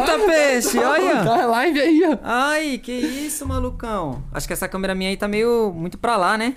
Eita, peixe, olha. Tá live aí, ó. Ai, que isso, malucão. Acho que essa câmera minha aí tá meio muito pra lá, né?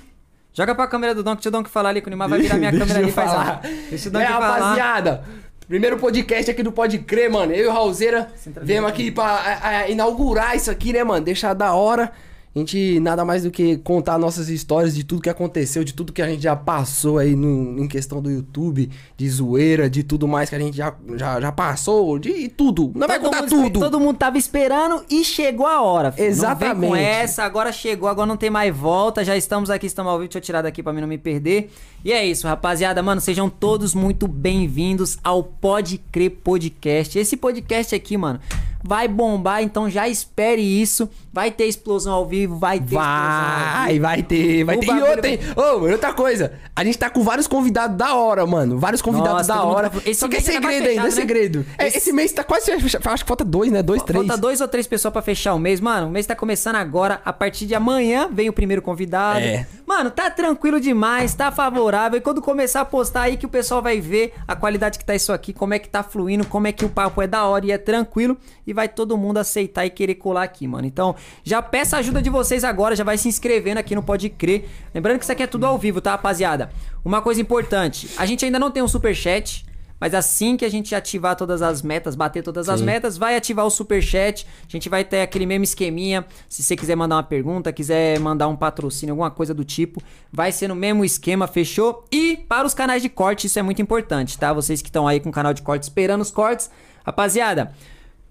Joga pra câmera do Donk, deixa o Donk falar ali, que o Neymar vai virar minha câmera ali e faz falar. lá. Deixa o Donk É, falar. rapaziada. Primeiro podcast aqui do Pode Crer, mano. Eu e o Raulzeira viemos aqui pra a- a- inaugurar isso aqui, né, mano? Deixar da hora. A gente nada mais do que contar nossas histórias de tudo que aconteceu, de tudo que a gente já passou aí no, em questão do YouTube, de zoeira, de tudo mais que a gente já, já, já passou, de tudo. Não vai contar mundo tudo. Todo mundo tava esperando e chegou a hora. filho. Não vem com Exatamente. essa, agora chegou, agora não tem mais volta. Já estamos aqui, estamos ao vivo. Deixa eu tirar daqui pra mim não me perder. E é isso, rapaziada. Mano, sejam todos muito bem-vindos ao Pode Crer Podcast. Esse podcast aqui, mano, vai bombar, então já espere isso. Vai ter explosão ao vivo, vai ter Vai, vai ter, vai O ter. E outra, hein? Ô, outra coisa. A gente tá com vários convidados da hora, mano. Vários convidados Nossa, da hora. tá- esse Só que é segredo ainda, é né? segredo. É, Esse- esse... mês tá quase. Acho que falta dois, né? Dois, três. Falta dois ou três pessoas pra fechar o mês. Mano, o mês tá começando agora. A partir de amanhã vem o primeiro convidado. É. Mano, tá tranquilo demais, tá favorável. E quando começar a postar aí que o pessoal vai ver a qualidade que tá isso aqui, como é que tá fluindo, como é que o papo é da hora e é tranquilo. E vai todo mundo aceitar e querer colar aqui, mano. Então, já peço a ajuda de vocês agora, já vai se inscrevendo aqui no Pode Crer. Lembrando que isso aqui é tudo ao vivo, tá, rapaziada? Uma coisa importante, a gente ainda não tem um superchat. Mas assim que a gente ativar todas as metas, bater todas as metas, vai ativar o superchat. A gente vai ter aquele mesmo esqueminha. Se você quiser mandar uma pergunta, quiser mandar um patrocínio, alguma coisa do tipo, vai ser no mesmo esquema, fechou? E para os canais de corte, isso é muito importante, tá? Vocês que estão aí com o canal de corte esperando os cortes, rapaziada,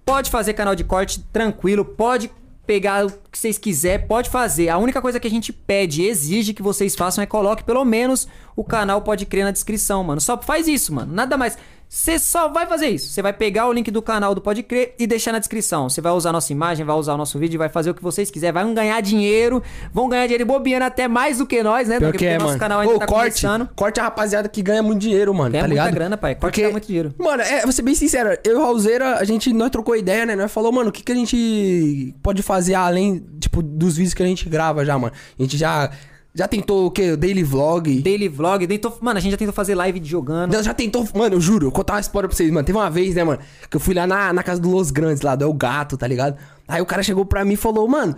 pode fazer canal de corte tranquilo, pode pegar o que vocês quiser, pode fazer. A única coisa que a gente pede exige que vocês façam é coloque pelo menos o canal Pode Crer na descrição, mano. Só faz isso, mano. Nada mais. Você só vai fazer isso. Você vai pegar o link do canal do Pode Crer e deixar na descrição. Você vai usar a nossa imagem, vai usar o nosso vídeo, vai fazer o que vocês quiserem. Vão ganhar dinheiro, vão ganhar dinheiro bobeando até mais do que nós, né? Pior Porque que é, nosso mano. canal ainda Ô, tá corte, começando. corte a rapaziada que ganha muito dinheiro, mano, Ganha tá muita ligado? grana, pai. Corte dá muito dinheiro. Mano, é, vou ser bem sincero, eu e o Raulzeira, a gente, nós trocou ideia, né? Nós falou, mano, o que que a gente pode fazer além, tipo, dos vídeos que a gente grava já, mano? A gente já, já tentou o quê? Daily vlog. Daily vlog, tentou, mano, a gente já tentou fazer live de jogando. Deus já tentou, mano, eu juro, vou contar uma história pra vocês, mano. Teve uma vez, né, mano, que eu fui lá na, na casa do Los Grandes, lá do El Gato, tá ligado? Aí o cara chegou pra mim e falou, mano,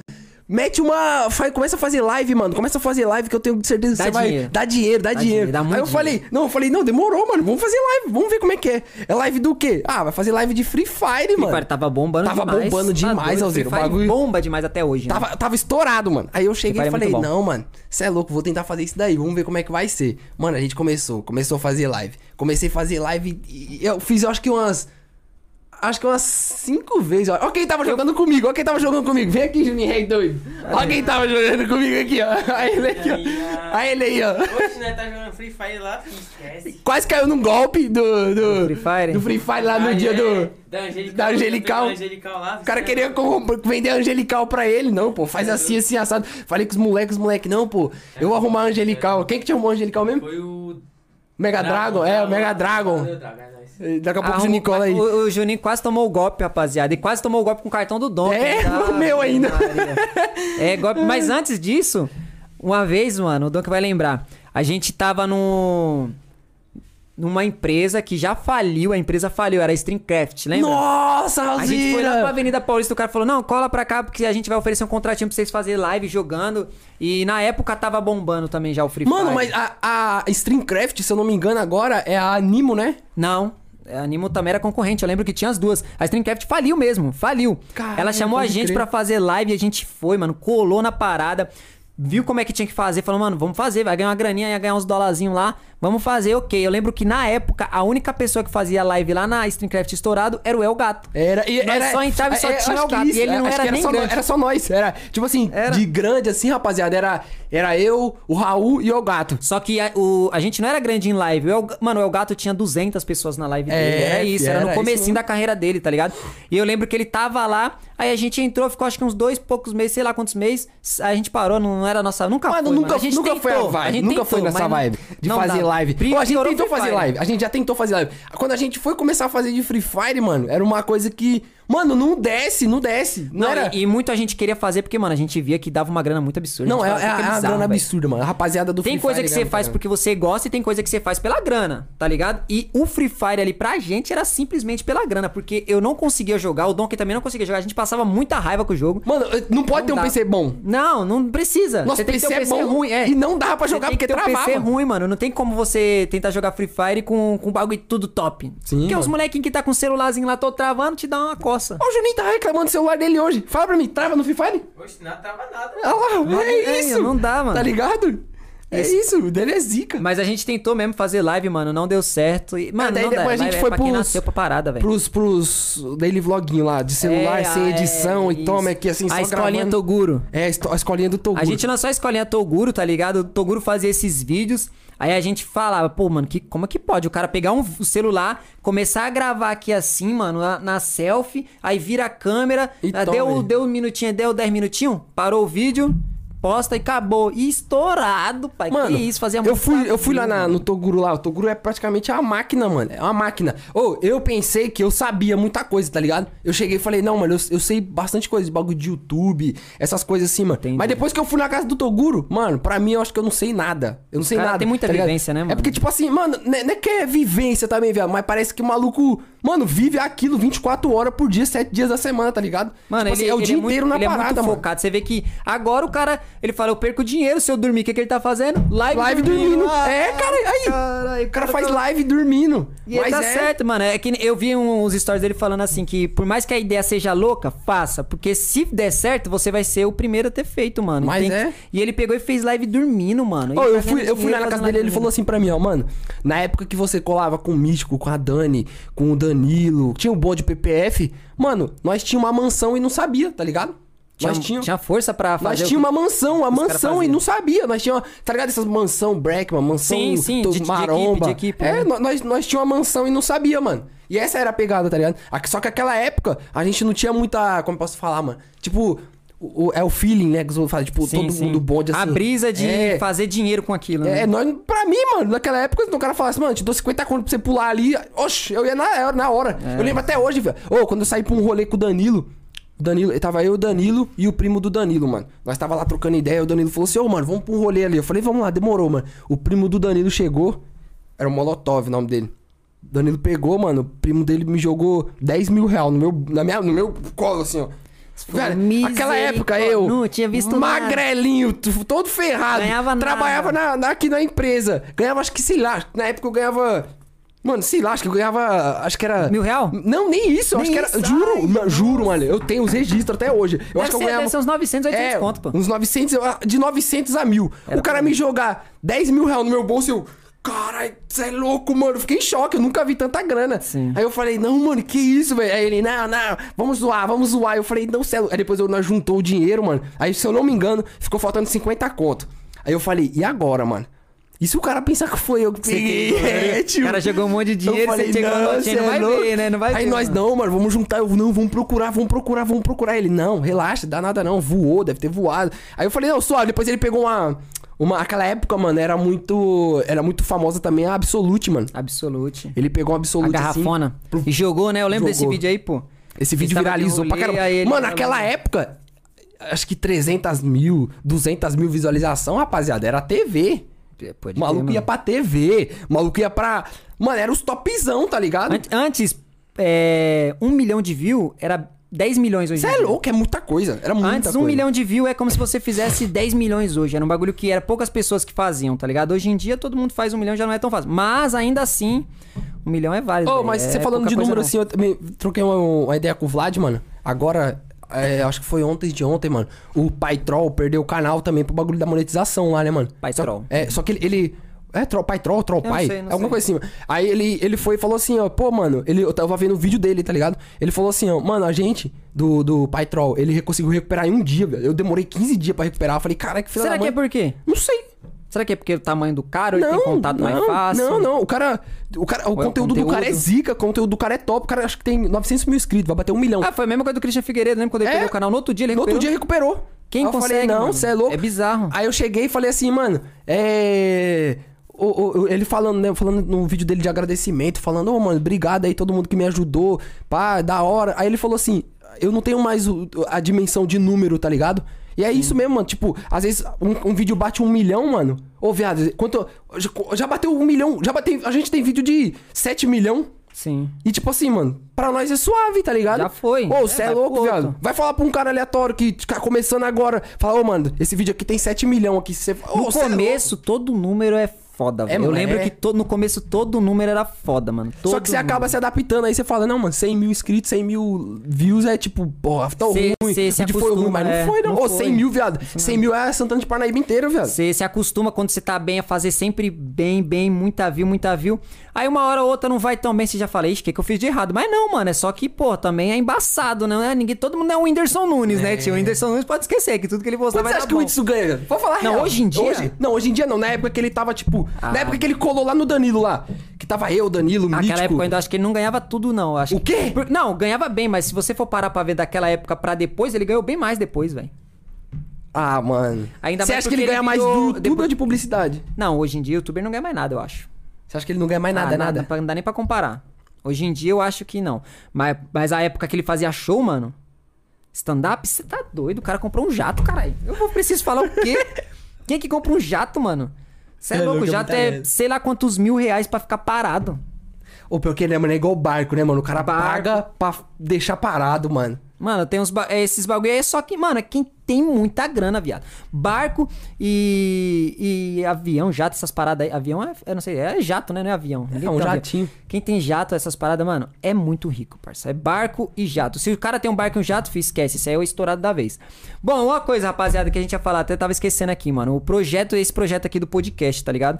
mete uma. Começa a fazer live, mano. Começa a fazer live que eu tenho certeza que Dá você vai. dinheiro. Dá dinheiro, dá, Dá dinheiro. dinheiro, dá Aí eu falei, não, eu falei, não, demorou, mano. Vamos fazer live, vamos ver como é que é. É live do quê? Ah, vai fazer live de Free Fire, Free mano. Fire tava bombando Tava demais. bombando demais, doido, Alzira, o Free Fire bagulho- bomba demais até hoje, né? Tava, tava estourado, mano. Aí eu cheguei e é falei, bom. não, mano, você é louco, vou tentar fazer isso daí, vamos ver como é que vai ser. Mano, a gente começou, começou a fazer live. Comecei a fazer live e eu fiz, eu acho que umas. Acho que umas cinco vezes, ó. Ó quem tava jogando comigo, ó quem tava jogando comigo. Vem aqui, Juninho Rei doido. Ó quem tava jogando comigo aqui, ó. Aí ele aqui, ó. Aí ele aí, ó. Hoje nós tá jogando Free Fire lá, esquece. Quase caiu num golpe do. Do, Do Free Fire? Do Free Fire lá no Ah, dia é, do. Da Angelical. da Angelical. Da Angelical lá. O cara queria com- vender a Angelical pra ele. Não, pô, faz assim, assim, assado. Falei com os moleques, os moleques, não, pô. Eu vou arrumar a Angelical. Quem que te arrumou a Angelical mesmo? Foi o. Mega Dragon, é, o Mega Dragon. Dragon, é. Daqui a pouco o Juninho cola aí. O, o Juninho quase tomou o golpe, rapaziada. E quase tomou o golpe com o cartão do Dom. É, o meu ainda. É, golpe. Mas antes disso, uma vez, mano, o Dom que vai lembrar. A gente tava no. Numa empresa que já faliu, a empresa faliu, era a Streamcraft, lembra? Nossa, A gente foi lá pra Alzira! Avenida Paulista, o cara falou, não, cola pra cá, porque a gente vai oferecer um contratinho pra vocês fazerem live jogando. E na época tava bombando também já o Free Mano, Fire. mas a, a Streamcraft, se eu não me engano agora, é a Animo, né? Não. A Animo também era concorrente, eu lembro que tinha as duas. A Streamcraft faliu mesmo, faliu. Caralho, Ela chamou a gente pra fazer live e a gente foi, mano, colou na parada. Viu como é que tinha que fazer, falou, mano, vamos fazer, vai ganhar uma graninha, ia ganhar uns dolarzinhos lá, vamos fazer, ok. Eu lembro que na época, a única pessoa que fazia live lá na Streamcraft estourado era o El Gato. Era, e Nós era, só entrava e só é, tinha acho o que gato, e ele não acho era que nem só, grande. Era só nós, era, tipo assim, Era. de grande assim, rapaziada, era, era eu, o Raul e o Gato. Só que a, o, a gente não era grande em live. El- mano, o El Gato tinha 200 pessoas na live dele. É, era isso, era, era no isso comecinho da carreira dele, tá ligado? E eu lembro que ele tava lá, aí a gente entrou, ficou acho que uns dois poucos meses, sei lá quantos meses. A gente parou, não, era nossa. Nunca Mano, foi. nunca, mano. A gente nunca foi a tentou, vibe. gente nunca tentou, foi nessa vibe de não fazer dava. Live. Pô, a gente tentou Free fazer Fire. live. A gente já tentou fazer live. Quando a gente foi começar a fazer de Free Fire, mano, era uma coisa que Mano, não desce, não desce. Não, Não, era. e, muita gente queria fazer porque, mano, a gente via que dava uma grana muito absurda. Não, é, é, é "Fica uma bizarro, grana velho." absurda, mano. A rapaziada do Tem Free coisa Fire que você ganha faz porque você gosta e tem coisa que você faz pela grana, tá ligado? E o Free Fire ali pra gente era simplesmente pela grana, porque eu não conseguia jogar, o Donkey também não conseguia jogar, a gente passava muita raiva com o jogo. Mano, não pode Não ter um dá. PC bom. Não, não precisa. Nosso você tem PC que ter um é PC bom ruim, é. e não dá pra Você jogar tem porque que ter um PC ruim, mano. Não tem como você tentar jogar Free Fire com, com bagulho tudo top. Sim, Porque os mano. molequinhos que tá com o celularzinho lá todo travando te dá uma coça. Ó, o Juninho tá reclamando do celular dele hoje. Fala pra mim, trava no Free Fire? Oxe, não trava nada. Ah lá, é É, isso. não dá, mano. Tá ligado? É isso, o dele é zica. Mas a gente tentou mesmo fazer live, mano, não deu certo. E, mano, daí não dá. depois a gente é foi pra quem pros- nasceu pra parada, velho. Pros, pros daily vloguinho lá, de celular, É, sem é, edição e isso. toma aqui assim, só A escolinha gravando. Toguro. É, a escolinha do Toguro. A gente lançou a escolinha Toguro, tá ligado? O Toguro fazia esses vídeos. Aí a gente falava, pô, mano, que, como é que pode? O cara pegar um celular, começar a gravar aqui assim, mano, na, na selfie, aí vira a câmera, E deu, deu um minutinho, deu dez minutinhos, parou o vídeo, posta e acabou. E estourado, pai. Mano, que isso, fazia eu muito fui, eu fui lá na- no Toguro lá. O Toguro é praticamente uma máquina, mano. É uma máquina. Ô, eu pensei que eu sabia muita coisa, tá ligado? Eu cheguei e falei, não, mano, eu, eu sei bastante coisa bagulho de YouTube, essas coisas assim, mano. Entendi. Mas depois que eu fui na casa do Toguro, mano, pra mim eu acho que eu não sei nada. Eu não sei Cara, nada. tem muita tá ligado? vivência, né, É mano? porque, tipo assim, mano, não é não é que é vivência também, velho, mas parece que o maluco, mano, vive aquilo 24 horas por dia, 7 dias da semana, tá ligado? Mano, tipo ele, assim, é o ele dia muito- inteiro na ele é parada, muito mano. focado. Você vê que agora o cara, ele fala, eu perco dinheiro se eu dormir. O que, que ele tá fazendo? Live, Live dormindo. Ah, É, cara, aí. caralho, O cara faz tá- live dormindo. E ele tá certo, mano. É que eu vi uns stories dele falando assim que por mais que a ideia seja louca, faça. Porque se der certo, você vai ser o primeiro a ter feito, mano. Mas Tem é. E ele pegou e fez live dormindo, mano. E tá eu ganhando fui, eu fui lá na casa dele, ele live falou assim pra mim, ó, mano, na época que você colava com o Místico, com a Dani, com o Danilo, tinha o bonde PPF, mano, nós tínhamos uma mansão e não sabia, tá ligado? Tinha, nós tínhamos. tinha força pra fazer. Nós que- uma mansão, cara mansão e não sabia. Nós tínhamos, tá ligado? Essas mansão Breckman, mansão Sim, sim, de- de maromba. equipe, de equipe, é, né? nó- nós, nós tínhamos uma mansão e não sabia, mano. E essa era a pegada, tá ligado? Só que aquela época, a gente não tinha muita. Como eu posso falar, mano? Tipo, o- o- é o feeling, né? Que outros falam, tipo, Sim, todo sim. mundo bonde assim. A brisa de É, fazer dinheiro com aquilo, né? é, nós, pra mim, mano, naquela época, o cara falasse, mano, te dou 50 conto pra você pular ali, oxe, eu ia na, na hora. É. Eu lembro até hoje, velho. Ô, quando eu saí pra um rolê com o Danilo, o Danilo, tava eu, o Danilo e o primo do Danilo, mano. Nós tava lá trocando ideia, o Danilo falou assim, ô, mano, vamos pra um rolê ali. Eu falei, vamos lá, demorou, mano. O primo do Danilo chegou, era o Molotov o nome dele. O Danilo pegou, mano, o primo dele me jogou 10 mil reais no meu, na minha, no meu colo, assim, ó. Velho, aquela época eu, Não tinha visto nada. magrelinho, t- todo ferrado, Ganhava nada. trabalhava na, na- aqui na empresa, ganhava acho que, sei lá, na época eu ganhava, mano, sei lá, acho que eu ganhava, acho que era... Mil real? Não, nem isso, eu acho Nem que era, isso? juro, Ai, juro, mano, eu tenho os registros até hoje. Eu Deve acho que eu ser- ganhava... deve ser uns 900, 800 é, conto, pô. Uns 900, eu- de 900 a mil. Era o cara me jogar 10 mil reais no meu bolso, eu... Caralho, você é louco, mano. Eu Fiquei em choque, eu nunca vi tanta grana. Sim. Aí eu falei, não, mano, que isso, velho? Aí ele, não, não, vamos zoar, vamos zoar. Eu falei, não, céu. Aí depois eu, nós juntou o dinheiro, mano. Aí, se eu não me engano, ficou faltando 50 conto. Aí eu falei, e agora, mano? E se o cara pensar que foi eu que peguei? né? É, tio. O cara jogou um monte de dinheiro, falei, você chegou não, no cê não é vai ver, né? Não vai Aí ver, nós, não, mano, vamos juntar. Eu, não, vamos procurar, vamos procurar, vamos procurar. Ele, não, relaxa, dá nada não. Voou, deve ter voado. Aí eu falei, não, suave. Depois ele pegou uma. Uma, aquela época, mano, era muito. Era muito famosa também a Absolute, mano. Absolute. Ele pegou uma A Absolute. garrafona. Assim, E jogou, né? Eu lembro desse Jogou. vídeo aí, pô. esse vídeo viralizou pra rolê, caramba. aí ele Mano, falou- naquela época, acho que 300 mil, 200 mil visualização, rapaziada, era TV. Pode O maluco ia mano. pra TV. O maluco ia pra. Mano, era os topzão, tá ligado? Ant- Antes, é, um milhão de view era 10 milhões hoje Você em é dia. louco, é muita coisa. Era muita Antes, coisa. um milhão de view é como se você fizesse 10 milhões hoje. Era um bagulho que era poucas pessoas que faziam, tá ligado? Hoje em dia todo mundo faz um milhão, já não é tão fácil. Mas ainda assim, um milhão é válido. Ô, velho. mas É você falando pouca de coisa número não. assim, eu também troquei uma, uma ideia com o Vlad, mano. Agora, é, acho que foi ontem de ontem, mano. O Pai Troll perdeu o canal também pro bagulho da monetização lá, né, mano? Pai Só- Troll. É, só que ele. ele- é, troll, pai troll, troll pai. sei, não alguma sei. coisa assim. mano. Aí ele, ele foi e falou assim, ó, pô, mano, ele, eu tava vendo o vídeo dele, tá ligado? Ele falou assim, ó, mano, a gente do, do pai troll, ele conseguiu recuperar em um dia, velho. Eu demorei 15 dias pra recuperar. Eu falei, cara, que filha Será da que é mãe. por quê? Não sei. Será que é porque o tamanho do cara, ou ele tem contato mais fácil? Não, não. O cara. O, cara, o o conteúdo, do cara é zica, o conteúdo do cara é top. O cara acho que tem 900 mil inscritos, vai bater um milhão. Ah, foi a mesma coisa do Christian Figueiredo, lembra quando ele É. perdeu o canal? No outro dia ele no outro dia recuperou. recuperou. Quem Aí eu falei, consegue, não, você é louco. É bizarro. Aí eu cheguei e falei assim, mano, é. o- o- ele falando, né? Falando no vídeo dele de agradecimento, falando, ô, mano, obrigado aí todo mundo que me ajudou, pá, da hora. Aí ele falou assim: eu não tenho mais a dimensão de número, tá ligado? E é isso mesmo, mano. Tipo, às vezes um, um vídeo bate um milhão, mano. Ô, viado, quanto. Já, já bateu um milhão. Já bateu. A gente tem vídeo de 7 milhão. Sim. E tipo assim, mano, pra nós é suave, tá ligado? Já foi. Ô, É, você é, vai louco, viado. Vai falar pra um cara aleatório que tá começando agora. Fala, ô, mano, esse vídeo aqui tem 7 milhões aqui. Ô, No cê é começo, todo número é foda, velho. eu mano, lembro é. que todo, no começo todo número era foda, mano. Só Todo que você acaba se adaptando, aí você fala, não, mano, 100 mil inscritos, 100 mil views é tipo, porra, tá ruim. cê se o vídeo foi ruim, acostuma, mas não é, foi, não. Ô, foi. 100 mil, viado. 100 mil é Santana de Parnaíba inteiro, viado. Você se acostuma quando você tá bem a fazer sempre bem, bem, muita view, muita view. Aí uma hora ou outra não vai tão bem, você já fala, ixi, o que, que eu fiz de errado? Mas não, mano, é só que, pô, também é embaçado, não é? Ninguém, todo mundo é o Whindersson Nunes, né? tio? O Whindersson Nunes pode esquecer que tudo que ele postar Quanto vai você dar acha que o bom. Whindersson ganha? Vou falar Não, real. hoje em dia? Hoje- não, hoje em dia não. Na época que ele tava, tipo... Ah. Na época que ele colou lá no Danilo lá. Que tava eu, Danilo, Naquela Mítico. época eu ainda acho que ele não ganhava tudo, não. Acho O quê? Por- Não, ganhava bem, mas se você for parar pra ver daquela época pra depois, ele ganhou bem mais depois, velho. Ah, mano. Ainda Você acha que ele porque ganha ele mais do YouTube depois- ou de publicidade? Não, hoje em dia o youtuber não ganha mais nada, eu acho. Você acha que ele não ganha mais nada, Ah, nada? pra- Não dá nem pra comparar. Hoje em dia eu acho que não. Mas, mas a época que ele fazia show, mano. Stand-up, você tá doido? O cara comprou um jato, caralho. Eu vou preciso falar o quê? Quem é que compra um jato, mano? Você é, É louco, louco, é é grana. sei lá quantos mil reais pra ficar parado. Ou pior que ele é, mano, é igual barco, né, mano? O cara Barco. paga pra deixar parado, mano. Mano, tem uns ba- é, esses bagulho aí, é só que, mano, é quem tem muita grana, viado. Barco e, e avião, jato, essas paradas aí. Avião é, eu não sei, é jato, né? Não é avião. Ninguém É um avião. jatinho. Quem tem jato, essas paradas, mano, é muito rico, parça. É barco e jato. Se o cara tem um barco e um jato, filho, esquece. Isso aí é o estourado da vez. Bom, uma coisa, rapaziada, que a gente ia falar, até tava esquecendo aqui, mano. O projeto, esse projeto aqui do podcast, tá ligado?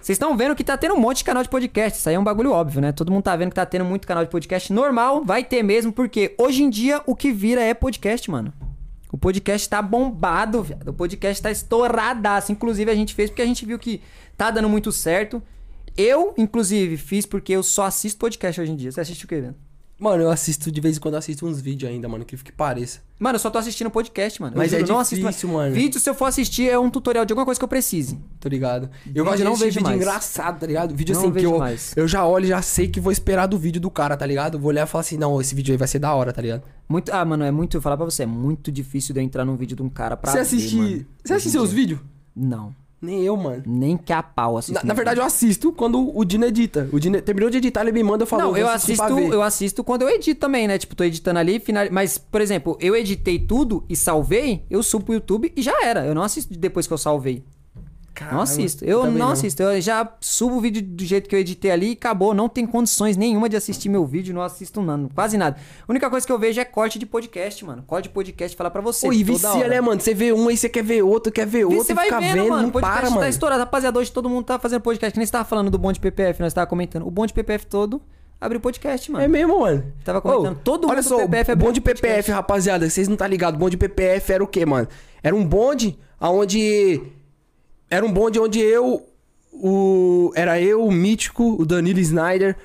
Vocês estão vendo que tá tendo um monte de canal de podcast. Isso aí é um bagulho óbvio, né? Todo mundo tá vendo que tá tendo muito canal de podcast. Normal, vai ter mesmo, porque hoje em dia o que vira é podcast, mano. O podcast tá bombado, viado. O podcast tá estouradaço. Inclusive, a gente fez porque a gente viu que tá dando muito certo. Eu, inclusive, fiz porque eu só assisto podcast hoje em dia. Você assiste o quê, velho? Mano, eu assisto, de vez em quando eu assisto uns vídeos ainda, mano, que que pareça. Mano, eu só tô assistindo podcast, mano. Eu Mas é não assisto mais. difícil, mano. Vídeo, se eu for assistir, é um tutorial de alguma coisa que eu precise. Tô ligado? Eu gosto de não assistir vejo vídeo mais. engraçado, tá ligado? Vídeo Não assim que vejo eu, mais. eu já olho e já sei que vou esperar do vídeo do cara, tá ligado? Vou olhar e falar assim, não, esse vídeo aí vai ser da hora, tá ligado? Muito, ah, mano, é muito, eu falar pra você, é muito difícil de eu entrar num vídeo de um cara pra Você ver, assiste. mano. Você assiste seus vídeos? Não. Nem eu, mano. Nem que a pau assisto. Na, na verdade, eu assisto quando o Dino edita. O Dino terminou de editar, ele me manda, eu falo, não, eu assisto, eu assisto quando eu edito também, né? Tipo, tô editando ali, final... mas, por exemplo, eu editei tudo e salvei, eu subo pro YouTube e já era. Eu não assisto depois que eu salvei. Caramba, não assisto. Eu também não, assisto. Eu já subo o vídeo do jeito que eu editei ali e acabou. Não tem condições nenhuma de assistir meu vídeo, não assisto nada, quase nada. A única coisa que eu vejo é corte de podcast, mano. Corte de podcast falar pra você. Pô, e vicia, hora. né, mano? Você vê um, aí você quer ver outro, quer ver outro, você vai fica vendo, vendo, mano. não O podcast para, tá mano. estourado. Rapaziada, hoje todo mundo tá fazendo podcast. Que nem você tava falando do bonde PPF, nós tava comentando. O bonde PPF todo abriu podcast, mano. É mesmo, mano. Tava comentando, todo olha mundo só, do PPF o abriu bonde podcast. PPF, rapaziada, vocês não tá ligado, o bonde PPF era o quê, mano? Era um bonde aonde era um bonde onde eu o era eu, o Mítico, o Danilo Snyder,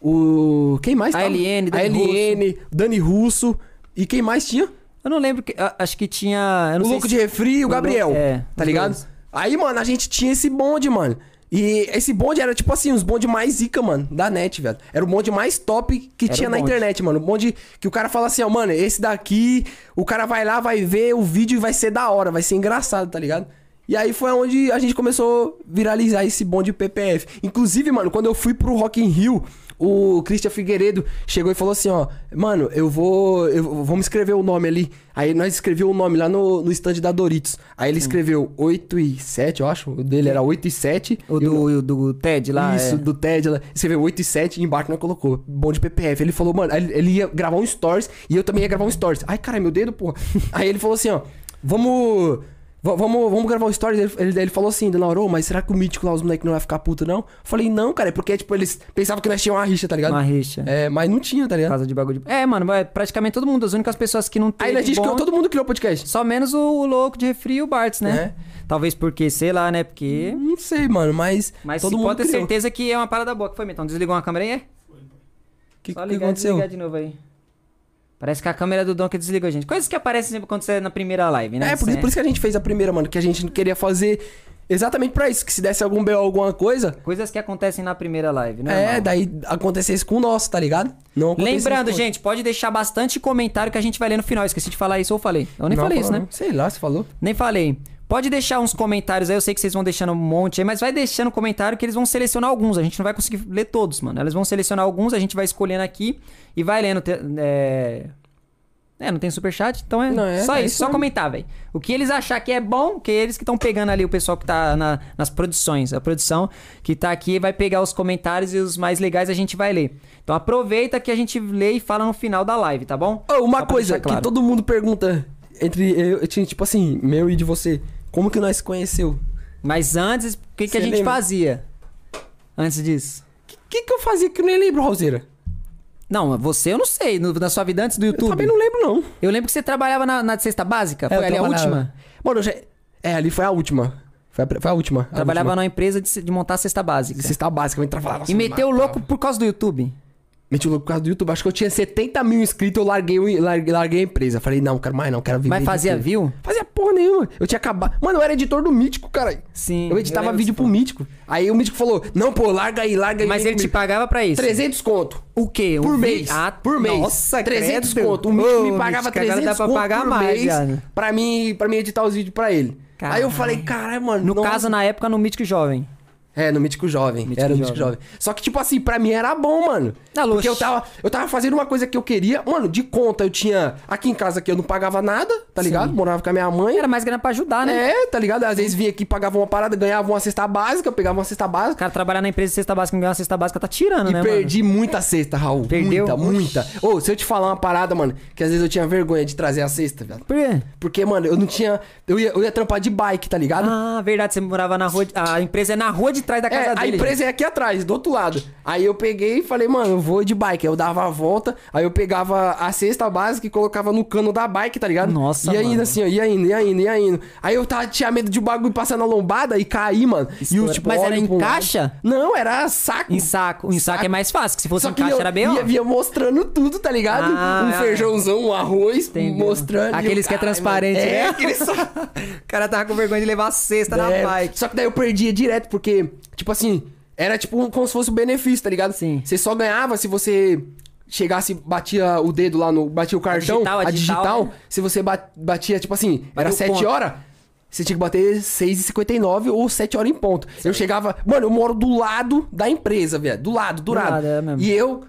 o quem mais A tava? LN, a Dani LN, Dani Russo e quem mais tinha? Eu não lembro que. a- Acho que tinha. Eu não o Louco se- de Refri e o Gabriel. É, tá ligado? dois. Aí, mano, a gente tinha esse bonde, mano. E esse bonde era tipo assim, os bonde mais zica, mano, da net, velho. Era o bonde mais top que Era tinha na internet, mano. O bonde que o cara fala assim, ó, mano, esse daqui, o cara vai lá, vai ver o vídeo e vai ser da hora, vai ser engraçado, tá ligado? E aí foi onde a gente começou a viralizar esse bonde PPF. Inclusive, mano, quando eu fui pro Rock in Rio, o Christian Figueiredo chegou e falou assim, ó, mano, eu vou, eu, vamos escrever o nome ali. Aí nós escreveu o nome lá no, no stand da Doritos. Aí ele escreveu 8 e 7, eu acho. O dele era 8 e 7. O do, o do TED lá. Isso, é. do TED lá. Escreveu 8 e 7 e embaixo nós colocou. Bom de PPF. Ele falou, mano, ele, ia gravar um stories e eu também ia gravar um stories. Ai, cara, meu dedo, porra. Aí ele falou assim, ó, vamos. Va- Vamos, vamos gravar o stories. Ele, ele, ele falou assim, Dona mas será que o mítico lá, os moleques não vai ficar puto, não? Eu falei, não, cara, é porque, tipo, eles pensavam que nós tínhamos uma rixa, tá ligado? Uma rixa. É, mas não tinha, tá Por ligado? causa de bagulho de... É, mano, vai- praticamente todo mundo. As únicas pessoas que não tem. Aí a gente criou, todo mundo criou podcast. Só menos o, o louco de refri e o Bartz, né? Talvez porque, sei lá, né? Porque. Não sei, mano, mas, Mas todo mundo pode ter criou. certeza que é uma parada boa que foi, então. Desligou uma câmera aí? é? O que, Só que ligar aconteceu? desligar de novo aí. Parece que a câmera do que desligou, gente. Coisas que aparecem sempre quando você é na primeira live, né? É, por, isso- por isso que a gente fez a primeira, mano, que a gente não queria fazer exatamente pra isso, que se desse algum BO alguma coisa, Coisas que acontecem na primeira live, né? é, daí acontecesse com o nosso, tá ligado? Não Lembrando, gente, pode deixar bastante comentário que a gente vai ler no final. Esqueci de falar isso ou falei? Eu nem Não, falei isso, falou, né? não. Sei lá, você falou. Nem falei. Pode deixar uns comentários aí, eu sei que vocês vão deixando um monte aí, mas vai deixando comentário que eles vão selecionar alguns. A gente não vai conseguir ler todos, mano. Eles vão selecionar alguns, a gente vai escolhendo aqui e vai lendo. É, é não tem superchat, então é, Não, é- só é isso, isso só mesmo. comentar, velho. O que eles achar que é bom, que eles que estão pegando ali o pessoal que tá na- nas produções. A produção que tá aqui vai pegar os comentários e os mais legais a gente vai ler. Então aproveita que a gente lê e fala no final da live, tá bom? Ô, uma coisa claro. que todo mundo pergunta entre eu, eu tinha, tipo assim, meu e de você, como que nós se conheceu? Mas antes, o que, que a gente lembra? fazia? Antes disso. O que, que eu fazia que eu nem lembro, Roseira? Não, você eu não sei. no- na sua vida antes do Eu YouTube. também não lembro, não. Eu lembro que você trabalhava na, na cesta básica. Foi É, eu ali a última. Mano, eu já... É, ali foi a última. Foi a, foi a última. a Trabalhava última. numa empresa de, de montar cesta básica. Cesta básica, eu entrava lá. E me meteu o louco por causa do YouTube. Meti o louco por causa do YouTube. Acho que eu tinha 70 mil inscritos, eu larguei, larguei, larguei a empresa. Falei, não, quero mais não, quero viver. Mas fazia YouTube. view? Fazia porra nenhuma. Eu tinha acabado. Mano, eu era editor do Mítico, cara. Sim. Eu editava lembro vídeo pro Mítico. Aí o Mítico falou: Não, pô, larga aí, larga aí. Mas ele te comigo." pagava pra isso? 300 conto. O quê? Um Por mês. Ah, por mês. Nossa, 300 credo. conto. O Mítico Ô, me pagava Mítico, agora 300 dá pra conto pagar por mais, mês pra mim, pra mim editar os vídeos pra ele. Caralho. Aí eu falei, caralho, mano. No nossa. caso, na época, no Mítico Jovem. É, no Mítico Jovem. Mítico era no. Mítico Jovem. Só que, tipo assim, pra mim era bom, mano. Ah, Porque eu tava, eu tava fazendo uma coisa que eu queria. Mano, de conta eu tinha. Aqui em casa que eu não pagava nada, tá ligado? Sim. Morava com a minha mãe. Era mais grana pra ajudar, né? É, tá ligado? Às vezes vinha aqui, pagava uma parada, ganhava uma cesta básica, pegava uma cesta básica. cara trabalhar na empresa de cesta básica, não ganhar uma cesta básica, tá tirando, E né, perdi muita cesta, Raul. Perdeu? Muita, muita. Ô, se eu te falar uma parada, mano, que às vezes eu tinha vergonha de trazer a cesta, velho. mano? Por quê? Porque, mano, eu não tinha. Eu ia, eu ia trampar de bike, tá ligado? Ah, verdade, você morava na rua. de- A empresa é na rua de trás da casa É, a dele. empresa é aqui atrás, do outro lado. Aí eu peguei e falei, mano, eu vou de bike. Aí eu dava a volta, aí eu pegava a cesta básica e colocava no cano da bike, tá ligado? Nossa, E ainda mano. assim, ó, ia indo, ia indo, ia indo. Aí eu tava, tinha medo de o bagulho passar na lombada e cair, mano. E o tipo, Mas era em pro lado. caixa? Não, era saco. Em saco. Em saco, é mais fácil, que se fosse Só em caixa eu era bem, ó. ia, ia mostrando tudo, tá ligado? Ah, um é. feijãozão, um arroz, Entendeu. mostrando. Aqueles E eu, que é "Caralho, transparente, mano." né? É, aqueles só... O cara tava com vergonha de levar a cesta na É, bike. Só que daí eu perdia direto, porque, tipo assim, era tipo como se fosse um benefício, tá ligado? Sim. Você só ganhava se você chegasse, batia o dedo lá no. Batia o cartão, digital, a a digital, digital. né? Se você ba- batia, tipo assim, era o 7 ponto. horas. Você tinha que bater 6h59 ou 7 horas em ponto. Eu chegava. Mano, eu moro do lado da empresa, velho. Do lado, do, Do lado. lado, é. E eu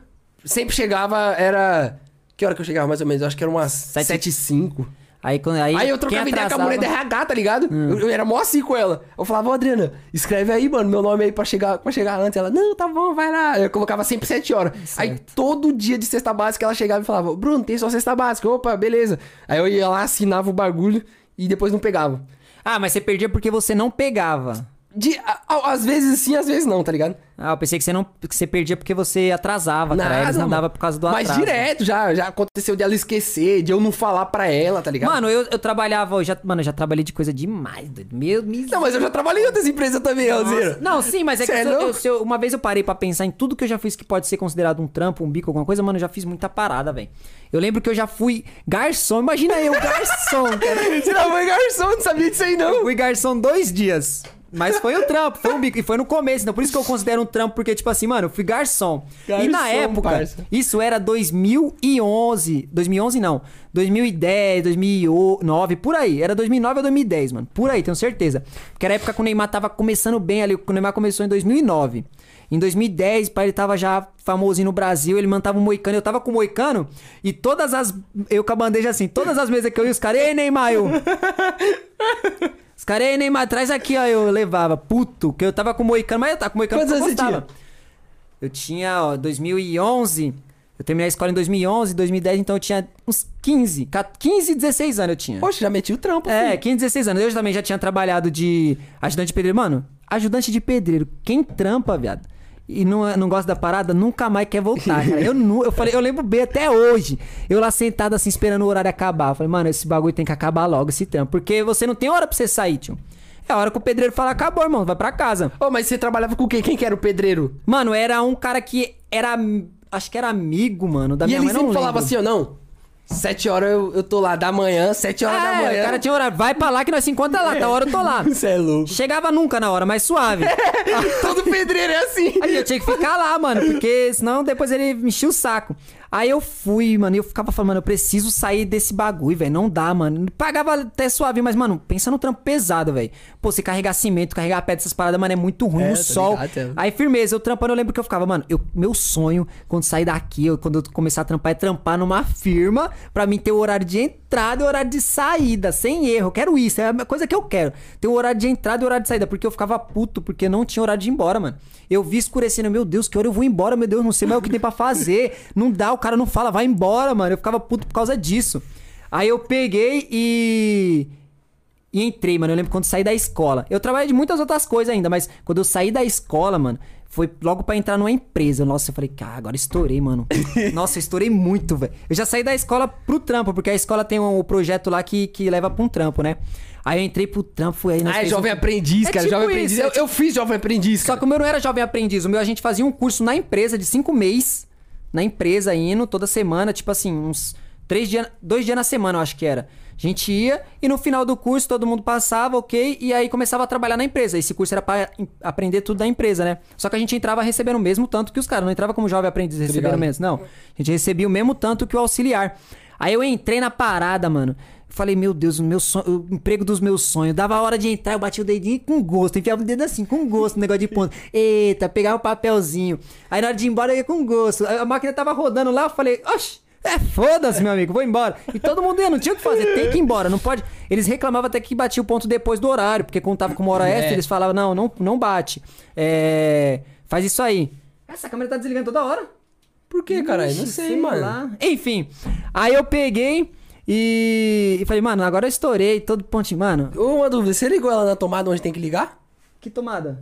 sempre chegava, era. Que hora que eu chegava mais ou menos? Eu acho que era umas Sete- 7 h 05 Aí, quando, aí, Aí eu trocava ideia com a mulher da atrasava- RH, tá ligado? Eu, eu era mó assim com ela. Eu falava, ô Adriana, escreve aí, mano, meu nome aí pra chegar, pra chegar antes. Ela, não, tá bom, vai lá. Eu colocava sempre 7 horas. Aí todo dia de cesta básica ela chegava e falava, Bruno, tem só cesta básica. Opa, beleza. Aí eu ia lá, assinava o bagulho e depois não pegava. Ah, mas você perdia porque você não pegava. De, a- a- às vezes sim, às vezes não, tá ligado? Ah, eu pensei que você não que você perdia porque você atrasava, cara. Eles não davam por causa do Mas atraso. direto já, já aconteceu de ela esquecer, de eu não falar pra ela, tá ligado? Mano, eu, eu trabalhava, eu já, mano, eu já trabalhei de coisa demais, doido. Meu, mis... Não, mas eu já trabalhei em outras empresas também, Alzeira. Não, sim, mas é que é eu- eu- eu- uma vez eu parei pra pensar em tudo que eu já fiz que pode ser considerado um trampo, um bico, alguma coisa, mano, eu já fiz muita parada, velho. Eu lembro que eu já fui garçom, imagina eu, garçom, cara. Você não foi garçom, não sabia disso aí Eu não. fui garçom dois dias. Mas foi um trampo, foi um bico. E foi no começo, então por isso que eu considero um trampo, porque, tipo assim, mano, eu fui garçom. e na Garçom, época, parça. isso era 2011. 2011 não. 2010, 2009, por aí. Era 2009 ou 2010, mano. Por aí, tenho certeza. Porque era a época que o Neymar tava começando bem ali. O Neymar começou em 2009. Em 2010, pai, ele tava já famosinho no Brasil, ele mantava um moicano, eu tava com o moicano, e todas as. Eu com a bandeja assim, todas as vezes que eu ia, os caras, ei, Neymar, eu. Os caras, ei, Neymar, traz aqui, ó. Eu levava, puto, que eu tava com o moicano, mas eu tava com o moicano Quantos eu anos você gostava. Eu tinha, ó, 2011. Eu terminei a escola em 2011, 2010, então eu tinha uns 15, 15, 16 anos eu tinha. Poxa, já meti o trampo. É, filho. 15, 16 anos. Eu também já tinha trabalhado de ajudante de pedreiro. Mano, ajudante de pedreiro, quem trampa, viado, e não, não gosta da parada, nunca mais quer voltar, cara. Eu, eu falei, eu lembro bem até hoje. Eu lá sentado assim, esperando o horário acabar. Eu falei, mano, esse bagulho tem que acabar logo, esse trampo. Porque você não tem hora pra você sair, tio. É a hora que o pedreiro fala, acabou, irmão, vai pra casa. Ô, mas você trabalhava com quem? Quem que era o pedreiro? Mano, era um cara que era. Acho que era amigo, mano, da e minha ele mãe. não sempre falava assim, ó, não. Sete horas eu, eu tô lá da manhã, sete horas da É, manhã. o cara tinha horário. Vai pra lá que nós se encontra lá, tá hora eu tô lá. Você é louco. Chegava nunca na hora, mas suave. Todo pedreiro é assim. Aí eu tinha que ficar lá, mano, porque senão depois ele me enchia o saco. Aí eu fui, mano, e eu ficava falando, mano, eu preciso sair desse bagulho, velho. Não dá, mano. Pagava até suave, mas, mano, pensa no trampo pesado, velho. Pô, você carregar cimento, carregar pedra, essas paradas, mano, é muito ruim É, no sol. ligado. Aí, firmeza, eu trampando, eu lembro que eu ficava, mano, eu, meu sonho, quando sair daqui, eu- quando eu começar a trampar, é trampar numa firma pra mim ter o horário de entrada e o horário de saída, sem erro. Eu quero isso, é a coisa que eu quero. Ter o horário de entrada e o horário de saída, porque eu ficava puto, porque não tinha horário de ir embora, mano. Eu vi escurecendo, meu Deus, que hora eu vou embora, meu Deus, não sei mais o que tem pra fazer. Não dá, o cara não fala, vai embora, mano. Eu ficava puto por causa disso. Aí eu peguei e. E entrei, mano. Eu lembro quando saí da escola. Eu trabalhei de muitas outras coisas ainda, mas quando eu saí da escola, mano, foi logo pra entrar numa empresa. Nossa, eu falei, cara, agora estourei, mano. Nossa, eu estourei muito, velho. Eu já saí da escola pro trampo, porque a escola tem um projeto lá que, que leva pra um trampo, né? Aí eu entrei pro trampo, aí nós Ah, é jovem um- aprendiz, É cara. tipo jovem isso, aprendiz. é Eu, eu fiz jovem aprendiz, Só cara. que o meu não era jovem aprendiz. O meu a gente fazia um curso na empresa de cinco meses. Na empresa, indo toda semana, tipo assim, uns três dias, dois dias na semana, eu acho que era. A gente ia e no final do curso todo mundo passava, ok, e aí começava a trabalhar na empresa. Esse curso era pra em- aprender tudo da empresa, né? Só que a gente entrava recebendo o mesmo tanto que os caras, não entrava como jovem aprendiz recebendo ligado. mesmo, não. A gente recebia o mesmo tanto que o auxiliar. Aí eu entrei na parada, mano. Falei, meu Deus, o meu sonho, o emprego dos meus sonhos. Dava a hora de entrar, eu bati o dedinho com gosto. Enfiava o dedo assim, com gosto, no negócio de ponto. Eita, pegava o papelzinho. Aí na hora de ir embora eu ia com gosto. A a máquina tava rodando lá, eu falei, oxe, é foda-se, meu amigo, vou embora. E todo mundo ia, não tinha o que fazer, tem que ir embora, não pode. Eles reclamavam até que batia o ponto depois do horário, porque contava com uma hora extra, eles falavam, não, não, não bate. É. Faz isso aí. Essa câmera tá desligando toda hora. Por que, caralho? Não Ixi, sei, mano. lá. Enfim, aí eu peguei e, e falei, mano, agora eu estourei todo pontinho. Mano, Ô, Uma dúvida, você ligou ela na tomada onde tem que ligar? que tomada?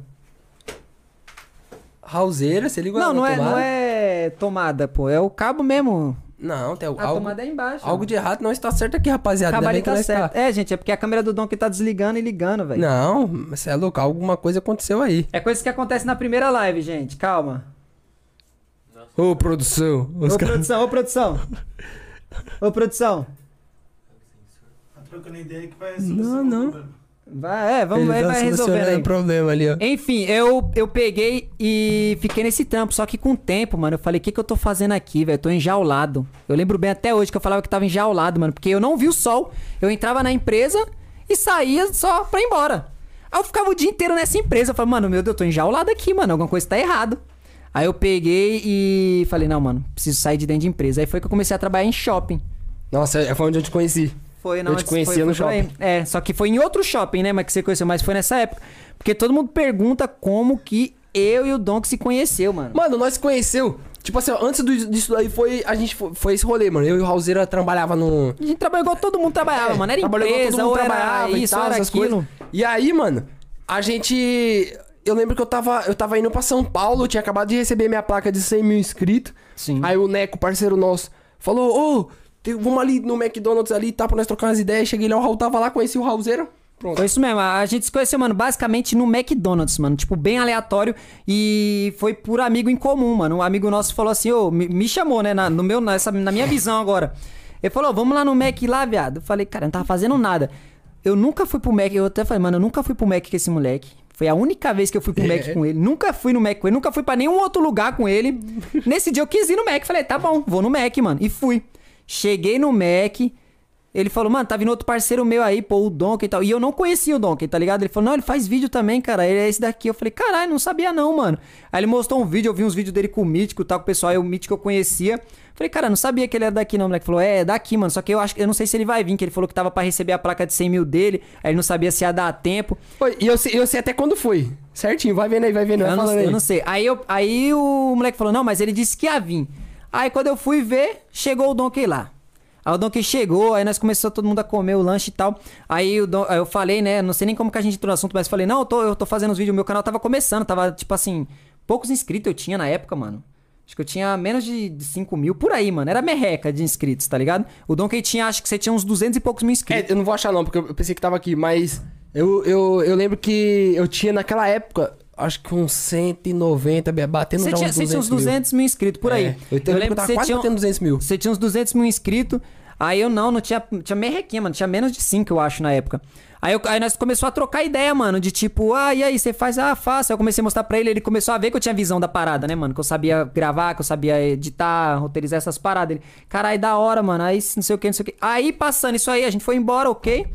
Raulzeira, você ligou Não, ela não na é, tomada? não é tomada, pô. É o cabo mesmo. Não, tem A algo, tomada é embaixo. algo de errado não está certo aqui, rapaziada. Ainda bem que tá nós certo. É, gente, é porque a câmera do Dom que tá desligando e ligando, velho. Não, você é louco, alguma coisa aconteceu aí. É coisa que acontece na primeira live, gente. Calma. Ô, produção. Os Ô, produção, ô, produção. Ô, produção. Tá trocando ideia que vai Não, não. Vai, é, vamos, Ele tá vai resolvendo aí. problema ali, ó. Enfim, eu, eu peguei e fiquei nesse trampo. Só que com o tempo, mano, eu falei, o que, que eu tô fazendo aqui, velho? Eu tô enjaulado. Eu lembro bem até hoje que eu falava que tava enjaulado, mano. Porque eu não vi o sol. Eu entrava na empresa e saía só pra ir embora. Aí eu ficava o dia inteiro nessa empresa. Eu falei, mano, meu Deus, eu tô enjaulado aqui, mano. Alguma coisa tá errado. Aí eu peguei e falei, não, mano, preciso sair de dentro de empresa. Aí foi que eu comecei a trabalhar em shopping. Nossa, foi onde eu te conheci. Foi, Eu te conhecia no aí. É, só que foi em outro shopping, né? Mas que você conheceu, mas foi nessa época. Porque todo mundo pergunta como que eu e o Donk se conheceu, mano. Mano, nós se conheceu. Tipo assim, ó, antes do- disso daí foi. A gente foi, foi esse rolê, mano. Eu e o Raulzeira trabalhava no. A gente trabalhou igual todo mundo trabalhava, É, mano. Era trabalhou igual empresa, todo mundo ou era trabalhava e isso, tal, ou era essas aquilo. coisas. E aí, mano, a gente. Eu lembro que eu tava, eu tava indo pra São Paulo, tinha acabado de receber minha placa de 100 mil inscritos. Sim. Aí o Neco, parceiro nosso, falou: Ô, tem- vamos ali no McDonald's ali, tá? Pra nós trocar umas ideias. Cheguei lá, o Raul tava lá, conheci o Raulzeira. Pronto. Foi isso mesmo. A gente se conheceu, mano, basicamente no McDonald's, mano. Tipo, bem aleatório. E foi por amigo em comum, mano. Um amigo nosso falou assim, ô, me, me chamou, né? Na, no meu, nessa, na minha visão agora. Ele falou, vamos lá no Mac lá, viado. Eu falei, cara, eu não tava fazendo nada. Eu nunca fui pro Mac, eu até falei, mano, eu nunca fui pro Mac com esse moleque. Foi a única vez que eu fui pro Mac com ele. Nunca fui no Mac com ele, nunca fui pra nenhum outro lugar com ele. Nesse dia eu quis ir no Mac. Falei, tá bom, vou no Mac, mano. E fui. Cheguei no Mac. Ele falou, mano, tá vindo outro parceiro meu aí, pô, o Donkey e tal. E eu não conhecia o Donkey, tá ligado? Ele falou, não, ele faz vídeo também, cara. Ele é esse daqui. Eu falei, caralho, não sabia não, mano. Aí ele mostrou um vídeo, eu vi uns vídeos dele com o Mítico tal, com o pessoal. Aí o Mítico eu conhecia. Falei, cara, não sabia que ele era daqui não. Moleque falou, é, é daqui, mano. Só que eu acho que eu não sei se ele vai vir, que ele falou que tava pra receber a placa de 100 mil dele. Aí ele não sabia se ia dar tempo. Foi, e eu sei, eu sei até quando foi. Certinho, vai vendo aí, vai vendo. Eu não, aí. eu não sei. Aí, eu, aí o moleque falou, não, mas ele disse que ia vir. Aí quando eu fui ver, chegou o Donkey lá. Aí o Donkey chegou, aí nós começamos todo mundo a comer o lanche e tal. Aí, o Don- aí eu falei, né, não sei nem como que a gente entrou no assunto, mas falei, não, eu tô, eu tô fazendo os vídeos, meu canal tava começando, tava, tipo assim, poucos inscritos eu tinha na época, mano. Acho que eu tinha menos de, de 5 mil, por aí, mano. Era merreca de inscritos, tá ligado? O Donkey tinha, acho que você tinha uns 200 e poucos mil inscritos. É, eu não vou achar não, porque eu pensei que tava aqui, mas eu, eu, eu lembro que eu tinha naquela época, acho que uns 190, batendo Você já tinha, uns você tinha uns 200 mil. 200 mil inscritos por aí. É, eu, lembro que eu tava quase batendo 200 mil. Você tinha uns 200 mil inscritos. Aí eu não, não tinha, tinha merrequinha, mano. Tinha menos de 5, eu acho, na época. Aí, eu- aí nós começou a trocar ideia, mano, de tipo, ah, e aí, você faz? Ah, faço. Aí eu comecei a mostrar pra ele, ele começou a ver que eu tinha visão da parada, né, mano? Que eu sabia gravar, que eu sabia editar, roteirizar essas paradas. Ele, caralho, da hora, mano. Aí não sei o que, não sei o que. Aí passando isso aí, a gente foi embora, ok?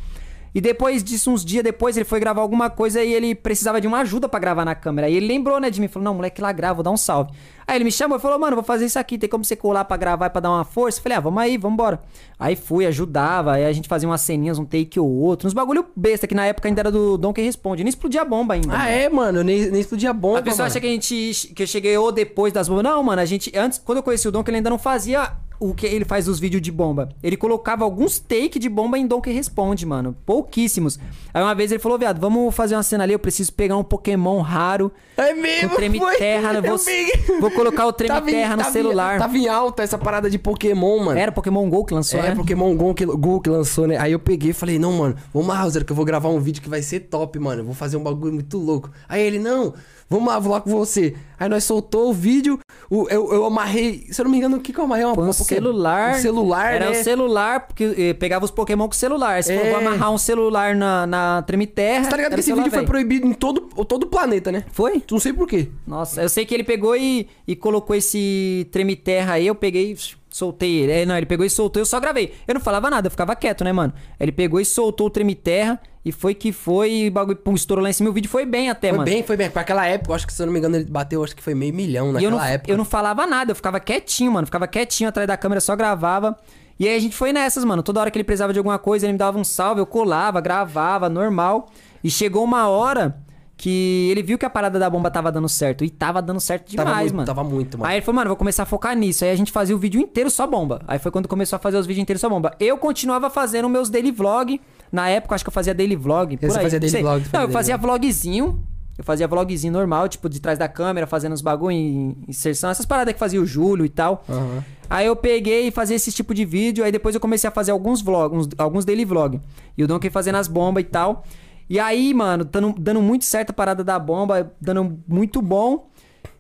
E depois disso, uns dias depois, ele foi gravar alguma coisa e ele precisava de uma ajuda pra gravar na câmera. Aí ele lembrou, né, de mim. Falou, não, moleque, lá grava, vou dar um salve. Aí ele me chamou e falou, mano, vou fazer isso aqui. Tem como você colar pra gravar e pra dar uma força? Eu falei, ah, vamos aí, vambora. Aí fui, ajudava. Aí a gente fazia umas ceninhas, um take ou outro. Uns bagulho besta, que na época ainda era do Donkey Responde. Nem explodia bomba ainda. Ah, mano. é, mano? Eu nem, nem explodia bomba, A pessoa mano. acha que a gente. que eu cheguei ou depois das bombas. Não, mano, a gente. Antes, quando eu conheci o Donkey, ele ainda não fazia o que ele faz dos vídeos de bomba. Ele colocava alguns take de bomba em Donkey Responde, mano. Pouquíssimos. Aí uma vez ele falou, viado, vamos fazer uma cena ali, eu preciso pegar um Pokémon raro. É mesmo, treme foi. terra, vou, vi. vou colocar o treme em- terra no celular. Tava em alta essa parada de Pokémon, mano. Era Pokémon GO que lançou, É, né? Pokémon Go que, Go que lançou, né? Aí eu peguei e falei, não, mano, vamos lá, Razer, que eu vou gravar um vídeo que vai ser top, mano. Eu vou fazer um bagulho muito louco. Aí ele, não, vamos lá, vou lá com você. Aí nós soltou o vídeo, o- eu, eu amarrei, se eu não me engano, o que que eu amarrei? Uma, Foi um celular. Um celular, Era né? o celular, porque eh, pegava os Pokémon com o celular. Você É. falou, vou amarrar um celular na, na treme terra. Você tá ligado que esse vídeo foi proibido em todo, todo o planeta, né? Foi? Não sei por quê. Nossa, eu sei que ele pegou e, e colocou esse treme terra aí, eu peguei soltei ele. É, não, ele pegou e soltou, eu só gravei. Eu não falava nada, eu ficava quieto, né, mano? Ele pegou e soltou o treme terra e foi que foi, e o bagulho pum, estourou lá em cima. O vídeo foi bem até, Foi mano. bem, foi bem. Pra aquela época, acho que se eu não me engano, ele bateu, acho que foi meio milhão E naquela eu não, época. eu não falava nada, eu ficava quietinho, mano. Ficava quietinho atrás da câmera, só gravava. E aí a gente foi nessas, mano. Toda hora que ele precisava de alguma coisa, ele me dava um salve, eu colava, gravava, normal. E chegou uma hora que ele viu que a parada da bomba tava dando certo. E tava dando certo demais, Tava muito, mano. tava muito, mano. Aí ele falou, mano, vou começar a focar nisso. Aí a gente fazia o vídeo inteiro só bomba. Aí foi quando começou a fazer os vídeos inteiros só bomba. Eu continuava fazendo meus daily vlog. Na época, acho que eu fazia daily vlog. Você fazia daily vlog, Não, eu fazia vlogzinho. Eu fazia vlogzinho normal, tipo, de trás da câmera, fazendo os bagulho em inserção. Essas paradas que fazia o Júlio e tal. Aham. Aí eu peguei e fazia esse tipo de vídeo. Aí depois eu comecei a fazer alguns vlogs, uns- alguns daily vlog. E o Donkey fazendo as bombas e tal. E aí, mano, dando, dando muito certo a parada da bomba, dando muito bom.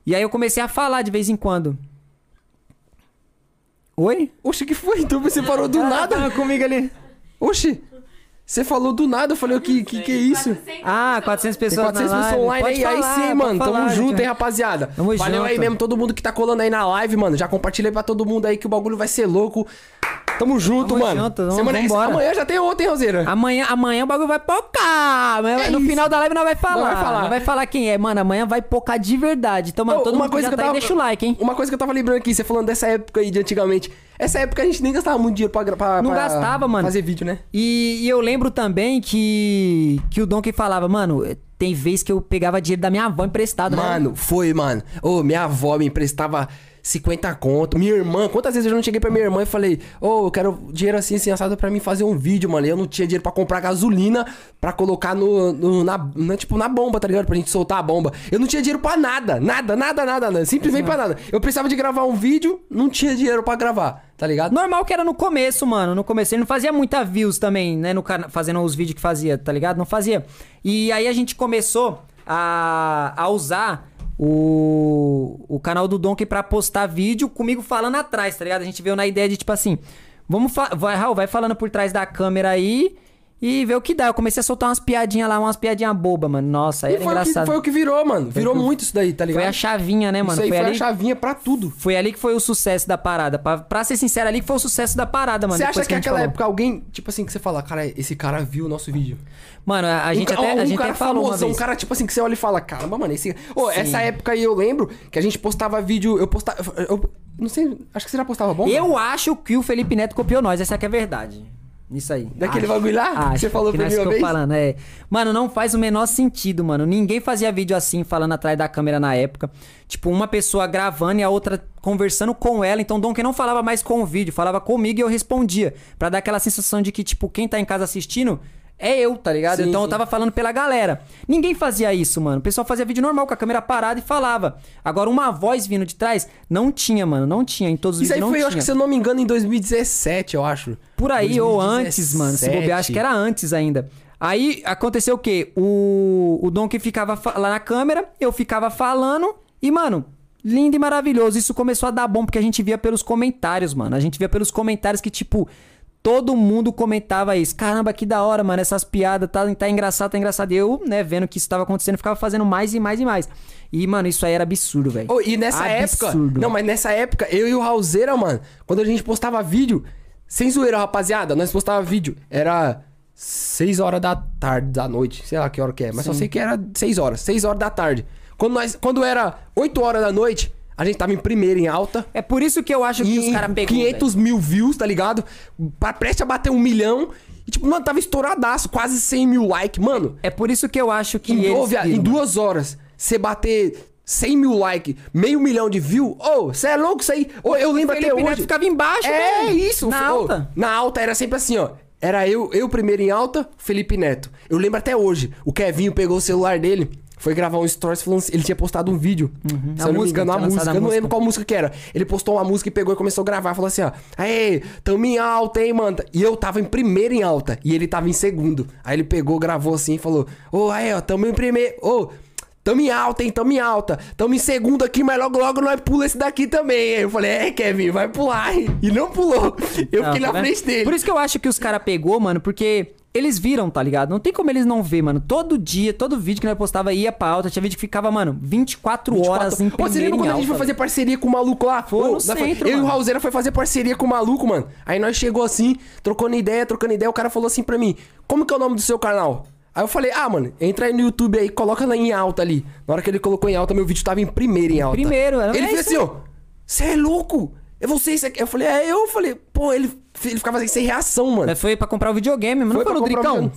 E aí eu comecei a falar de vez em quando. Oi? Oxe, que foi? Então você parou do nada? Tava comigo ali. Oxe, você falou do nada, eu falei, o que, que que é isso? Ah, 400 Tem pessoas 400 na pessoas online Pode aí, aí falar, sim, pode mano. falar, Tamo junto, gente. hein, rapaziada. Tamo Valeu aí junto. mesmo, todo mundo que tá colando aí na live, mano. Já compartilha aí pra todo mundo aí que o bagulho vai ser louco. Tamo junto, Tamo mano. junto, vamos- Semana vambora. Amanhã já tem outra, hein, Roseira? Amanhã, amanhã o bagulho vai pocar. É no isso. final da live não vai falar. Não vai falar. Não vai falar quem é. Mano, amanhã vai pocar de verdade. Então, mano, Ô, todo mundo que já tá aí, deixa o like, hein? Uma coisa que eu tava lembrando aqui, você falando dessa época aí de antigamente. Essa época a gente nem gastava muito dinheiro pra, pra, Não pra gastava, mano. fazer vídeo, né? E, e eu lembro também que, que o Donkey falava, mano, tem vez que eu pegava dinheiro da minha avó emprestado, né? Mano, foi, mano. Ô, minha avó me emprestava 50 conto. Minha irmã, quantas vezes eu não cheguei pra minha irmã e falei, ô, eu quero dinheiro assim, assim, assado pra mim fazer um vídeo, mano. E Eu não tinha dinheiro pra comprar gasolina pra colocar no, no- na, na- tipo, na bomba, tá ligado? Pra gente soltar a bomba. Eu não tinha dinheiro pra nada, nada, nada, nada, nada. Simplesmente pra nada. Eu precisava de gravar um vídeo, não tinha dinheiro pra gravar, tá ligado? Normal que era no começo, mano. No começo ele não fazia muita views também, né? No cana- fazendo os vídeos que fazia, tá ligado? Não fazia. E aí a gente começou a, a usar o, o canal do Donkey pra postar vídeo comigo falando atrás, tá ligado? A gente veio na ideia de tipo assim, vamos vai, Raul, vai falando por trás da câmera aí e vê o que dá. Eu comecei a soltar umas piadinhas lá, umas piadinhas bobas, mano. Nossa, aí E era foi o, que, engraçado. foi o que virou, mano. Virou que- muito isso daí, tá ligado? Foi a chavinha, né, mano? Isso aí foi, ali, a chavinha pra tudo. foi ali que foi o sucesso da parada. Pra, pra ser sincero, ali que foi o sucesso da parada, mano. Você acha que gente naquela época alguém, tipo assim, que você fala, cara, esse cara viu o nosso vídeo? Mano, a, a gente um, até, um a gente cara até falou famosão, um cara, tipo assim, que você olha e fala, caramba, mano, esse. Ô, Sim. essa época aí eu lembro que a gente postava vídeo. Eu postava. Eu, não sei, acho que você já postava bom? Eu acho que o Felipe Neto copiou nós, essa que é a verdade. Isso aí. Daquele Acho. bagulho lá? Que você falou que pra mim uma vez? falando, é. Mano, não faz o menor sentido, mano. Ninguém fazia vídeo assim, falando atrás da câmera na época. Tipo, uma pessoa gravando e a outra conversando com ela. Então, Donkey não falava mais com o vídeo, falava comigo e eu respondia. Pra dar aquela sensação de que, tipo, quem tá em casa assistindo é eu, tá ligado? Sim, então eu sim. tava falando pela galera. Ninguém fazia isso, mano. O pessoal fazia vídeo normal, com a câmera parada e falava. Agora, uma voz vindo de trás, não tinha, mano. Não tinha. Em todos os Isso aí vídeos foi, não eu acho que se eu não me engano, em 2017, eu acho. Por aí, ou antes, 2017. mano. Se bobear, acho que era antes ainda. Aí aconteceu o quê? O, o Donkey ficava lá na câmera, eu ficava falando e, mano, lindo e maravilhoso. Isso começou a dar bom porque a gente via pelos comentários, mano. A gente via pelos comentários que, tipo, todo mundo comentava isso. Caramba, que da hora, mano, essas piadas, tá, tá engraçado, tá engraçado. E eu, né, vendo que isso tava acontecendo, ficava fazendo mais e mais e mais. E, mano, isso aí era absurdo, velho. Ô, e nessa época. Não, mas nessa época, eu e o Raulzeira, mano, quando a gente postava vídeo, sem zoeira, rapaziada, nós postava vídeo. Era 6 horas da tarde, da noite, sei lá que hora que é, mas só sei que era 6 horas, 6 horas da tarde. Quando, nós, quando era 8 horas da noite, a gente tava em primeiro, em alta. É por isso que eu acho que os caras pegou. 500 mil views, tá ligado? Pra prestes a bater um milhão. E, tipo, mano, tava estouradaço, quase 100 mil likes. Mano, É por isso que eu acho que em, viado, em duas horas, você bater 100 mil likes, meio milhão de views, ô, você é louco isso aí? Ô, eu lembro até Felipe Neto hoje. ficava embaixo, É velho. isso, Na ô, alta. Na alta era sempre assim, ó. Era eu, eu primeiro em alta, Felipe Neto. Eu lembro até hoje. O Kevinho pegou o celular dele, foi gravar um stories falando assim, ele tinha postado um vídeo. Se A eu não me música, engano, a música. Eu não música. lembro qual música que era. Ele postou uma música e pegou e começou a gravar. Falou assim, ó. Aê, tamo em alta, hein, mano. E eu tava em primeiro em alta. E ele tava em segundo. Aí ele pegou, gravou assim e falou: Ô, aí, ó, tamo em primeiro. Ô. Tamo em alta, hein? Tamo em alta. Tamo em segundo aqui, mas logo logo nós pula esse daqui também. Aí eu falei, é, Kevin, vai pular. hein? E não pulou. Eu Não, fiquei na vendo? frente dele. Por isso que eu acho que os caras pegou, mano, porque eles viram, tá ligado? Não tem como eles não ver, mano. Todo dia, todo vídeo que nós postava ia pra alta. Tinha vídeo que ficava, mano, 24, horas em Pô, você lembra quando a gente foi fazer parceria com o maluco lá? Foi Ô, no centro, Eu e o. Raulzeira foi fazer parceria com o maluco, mano. Aí nós chegou assim, trocando ideia, trocando ideia. O cara falou assim pra mim: Como que é o nome do seu canal? Aí eu falei, ah, mano, entra aí no YouTube aí, coloca lá em alta ali. Na hora que ele colocou em alta, meu vídeo tava em primeiro em alta. Primeiro, era- Ele fez assim, ó. Você é louco? É você isso aqui. Eu falei, é eu. Eu falei, pô, ele, ele ficava assim, sem reação, mano. Mas Foi pra comprar o videogame, mas não foi no Dricão?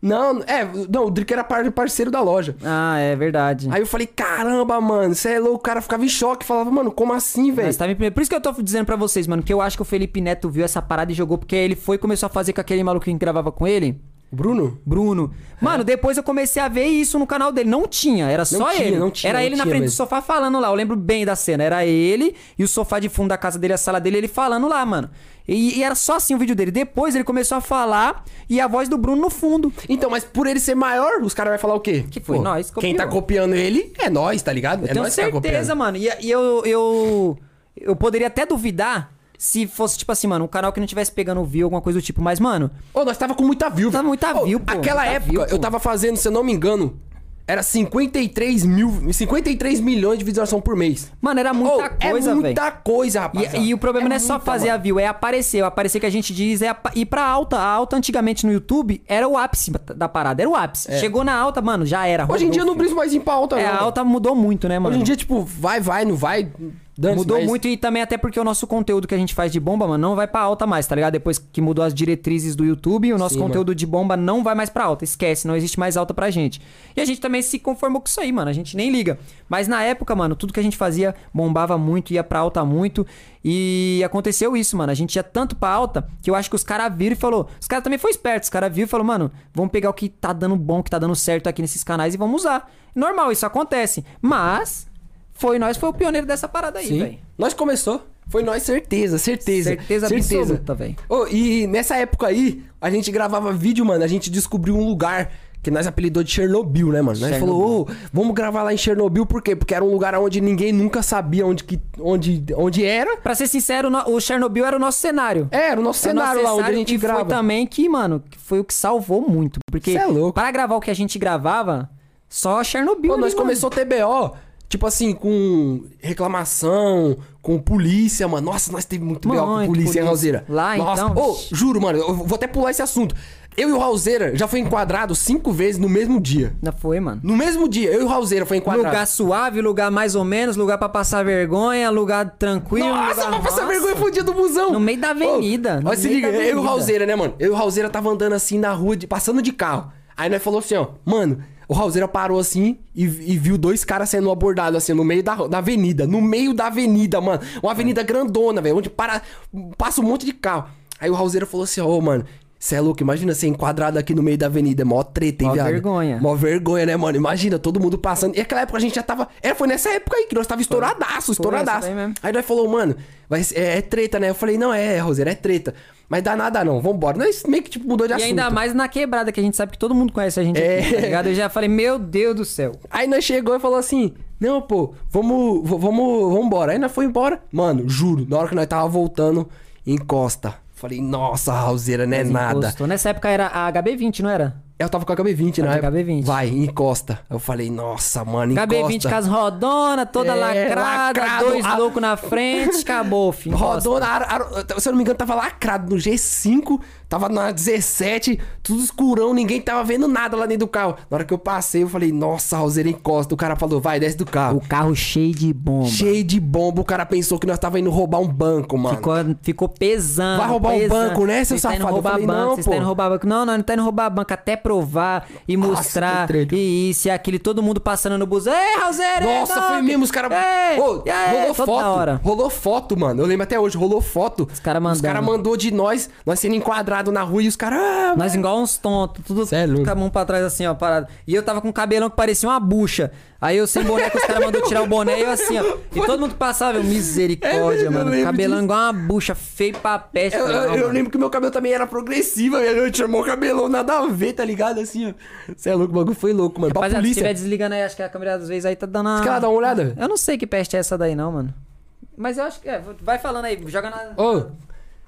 Não, é, não, o Drick era par- parceiro da loja. Ah, é verdade. Aí eu falei, caramba, mano, você é louco. O cara ficava em choque, falava, mano, como assim, velho? Primeiro. Por isso que eu tô dizendo pra vocês, mano, que eu acho que o Felipe Neto viu essa parada e jogou, porque ele foi e começou a fazer com aquele maluquinho que gravava com ele. Bruno? Bruno. Mano, depois eu comecei a ver isso no canal dele. Não tinha, era só tinha, ele. não tinha, era não ele na tinha frente do mesmo. sofá falando lá. Eu lembro bem da cena. Era ele e o sofá de fundo da casa dele, a sala dele, ele falando lá, mano. E, e era só assim o vídeo dele. Depois ele começou a falar e a voz do Bruno no fundo. Então, mas por ele ser maior, os caras vão falar o quê? Que foi nós, Quem copiou. tá copiando ele é nós, tá ligado? Eu é tenho nós que tá certeza, copiando. mano. E, e eu, eu, eu poderia até duvidar se fosse, tipo assim, mano, um canal que não tivesse pegando view, alguma coisa do tipo. Mas, mano, Ô, nós tava com muita view. Tava muita view, pô, Aquela muita época, view, eu tava fazendo, se eu não me engano, era 53 mil, 53 milhões de visualização por mês. mano, era muita Ô, coisa, é muita coisa, rapaz. E, e o problema não é só fazer a mano. view, é aparecer. O aparecer que a gente diz é ir pra alta. A alta antigamente no YouTube era o ápice da parada, era o ápice. Chegou na alta, mano, já era. É. Hoje em dia eu não briso mais em pauta, É, não. a alta mudou muito, né, mano? Hoje em dia, tipo, vai, vai, não vai. Mudou mas- muito e também até porque o nosso conteúdo que a gente faz de bomba, mano, não vai pra alta mais, tá ligado? Depois que mudou as diretrizes do YouTube, o nosso Sim, conteúdo de bomba não vai mais pra alta. Esquece, não existe mais alta pra gente. E a gente também se conformou com isso aí, mano. A gente nem liga. Mas na época, mano, tudo que a gente fazia bombava muito, ia pra alta muito. E aconteceu isso, mano. A gente ia tanto pra alta que eu acho que os caras viram e falou. Os caras também foi esperto. Os caras viram e falou, mano, vamos pegar o que tá dando bom, que tá dando certo aqui nesses canais e vamos usar. Normal, isso acontece. Mas foi nós, foi o pioneiro dessa parada aí, velho. Nós começou. Foi nós, certeza, certeza. Certeza absoluta, velho. Ô, e nessa época aí, a gente gravava vídeo, mano. A gente descobriu um lugar que nós apelidou de Chernobyl, né, mano? Nós Chernobyl. falou, ô, vamos gravar lá em Chernobyl, por quê? Porque era um lugar onde ninguém nunca sabia onde, que, onde, onde era. Pra ser sincero, o Chernobyl era o nosso cenário. É, era o nosso Era o nosso cenário lá onde a gente e grava. foi também que, mano, foi o que salvou muito. Porque Cê é louco. para gravar o que a gente gravava, só Chernobyl Pô, ali, nós mano. começou TBO, tipo assim, com reclamação, com polícia, mano. Nossa, nós teve muito BO com polícia, hein. Raulzeira? Lá, Nossa, então, ô, vixi. juro, mano, eu vou até pular esse assunto. Eu e o Raulzeira já foi enquadrado cinco vezes no mesmo dia. Ainda foi, mano. No mesmo dia, eu e o Raulzeira foi enquadrado. Lugar suave, lugar mais ou menos, lugar pra passar vergonha, lugar tranquilo. Nossa, lugar... pra passar Nossa. vergonha foi o dia do busão. No meio da avenida, Ô, Ó, se liga, eu e o. Raulzeira, né, mano? Eu e o Raulzeira tava andando assim na rua, de- passando de carro. Aí nós falou assim, ó, mano, o Raulzeira parou assim e, e viu dois caras sendo abordados assim no meio da, da avenida. No meio da avenida, mano. Uma avenida grandona, velho, onde para, passa um monte de carro. Aí o Raulzeira falou assim, ô, mano. Cê é louco, imagina ser enquadrado aqui no meio da avenida, é mó treta, hein, Mó viado? vergonha. Mó vergonha, né, mano? Imagina, todo mundo passando. E aquela época a gente já tava. É, foi nessa época aí que nós tava estouradaço, estouradaço. mesmo. Aí nós falou, mano, vai, é, é treta, né? Eu falei, não, é, Roseira, é treta. Mas dá nada não, vambora. Nós meio que tipo mudou de E assunto. ainda mais na quebrada, que a gente sabe que todo mundo conhece a gente É. aqui, tá ligado? Eu já falei, meu Deus do céu. Aí nós chegou e falou assim: Não, pô, vamos, vamos, vamos embora. Aí nós foi embora. Mano, juro, na hora que nós tava voltando, encosta. Falei, nossa, Raulzeira, não é Mas nada. encostou. Nessa época era a HB20, não era? Eu tava com a HB20, Tava né? de HB20. Vai, encosta. Eu falei, nossa, mano, encosta. HB20 com as rodona, toda É, lacrada, lacrado, dois a- loucos na frente, acabou, filho. encosta. Rodou na ar- ar- se eu não me engano, tava lacrado no G5, tava na 17, tudo escurão, ninguém tava vendo nada lá dentro do carro. Na hora que eu passei, eu falei, nossa, Raulzeira encosta. O cara falou, vai, desce do carro. O carro cheio de bomba. Cheio de bomba, o cara pensou que nós tava indo roubar um banco, mano. Ficou, ficou pesando. Vai roubar um pesando. banco, né, seu Vocês tá indo safado? Eu roubar falei, banco, não, vocês tá pô. indo roubar banco. Não, não, não tá indo roubar banco até provar e Nossa, mostrar. E isso e aquele, todo mundo passando no busão. Ei, Raulzeira! ei, Nossa, foi mesmo, os caras. Aí, rolou foto. hora. Rolou foto, mano. Eu lembro até hoje, rolou foto. Os cara Os mandando. caras mandou de nós, nós sendo na rua e os caras. Ah, Nós igual uns tontos, tudo Cê é louco. com a mão pra trás assim, ó, parado. E eu tava com um cabelão que parecia uma bucha. Aí eu sem boné, que os caras mandou tirar o boné e eu assim, ó. E todo mundo que passava, eu, É misericórdia, eu mano. Cabelão disso. igual uma bucha, feio pra peste. Eu, eu- eu lembro que meu cabelo também era progressivo, velho. Eu chamou o cabelão nada a ver, tá ligado? Assim, ó. Você é louco, o bagulho foi louco, mano. Pra Rapaziada, se polícia. estiver desligando aí, acho que a câmera às vezes aí tá dando uma... Quer lá dar uma olhada? Eu não sei que peste é essa daí, não, mano. Mas eu acho que é. Vai falando aí, joga na. Ô,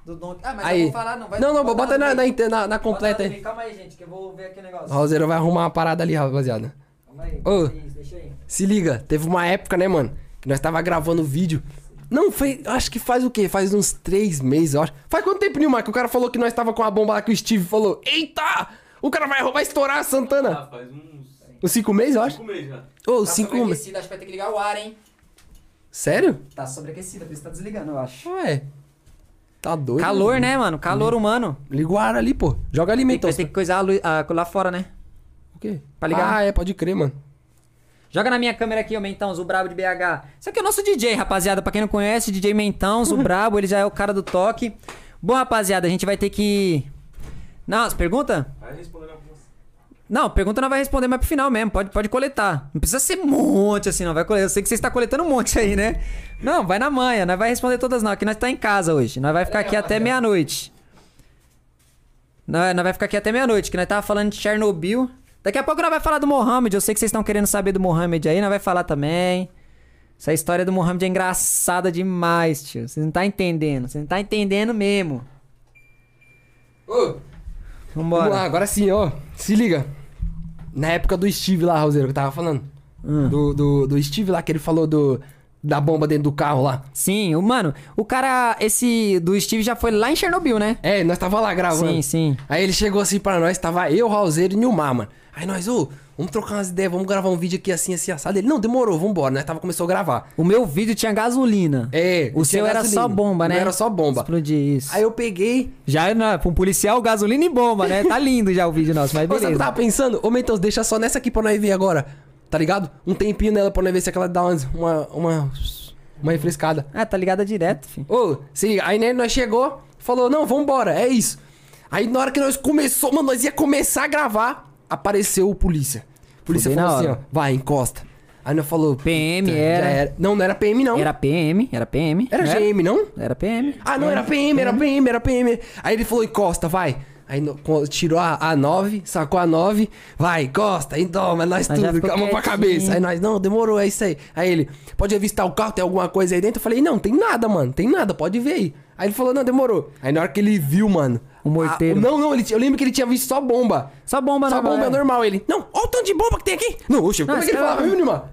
Do Don... Ah, mas aí. eu vou falar, não. Vai, não, não, bota bota na, na, na, na completa aí. Calma aí, gente, que eu vou ver aqui o negócio. O Raulzeiro vai arrumar uma parada ali, rapaziada. Calma aí. Ô. Deixa aí. Se liga, teve uma época, né, mano? Que nós tava gravando vídeo. Não, foi. Acho que faz o quê? Faz uns três meses, eu acho. Faz quanto tempo, Nilmar? Que o cara falou que nós tava com a bomba lá que o Steve falou: Eita! O cara vai, vai estourar a Santana. Ah, faz uns Uns cinco meses, eu acho. cinco meses já. Ô, Tá cinco meses. acho que vai ter que ligar o ar, hein? Sério? Tá sobreaquecido, por isso tá desligando, eu acho. Ué. Tá doido. Calor, né, mano? Calor humano. Liga o ar ali, pô. Joga ali, Tem que, ter que coisar a luz, a- lá fora, né? O quê? Pra ligar. Ah, é, pode crer, mano. Joga na minha câmera aqui, o Mentãos, o Brabo de BH. Isso aqui é o nosso DJ, rapaziada. Pra quem não conhece, DJ Mentãos, o Brabo, ele já é o cara do toque. Bom, rapaziada, a gente vai ter que. Não, as pergunta? Vai moça. Não, pergunta não vai responder mais pro final mesmo. Pode, pode coletar. Não precisa ser um monte assim, não. Vai coletar. Eu sei que você está coletando um monte aí, né? Não, vai na manha. Nós vai responder todas não. Aqui nós tá em casa hoje. Nós vai ficar aqui até meia-noite. Nós, nós vai ficar aqui até meia-noite, que nós tava falando de Chernobyl. Daqui a pouco nós vai falar do Mohamed. Eu sei que vocês estão querendo saber do Mohamed aí, nós vai falar também. Essa história do Mohamed é engraçada demais, tio. Você não tá entendendo. Você não tá entendendo mesmo. Ô, Vambora. Vamos lá, agora sim, ó. Se liga. Na época do Steve lá, Roseiro, que eu tava falando. Hum. Do, do, do Steve lá, que ele falou do, da bomba dentro do carro lá. Sim, o mano, o cara, esse do Steve já foi lá em Chernobyl, né? É, nós tava lá gravando. Sim, sim. Aí ele chegou assim pra nós, tava eu, Raulzeiro e Nilmar, mano. Aí nós, ô, vamos trocar umas ideias, vamos gravar um vídeo aqui assim, assim, assado. Ele, não, demorou, vambora. Nós tava, começou a gravar. O meu vídeo tinha gasolina. É, O seu era gasolina. só bomba, O né? meu era só bomba. Explodir isso. Aí eu peguei... Já não, pra um policial, gasolina e bomba, né? Tá lindo já o vídeo nosso, mas Ô, sabe o que eu beleza. tava pensando? Ô, Mentos, deixa só nessa aqui pra nós ver agora. Tá ligado? Um tempinho nela pra nós ver se aquela dá uma... Uma, uma, uma refrescada. Ah, tá ligada direto, filho. Ô, se liga. Aí né, nós chegou, falou, não, vambora, é isso. Aí na hora que nós começou, mano, nós ia começar a gravar, apareceu o polícia. O polícia Fudei falou assim, ó, vai, encosta. Aí nós falou... PM "Puta, era. já Não, não era PM, não. Era PM, era PM. Era? GM, não? Era PM. Ah, não, era PM, era PM, era PM. Aí ele falou, encosta, vai. Aí tirou a, a 9, sacou a 9, vai, encosta, e nós Mas já tudo, ficou com a mão pra cabeça. Aí nós, não, demorou, é isso aí. Aí ele, pode avistar o carro, tem alguma coisa aí dentro? Eu falei, não, tem nada, mano, tem nada, pode ver aí. Aí ele falou, não, demorou. Aí na hora que ele viu, mano. O morteiro. a- não, não, ele, eu lembro que ele tinha visto só bomba. Só bomba, Só bomba é. normal. Ele, não, olha o tanto de bomba que tem aqui. Não, oxe, como é que ele falava, viu, Nilmar?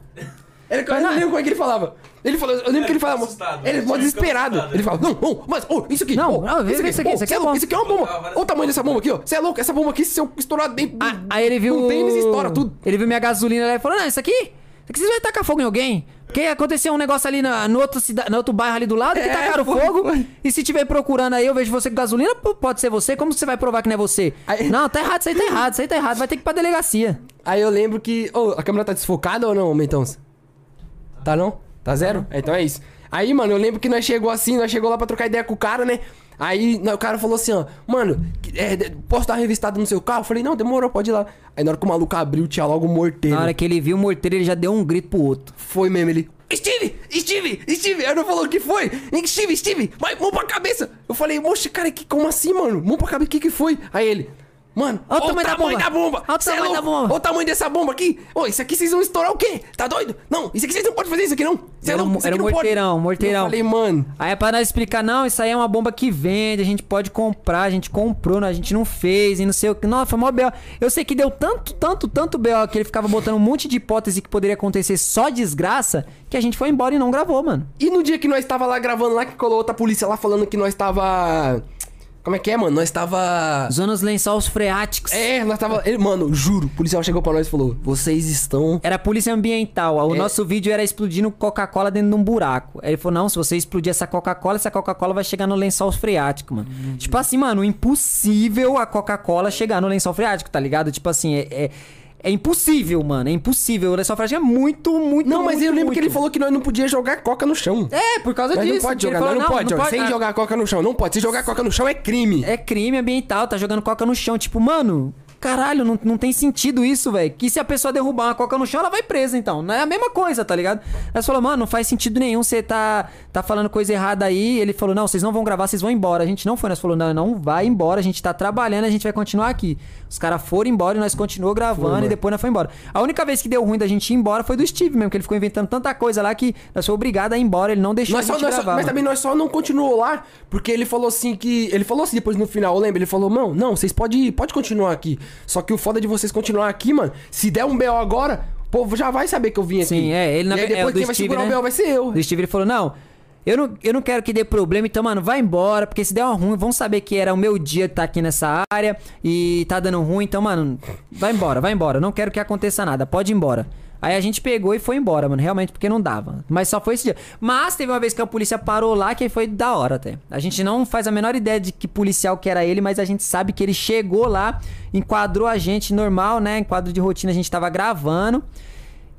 Ele, eu não lembro como é que ele falava. Ele falou, eu lembro que ele falava. assustado, Ele ele ficou fica desesperado. assustado. Ele fala, não, não, mas, ô, isso aqui. Não, ô, não, vê- vê isso aqui, ô, isso aqui cê é louco. Isso aqui é uma bomba. Olha o tamanho dessa bomba aqui, ó. Você é louco, essa bomba aqui, se eu estourar dentro. do- Ah, aí ele viu. Um tênis o- estoura tudo. Ele viu minha gasolina lá e falou: Não, isso aqui. Isso aqui vocês vão tacar fogo em alguém. Porque aconteceu um negócio ali na, no, outro cida, no outro bairro ali do lado que É, tacaram foi, fogo. foi. E se tiver procurando aí, eu vejo você com gasolina, pode ser você. Como você vai provar que não é você? Aí- Não, tá errado, isso aí tá errado, isso aí tá errado. Vai ter que ir pra delegacia. Aí eu lembro que. Ô, a câmera tá desfocada ou não, Mentãos? Tá não? Tá zero? É, então é isso. Aí, mano, eu lembro que nós chegou assim, nós chegou lá pra trocar ideia com o cara, né? Aí o cara falou assim, ó, mano, é, posso dar uma revistada no seu carro? Eu falei, não, demorou, pode ir lá. Aí na hora que o maluco abriu, tinha logo um morteiro. Na hora que ele viu o morteiro, ele já deu um grito pro outro. Foi mesmo, ele. Steve! Steve! Steve! Aí não falou o que foi? Steve, Steve! Vai, mão pra cabeça! Eu falei, moxa, cara, que, como assim, mano? Mão pra cabeça, o que que foi? Aí ele. Mano, Olha o tamanho da bomba. da bomba. Olha o Cê é tamanho da louco? bomba. Olha o tamanho dessa bomba aqui. Ô, isso aqui vocês vão estourar o quê? Tá doido? Não, isso aqui vocês não podem fazer isso aqui não. Cê é Era um- louco? Era um não pode. morteirão, morteirão. Eu falei, mano. Aí é pra nós explicar, não, isso aí é uma bomba que vende, a gente pode comprar, a gente comprou, né, a gente não fez e não sei o que. Nossa, foi mó B.O. Eu sei que deu tanto, tanto, tanto B.O. que ele ficava botando um monte de hipótese que poderia acontecer só desgraça, que a gente foi embora e não gravou, mano. E no dia que nós tava lá gravando lá, que colou outra polícia lá falando que nós tava... Como é que é, mano? Nós tava... Zonas lençóis freáticos. É, nós tava... Mano, juro, o policial chegou pra nós e falou, vocês estão... Era polícia ambiental. O É. nosso vídeo era explodindo Coca-Cola dentro de um buraco. Aí ele falou: não, se você explodir essa Coca-Cola, essa Coca-Cola vai chegar no lençol freático, mano. Uhum. Tipo assim, mano, impossível a Coca-Cola chegar no lençol freático, tá ligado? Tipo assim, é. é... é impossível, mano. É impossível. Lençol freático é muito, muito. Não, mas muito, eu lembro muito. que ele falou que nós não podia jogar coca no chão. É, por causa Nós disso. não pode jogar, falou, nós não, pode jogar. Sem ah, jogar coca no chão, não pode. Se jogar coca no chão é crime. É crime ambiental, tá jogando coca no chão. Tipo, mano, caralho, não, não tem sentido isso, velho. Que se a pessoa derrubar uma coca no chão, ela vai presa, então. Não é a mesma coisa, tá ligado? Ela falou, mano, não faz sentido nenhum você tá, tá falando coisa errada aí. Ele falou, não, vocês não vão gravar, vocês vão embora. A gente não foi, nós falou, não, não vai embora, a gente tá trabalhando, a gente vai continuar aqui. Os caras foram embora e nós continuou gravando mano. e depois nós foi embora. A única vez que deu ruim da gente ir embora foi do Steve mesmo, que ele ficou inventando tanta coisa lá que nós fomos obrigados a ir embora, ele não deixou Nós a só, gente só- gravar. mas mano. também nós só não continuou lá, porque ele falou assim que. Ele falou assim depois no final, lembra? Ele falou, não, não, vocês podem pode continuar aqui. Só que o foda de vocês continuar aqui, mano, se der um BO agora, o povo já vai saber que eu vim aqui. Sim, é, ele na E aí ve- é, depois o do quem vai Steve, segurar né? o BO vai ser eu. Do Steve ele falou: Não, eu não, eu não quero que dê problema, então, mano, vai embora, porque se der uma ruim, vão saber que era o meu dia de estar aqui nessa área e tá dando ruim, então, mano, vai embora, vai embora. Não quero que aconteça nada, pode ir embora. Aí a gente pegou e foi embora, mano, realmente, porque não dava. Mas só foi esse dia. Mas teve uma vez que a polícia parou lá, que foi da hora até. A gente não faz a menor ideia de que policial que era ele, mas a gente sabe que ele chegou lá, enquadrou a gente normal, né? Em quadro de rotina a gente tava gravando.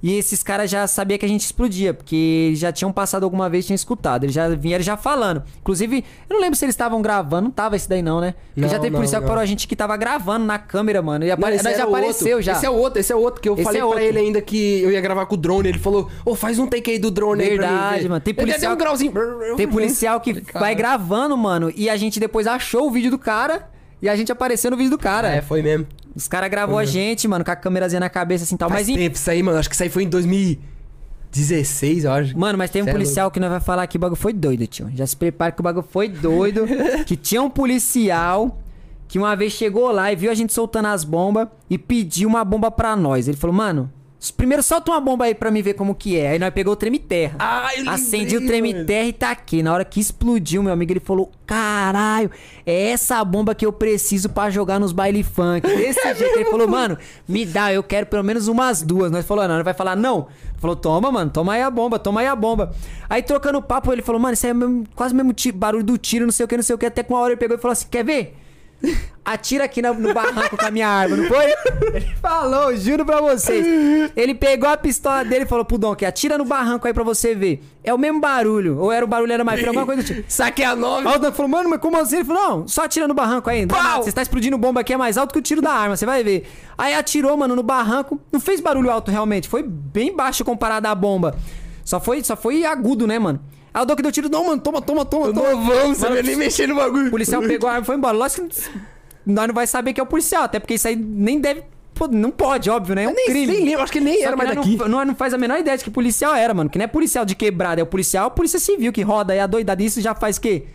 E esses caras já sabiam que a gente explodia, porque eles já tinham passado alguma vez, tinham escutado. Eles já vieram já falando. Inclusive, eu não lembro se eles estavam gravando, não tava esse daí não, né? Não, já teve não, policial que não. parou a gente que tava gravando na câmera, mano. E Não, apare... nós já apareceu outro. já. Esse é o outro, esse é o outro que eu Esse falei é pra ele ainda que eu ia gravar com o drone. Ele falou, ô, faz um take aí do drone aí pra mim Verdade, ver. mano. Tem Ele policial- deu um grauzinho. Tem policial que vai gravando, mano, e a gente depois achou o vídeo do cara e a gente apareceu no vídeo do cara. É, foi mesmo. Os caras gravou a gente, mano, com a câmerazinha na cabeça assim tal. Faz Mas em- tempo isso aí, mano. Acho que isso aí foi em 2016, eu acho. Mano, mas tem um Cê é policial que nós vai falar que o bagulho foi doido, tio. Já se prepara que o bagulho foi doido. que tinha um policial que uma vez chegou lá e viu a gente soltando as bombas e pediu uma bomba pra nós. Ele falou, mano, primeiro solta uma bomba aí pra mim ver como que é. Aí nós pegou o treme terra. Ah, Acendi o treme mano. terra e tá aqui. Na hora que explodiu, meu amigo, ele falou: Caralho, é essa bomba que eu preciso pra jogar nos baile funk. Desse jeito. Ele falou, mano, me dá, eu quero pelo menos umas duas. Nós falou, não, ele vai falar, não. Ele falou, toma, mano, toma aí a bomba, toma aí a bomba. Aí trocando papo, ele falou, mano, isso é mesmo- quase o mesmo barulho do tiro, não sei o que, não sei o que. Até com uma hora ele pegou e falou assim: quer ver? Atira aqui no barranco com a minha arma, não foi? Ele falou, juro pra vocês. Ele pegou a pistola dele e falou pro que atira no barranco aí pra você ver. É o mesmo barulho. Ou era o barulho, era mais frio, alguma coisa do tipo. Saquei a 9. Aí o Dom falou, mano, mas como assim? Ele falou, não, só atira no barranco aí. Você está explodindo bomba aqui, é mais alto que o tiro da arma, você vai ver. Aí atirou, mano, no barranco. Não fez barulho alto realmente, foi bem baixo comparado à bomba. Só foi, só foi agudo, né, mano? Aí o Dom que deu tiro, não, mano, toma, toma, toma, toma. Novão, você nem mexer no bagulho. o policial pegou a arma e foi embora. Lógico que nós não vai saber que é o policial, até porque isso aí nem deve. pô, Não pode, óbvio, né? É um nem, crime. nem lembro, acho que ele nem Só era que mais daqui. Não, nós não faz a menor ideia de que policial era, mano. Que não é policial de quebrada, é o policial, polícia civil que roda aí a doidada. Isso já faz o quê?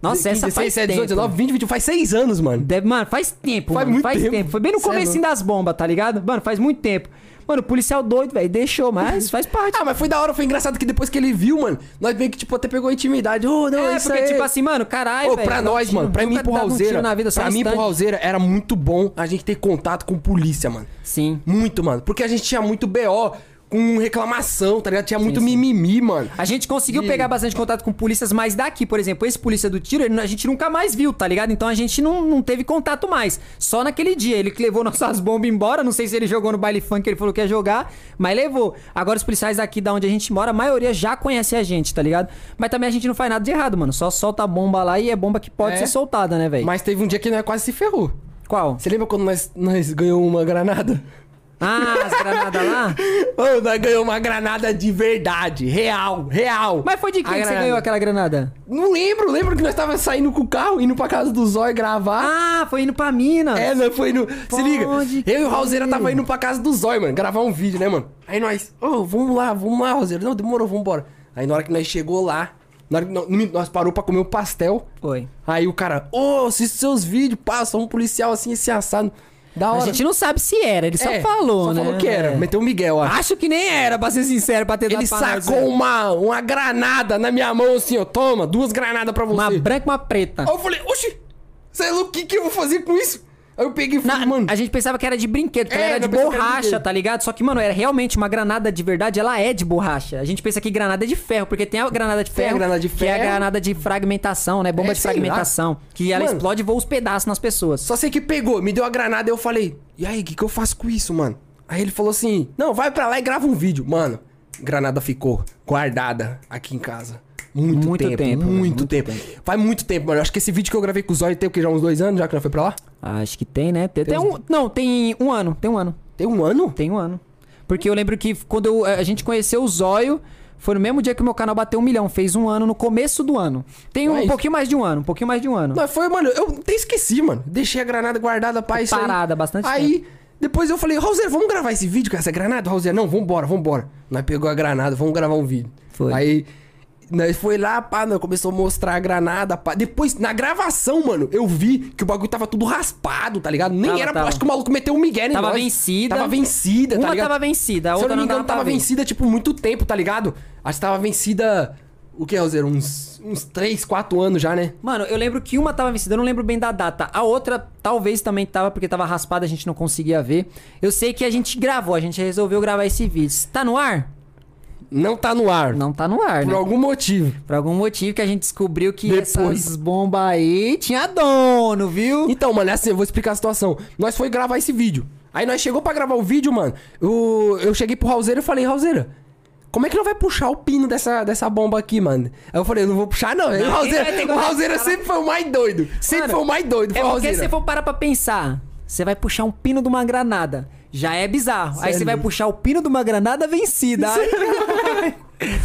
Nossa, essa 16, faz 17, tempo. 18, 19, 20, 21, faz 6 anos, mano. Deve, mano, faz tempo, Faz mano, muito faz tempo. tempo. Foi bem no é comecinho das bombas, tá ligado? Mano, faz muito tempo. Mano, o policial doido, velho, deixou, mas faz parte. Ah, mas foi da hora, foi engraçado que depois que ele viu, mano, nós meio que, tipo, até pegou intimidade. Ô, não, é, isso porque, aí. tipo assim, mano, caralho, Ô, velho. pra nós, mano, pra mim pro Raulzeira, na vida, pra mim pro. Raulzeira era muito bom a gente ter contato com polícia, mano. Sim. Muito, mano. Porque a gente tinha muito BO com reclamação, tá ligado? Tinha muito sim. mimimi, mano. A gente conseguiu E- pegar bastante contato com polícias mais daqui, por exemplo, esse polícia do tiro, ele- a gente nunca mais viu, tá ligado? Então a gente não, não teve contato mais. Só naquele dia. Ele que levou nossas bombas embora. Não sei se ele jogou no baile funk, ele falou que ia jogar, mas levou. Agora os policiais daqui da onde a gente mora, a maioria já conhece a gente, tá ligado? Mas também a gente não faz nada de errado, mano. Só solta a bomba lá e é bomba que pode É. ser soltada, né, velho? Mas teve um dia que nós quase se ferrou. Qual? Você lembra quando nós, nós ganhou uma granada? Ah, as granadas lá? Ô, nós ganhamos uma granada de verdade. Real, real. Mas foi de quem que você granada. ganhou aquela granada? Não lembro, lembro que nós tava saindo com o carro, indo pra casa do Zóio gravar. Ah, foi indo pra Minas. É, nós foi no. Se liga, Pode eu e o Raulzeira crer. tava indo pra casa do Zóio, mano, gravar um vídeo, né, mano? Aí nós, ô, vamos lá, vamos lá, Raulzeira. Não, demorou, vambora. Aí na hora que nós chegou lá, na hora que nós, nós parou pra comer o pastel. Foi. Aí o cara, ô, assisto seus vídeos, passa um policial assim, esse assado. Da hora. A gente não sabe se era, ele só É, falou, só né? falou que era. Meteu o Miguel, ó. Acho que nem era, pra ser sincero, pra ter Ele dado pra nós, sacou uma, uma granada na minha mão assim, ó. Toma, duas granadas pra você. Uma branca e uma preta. Aí eu falei, oxi, é louco, o que, que eu vou fazer com isso? Aí eu peguei e falei, Na- mano. a gente pensava que era de brinquedo, que ela É, era que era de borracha, brinquedo. tá ligado? Só que, mano, era realmente uma granada de verdade, ela é de borracha. A gente pensa que granada é de ferro, porque tem a granada de ferro, granada de que é a ferro. granada de fragmentação, né? Bomba É, de sei lá. fragmentação. Que ela Mano. explode e voa os pedaços nas pessoas. Só sei que pegou, me deu a granada e eu falei, e aí, o que, que eu faço com isso, mano? Aí ele falou assim, não, vai pra lá e grava um vídeo. Mano, granada ficou guardada aqui em casa. Muito, Muito tempo, tempo, muito, muito tempo. Faz muito tempo, mano. Eu acho que esse vídeo que eu gravei com o Zóio tem o que, já uns dois anos, já que nós foi pra lá? Acho que tem, né? Tem, Tem um, não, tem um ano, tem um ano. Tem um ano? Tem um ano. Porque eu lembro que quando eu- a gente conheceu o Zóio, foi no mesmo dia que o meu canal bateu um milhão. Fez um ano no começo do ano. Tem um, Mas- pouquinho mais de um ano, um pouquinho mais de um ano. Não, foi, mano, eu até esqueci, mano. Deixei a granada guardada pra isso aí. Parada, bastante Aí, depois eu falei, Rosé, vamos gravar esse vídeo com essa granada? Rosé, não, vambora, vambora. Nós pegou a granada, vamos gravar um vídeo. Foi. Aí, nós foi lá, pá, nós começou a mostrar a granada, pá. Depois, na gravação, mano, eu vi que o bagulho tava tudo raspado, tá ligado? Nem Tava, era, tava. acho que o maluco meteu um migué em Tava nós. vencida. Tava vencida, tá Uma ligado? tava vencida, a Se eu outra não me engano, tava vencida, tipo, muito tempo, tá ligado? Acho que tava vencida, o que, Roseiro? Uns, uns 3, 4 anos já, né? Mano, eu lembro que uma tava vencida, eu não lembro bem da data. A outra talvez também tava, porque tava raspada, a gente não conseguia ver. Eu sei que a gente gravou, a gente resolveu gravar esse vídeo. Tá no ar? Não tá no ar. Não tá no ar, Por né? algum motivo. Por algum motivo que a gente descobriu que Depois. essas bombas aí tinha dono, viu? Então, mano, é assim, eu vou explicar a situação. Nós foi gravar esse vídeo. Aí nós chegou pra gravar o vídeo, mano. Eu, eu cheguei pro Raulzeira e falei, Raulzeira, como é que não vai puxar o pino dessa, dessa bomba aqui, mano? Aí eu falei, eu não vou puxar, não. Aí o Não, Raulzeira, o Raulzeira sempre foi o mais doido. Sempre Mano, foi o mais doido. Foi É porque se for parar pra pensar, você vai puxar um pino de uma granada. Já é bizarro. Aí Cê você é vai puxar o pino de uma granada vencida. Aí,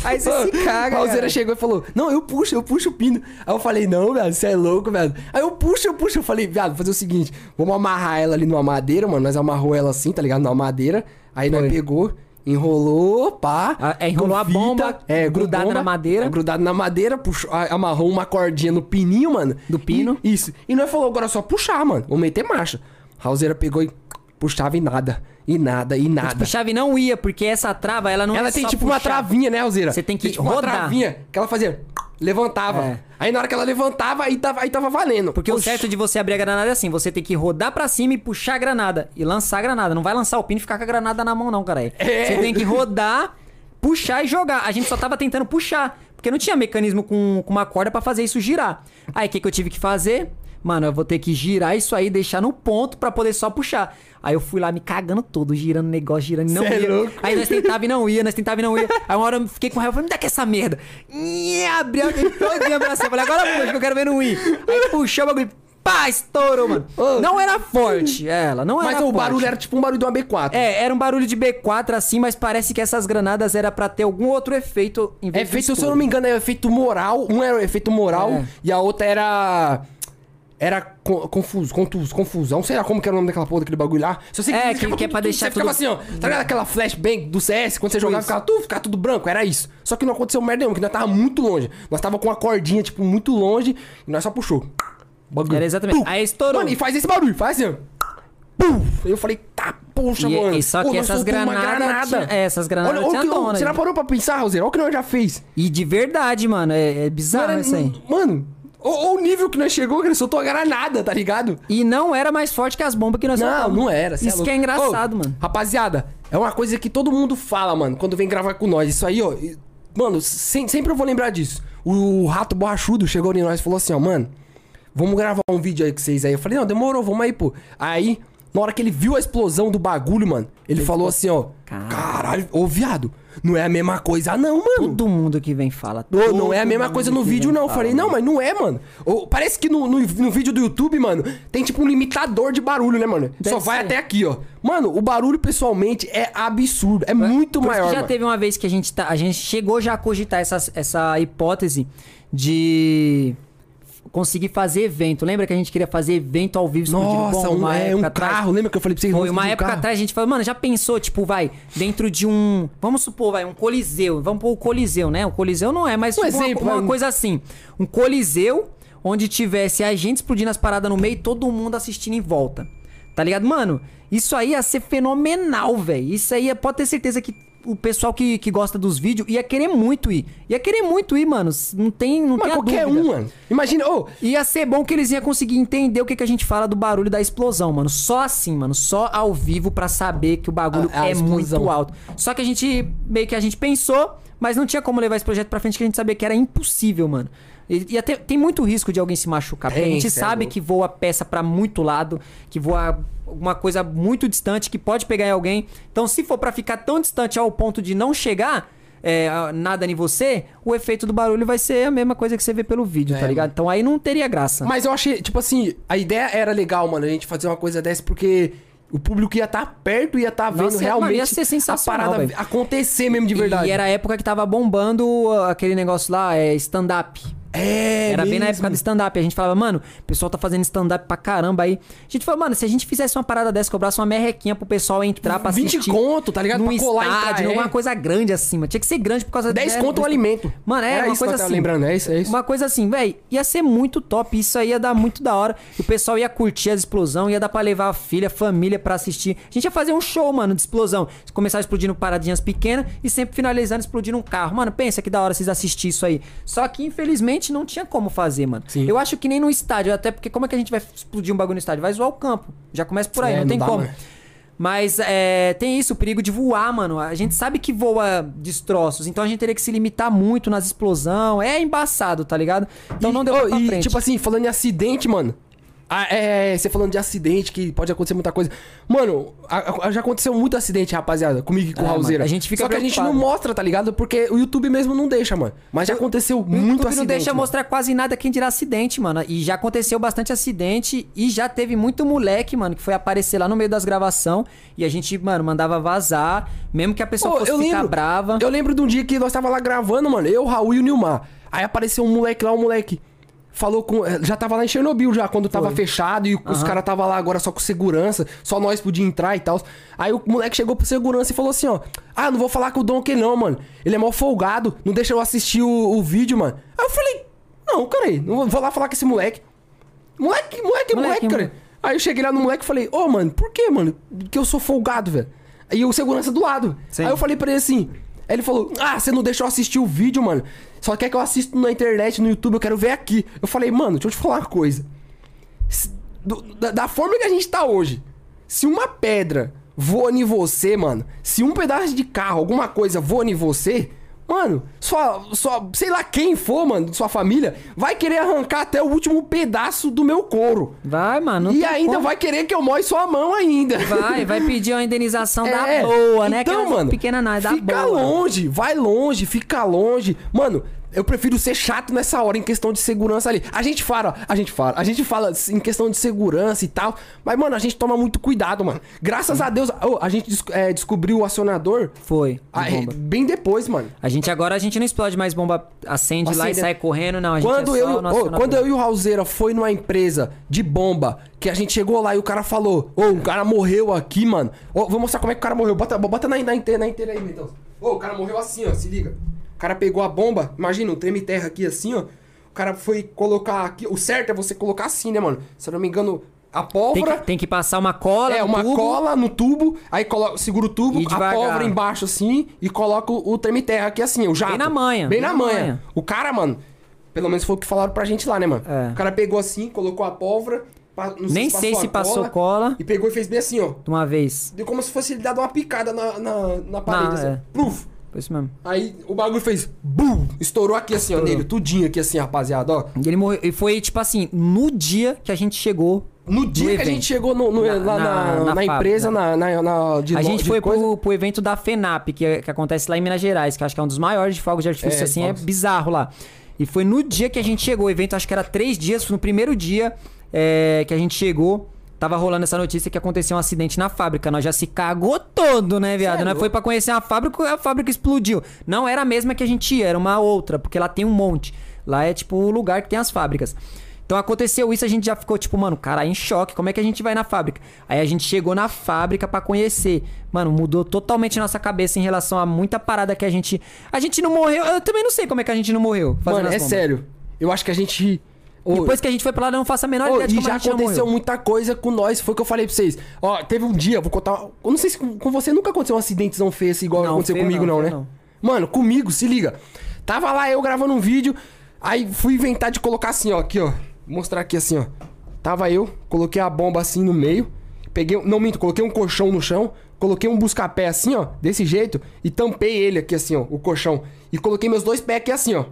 aí você se caga. O Raulzeira cara. chegou e falou: Não, eu puxo, eu puxo o pino. Aí eu falei: Não, velho, você é louco, velho. Aí eu puxo, eu puxo. Eu falei: Viado, vou fazer o seguinte: vamos amarrar ela ali numa madeira, mano. Nós amarrou ela assim, tá ligado? Numa madeira. Aí nós Foi. pegou, enrolou, pá. Ah, é, enrolou a bomba, é, grudada bomba, na madeira. é, grudado na madeira, puxou, a- amarrou uma cordinha no pininho, mano. Do pino. E- isso. E nós falou: Agora é só puxar, mano. Vamos meter marcha. Raulzeira pegou e puxava e nada. E nada, e nada. Tipo, chave não ia, porque essa trava, ela não Ela é tem tipo uma puxar. travinha, né, Alzeira? Você tem que tipo uma rodar. travinha que ela fazia. Levantava. É. Aí na hora que ela levantava, aí tava, aí tava valendo. Porque o Oxi. certo de você abrir a granada é assim: você tem que rodar pra cima e puxar a granada. E lançar a granada. Não vai lançar o pino e ficar com a granada na mão, não, cara. É. Você tem que rodar, puxar e jogar. A gente só tava tentando puxar. Porque não tinha mecanismo com, com uma corda pra fazer isso girar. Aí o que, que eu tive que fazer? Mano, eu vou ter que girar isso aí, deixar no ponto pra poder só puxar. Aí eu fui lá me cagando todo, girando negócio, girando e não Cê é ia. louco. Aí nós tentava e não ia, nós tentava e não ia. Aí uma hora eu fiquei com raiva, falei, me dá que essa merda. E abriu aquele todinho. Falei, agora puxa, que eu quero ver não ir. Aí puxou o bagulho, pá, estourou, mano. Ô. Não era forte, ela, não era Mas o forte. barulho era tipo um barulho de uma B4. É, era um barulho de B4 assim, mas parece que essas granadas era pra ter algum outro efeito em vez É do feito, se eu não me engano, é efeito moral. Um era o efeito moral É. e a outra era. Era co- confuso, contuso, confusão. Sei lá como que era o nome daquela porra daquele bagulho lá. Só sei É, você que- ficava que é pra tudo- deixar Você ficava assim, tudo- ó. Tá ligado aquela flashbang do CS? Quando você jogava, isso. ficava tudo, ficava tudo branco. Era isso. Só que não aconteceu merda nenhuma, que nós tava muito longe. Nós tava com a cordinha, tipo, muito longe. E nós só puxou. Bagulho. Era exatamente. Pum. Aí estourou. Mano, e faz esse barulho, faz assim, ó. Aí eu falei, tá, poxa, E- mano. e só que Pô, essas granadas granada. tinha- é, essas granadas Olha, olha que- dona, Você não parou pra pensar, Roseiro? Olha o que nós já fez. E de verdade, mano, é, é bizarro Mano, isso aí. Mano, olha o nível que nós chegou, que ele soltou a granada, tá ligado? E não era mais forte que as bombas que nós Não, soltamos. não era. cê Isso que é engraçado, Ô, mano. Rapaziada, é uma coisa que todo mundo fala, mano, quando vem gravar com nós. Isso aí, ó. e- Mano, sem- sempre eu vou lembrar disso. O Rato Borrachudo chegou em nós e falou assim, ó, mano, vamos gravar um vídeo aí com vocês aí. Eu falei, não, demorou, vamos aí, pô. Aí Na hora que ele viu a explosão do bagulho, mano, ele falou assim, ó. Caralho. Caralho, ô viado, não é a mesma coisa, não, mano. Todo mundo que vem fala. Ô, não é a mesma coisa no vídeo, não. Fala, falei, não, mas não é, mano. Ô, parece que no, no, no vídeo do YouTube, mano, tem tipo um limitador de barulho, né, mano? Deve Só vai ser. até aqui, ó. Mano, o barulho pessoalmente é absurdo. É muito maior. já mano. teve uma vez que a gente, tá, a gente chegou já a cogitar essa, essa hipótese de conseguir fazer evento. Lembra que a gente queria fazer evento ao vivo explodindo Nossa, um, uma é, época um atrás? carro. Lembra que eu falei pra vocês? Foi uma um época atrás a gente falou, mano, já pensou, tipo, vai, dentro de um. Vamos supor, vai, um coliseu. Vamos pôr o coliseu, né? O coliseu não é, mas Um tipo, uma- exemplo, uma, vai, um- coisa assim. Um coliseu onde tivesse a gente explodindo as paradas no meio e todo mundo assistindo em volta. Tá ligado? Mano, isso aí ia ser fenomenal, velho. Isso aí, é- pode ter certeza que o pessoal que, que gosta dos vídeos ia querer muito ir. Ia querer muito ir, mano. Não tem, não Mas tem qualquer dúvida. um, mano. Imagina, ô, Ia ser bom que eles iam conseguir entender o que, que a gente fala do barulho da explosão, mano. Só assim, mano. Só ao vivo pra saber que o bagulho A- a é explosão. muito alto. Só que a gente, meio que a gente pensou, mas não tinha como levar esse projeto pra frente, que a gente sabia que era impossível, mano. E, e até, tem muito risco de alguém se machucar. Porque a Tem, gente é sabe louco. que voa peça pra muito lado, que voa uma coisa muito distante, que pode pegar em alguém. Então, se for pra ficar tão distante ao ponto de não chegar é, nada em você, o efeito do barulho vai ser a mesma coisa que você vê pelo vídeo, É, tá ligado? Então aí não teria graça. Mas eu achei, tipo assim, a ideia era legal, mano, a gente fazer uma coisa dessa, porque o público ia estar perto, ia estar vendo Nossa, realmente ia ser sensacional, a parada velho. acontecer mesmo de verdade. E era a época que tava bombando uh, aquele negócio lá, é stand-up. É, Era bem na mesmo. época do stand-up. A gente falava, mano, o pessoal tá fazendo stand-up pra caramba aí. A gente falou, mano, se a gente fizesse uma parada dessa, cobrasse uma merrequinha pro pessoal entrar pra 20 assistir. conto, tá ligado? Num Pra colar e entrar, estádio, é. alguma coisa grande assim, mano. Tinha que ser grande por causa 10 né, conto o do- alimento. Mano, é Era uma coisa assim. lembrando, é isso, é isso. Uma coisa assim, velho, ia ser muito top. Isso aí ia dar muito da hora. E o pessoal ia curtir as explosão, ia dar pra levar a filha, a família pra assistir. A gente ia fazer um show, mano, de explosão. Começar explodindo paradinhas pequenas e sempre finalizando explodindo um carro. Mano, pensa que da hora vocês assistirem isso aí. Só que, infelizmente, não tinha como fazer, mano. Sim. Eu acho que nem no estádio, até porque como é que a gente vai explodir um bagulho no estádio? Vai zoar o campo. Já começa por aí, É, não não tem dá, como. mano. Mas é, tem isso, o perigo de voar, mano. A gente sabe que voa destroços, então a gente teria que se limitar muito nas explosões. É embaçado, tá ligado? Então E- não deu ô, pra e, frente. tipo assim, falando em acidente, mano. Ah, é, você falando de acidente, que pode acontecer muita coisa. Mano, a- a- já aconteceu muito acidente, rapaziada, comigo e com É, o Raulzeira. a gente fica Só que a gente não mostra, tá ligado? Porque o YouTube mesmo não deixa, mano. Mas já aconteceu O muito YouTube acidente. não deixa mano. mostrar quase nada quem dirá acidente, mano. E já aconteceu bastante acidente e já teve muito moleque, mano, que foi aparecer lá no meio das gravação e a gente, mano, mandava vazar, mesmo que a pessoa fosse eu ficar lembro, brava. Eu lembro de um dia que nós tava lá gravando, mano, eu, o Raul e o Nilmar. Aí apareceu um moleque lá, um moleque. Falou com. eh, Já tava lá em Chernobyl já, quando tava Foi. fechado e os Aham. caras tava lá agora só com segurança, só nós podíamos entrar e tal. Aí o moleque chegou pro segurança e falou assim, ó. Ah, não vou falar com o Donkey não, mano. Ele é mal folgado, não deixa eu assistir o, o vídeo, mano. Aí eu falei, não, cara aí, não vou- lá falar com esse moleque. Moleque, moleque, moleque, Moleque, cara. moleque. Aí eu cheguei lá no moleque e falei, ô, mano, por que, mano? Que eu sou folgado, velho. Aí o segurança do lado. Sim. Aí eu falei pra ele assim. Aí ele falou: Ah, você não deixou eu assistir o vídeo, mano. Só quer que eu assista na internet, no YouTube, eu quero ver aqui. Eu falei, mano, deixa eu te falar uma coisa. Do- da, da forma que a gente tá hoje, se uma pedra voa em você, mano, se um pedaço de carro, alguma coisa voa em você, mano, sua, sua, sei lá quem for, mano, sua família, vai querer arrancar até o último pedaço do meu couro. Vai, mano. e ainda como. vai querer que eu moe sua mão ainda. Vai, vai pedir uma indenização da É, boa, né? Então, Aquelas mano, pequena não, é da fica boa. longe, vai longe, fica longe. Mano, eu prefiro ser chato nessa hora em questão de segurança ali. A gente fala, a gente fala, a gente fala em questão de segurança e tal, mas mano, a gente toma muito cuidado, mano. Graças a Deus, ô, a gente des- é, descobriu o acionador Foi. bomba. bem depois, mano. A gente agora a gente não explode mais bomba, acende lá e Acende. sai correndo, não. A gente Quando, é eu, só o- no ô, acionador. quando eu e o Raulzeira foi numa empresa de bomba, que a gente chegou lá e o cara falou, ô, o cara morreu aqui, mano. Ô, vou mostrar como é que o cara morreu. Bota, bota na, na, inteira, na inteira aí, então. Ô, o cara morreu assim, ó, se liga. O cara pegou a bomba, imagina, um treme terra aqui assim, ó. O cara foi colocar aqui. O certo é você colocar assim, né, mano? Se eu não me engano, a Tem pólvora. que, tem que passar uma cola É, no uma tubo. cola no tubo, aí coloca, segura o tubo, E a pólvora embaixo assim, e coloca o, o treme terra aqui assim, o jato. na manha, Bem na manha. O cara, mano, pelo menos foi o que falaram pra gente lá, né, mano? É. O cara pegou assim, colocou a pólvora, pa- não Nem sei se a passou cola. E pegou e fez bem assim, ó. De uma vez. Deu como se fosse ele dado uma picada na, na, na parede, Não, assim. é. Pluf. Foi isso mesmo. Aí o bagulho fez BUM! Estourou aqui assim, ó, Estourou. nele, tudinho aqui assim, rapaziada, ó. E ele morreu. E foi tipo assim, no dia que a gente chegou No dia que a evento. gente chegou no, no- Na- lá na, na- na, empresa, na, na, na- de a gente de foi pro, pro evento da FENAP, que, que acontece lá em Minas Gerais, que acho que é um dos maiores de fogos de artifício, É, assim, fogos. é bizarro lá. E foi no dia que a gente chegou, o evento acho que era três dias, no primeiro dia é, que a gente chegou, tava rolando essa notícia que aconteceu um acidente na fábrica. Nós já se cagou todo, né, viado? É Nós foi pra conhecer a fábrica, a fábrica explodiu. Não era a mesma que a gente ia, era uma outra, porque lá tem um monte. Lá é tipo o lugar que tem as fábricas. Então aconteceu isso, a gente já ficou tipo, mano, cara, em choque, como é que a gente vai na fábrica? Aí a gente chegou na fábrica pra conhecer. Mano, mudou totalmente nossa cabeça em relação a muita parada que a gente. A gente não morreu. Eu também não sei como é que a gente não morreu. Mano, é bombas. sério. Eu acho que a gente. Ô, Depois que a gente foi pra lá, não faço a menor ô, ideia de e como já a gente não aconteceu morreu. muita coisa com nós. Foi o que eu falei pra vocês. Ó, teve um dia, vou contar. Eu não sei se com com você nunca aconteceu um acidentezão feio assim, igual Não, aconteceu feio comigo, não, não, né? Mano, comigo, se liga. Tava lá eu gravando um vídeo. Aí fui inventar de colocar assim, ó. Aqui, ó. Vou mostrar aqui assim, ó. Tava eu, coloquei a bomba assim no meio. Peguei. Não minto, coloquei um colchão no chão. Coloquei um busca-pé assim, ó. Desse jeito. E tampei ele aqui assim, ó. O colchão. E coloquei meus dois pés aqui assim, ó.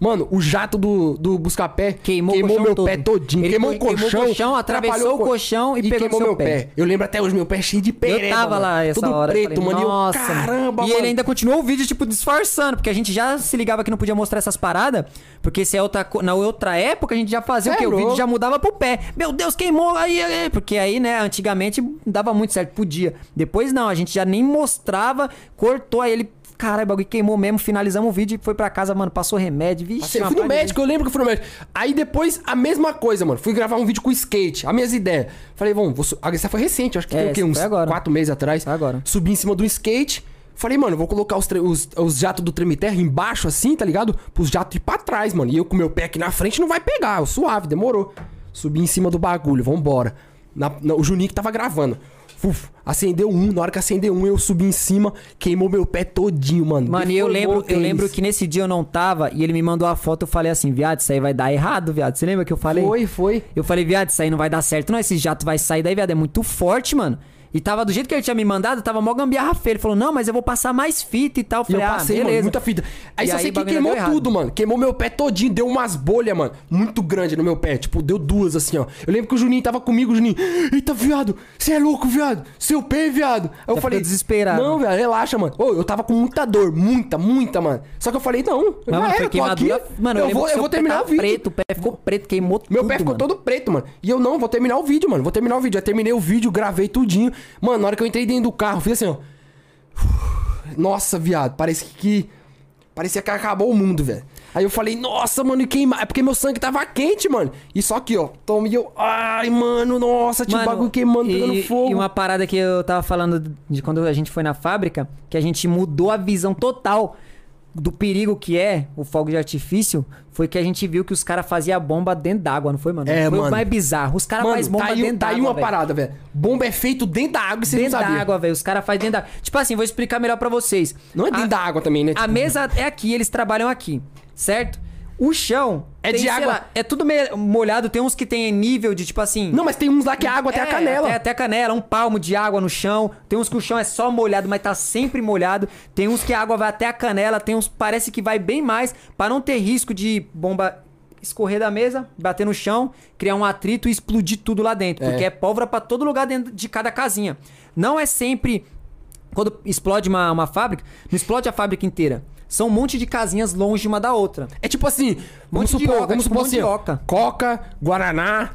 Mano, o jato do, do busca-pé Queimou o colchão meu todo. pé todinho. Ele queimou o queimou o colchão. colchão, atravessou o colchão e pegou queimou meu pé. pé. Eu lembro até hoje, meu pé cheio de pereba. Eu tava mano. lá essa Todo hora. preto, falei, mano. E eu, Nossa, caramba, E mano. ele ainda continuou o vídeo, tipo, disfarçando, porque a gente já se ligava que não podia mostrar essas paradas, porque se é outra, na outra época a gente já fazia É, o quê? O vídeo já mudava pro pé. Meu Deus, queimou aí, aí, porque aí, né, antigamente dava muito certo, podia. Depois não, a gente já nem mostrava, cortou aí ele. Caralho, o bagulho queimou mesmo, finalizamos o vídeo e foi pra casa, mano, passou remédio, vixe. Eu fui no médico, eu lembro que eu fui no médico. Aí depois, a mesma coisa, mano. Fui gravar um vídeo com skate, as minhas ideias. Falei, vamos, vou essa foi recente, acho que É, tem o quê? Uns agora. quatro meses atrás. Foi agora. Subi em cima do skate. Falei, mano, vou colocar os, os, os jatos do treme-terra embaixo assim, tá ligado? Pros jatos ir pra trás, mano. E eu com meu pé aqui na frente não vai pegar, eu suave, demorou. Subi em cima do bagulho, vambora. Na, na- o Juninho que tava gravando. Uf, acendeu um, na hora que acendeu um, eu subi em cima, queimou meu pé todinho, mano. Mano, e eu lembro, eu lembro que nesse dia eu não tava e ele me mandou a foto, eu falei assim, viado, isso aí vai dar errado, viado. Você lembra que eu falei? Foi, foi. Eu falei, viado, isso aí não vai dar certo, não. Esse jato vai sair daí, viado. É muito forte, mano. E tava do jeito que ele tinha me mandado, tava mó gambiarra feia. Ele falou, não, mas eu vou passar mais fita e tal. Eu E eu falei, passei, ah, mano, beleza. muita fita. Aí E só aí sei que queimou tudo, mano. Queimou meu pé todinho, deu umas bolhas, mano. Muito grande no meu pé. Tipo, deu duas assim, ó. Eu lembro que o Juninho tava comigo, o Juninho. Eita, viado, você é louco, viado. Seu pé, viado. Aí eu Já falei. desesperado. Não, viado, relaxa, mano. Ô, eu tava com muita dor, muita, muita, mano. Só que eu falei, não. Não, mano, era, tô aqui, Mano, eu, eu vou, eu vou terminar o vídeo. preto, o pé ficou preto, queimou Meu tudo, pé ficou mano. todo preto, mano. E eu não, vou terminar o vídeo, mano. Vou terminar o vídeo. Eu terminei o vídeo, gravei tudinho. Mano, na hora que eu entrei dentro do carro, fiz assim, ó. Nossa, viado, parece que. Parecia que acabou o mundo, velho. Aí eu falei, nossa, mano, e queima. É porque meu sangue tava quente, mano. E só aqui, ó. Toma e eu. Ai, mano, nossa, tinha um Mano, bagulho queimando, e, pegando fogo. E uma parada que eu tava falando de quando a gente foi na fábrica, que a gente mudou a visão total do perigo que é o fogo de artifício, foi que a gente viu que os caras faziam bomba dentro d'água, não foi, mano? É, foi mano. mais bizarro. Os caras fazem bomba tá aí, dentro tá aí d'água. uma velho. parada, velho. Bomba é feito dentro da água e você Dentro não da sabia. água, velho. Os caras fazem dentro da Tipo assim, vou explicar melhor pra vocês. Não é dentro A- da água também, né? A Tipo, mesa é aqui, eles trabalham aqui, certo? O chão É tem, de água- lá, é tudo meio molhado, tem uns que tem nível de tipo assim. Não, mas tem uns lá que é água até a É, canela. Até, até a canela, um palmo de água no chão. Tem uns que o chão é só molhado, mas tá sempre molhado. Tem uns que a água vai até a canela. Tem uns que parece que vai bem mais, pra não ter risco de bomba escorrer da mesa, bater no chão, criar um atrito e explodir tudo lá dentro. É. Porque é pólvora pra todo lugar dentro de cada casinha. Não é sempre. Quando explode uma, uma fábrica, não explode a fábrica inteira. São um monte de casinhas longe uma da outra. É tipo assim, vamos Monte de supor, oca, vamos tipo supor assim. Coca, Guaraná,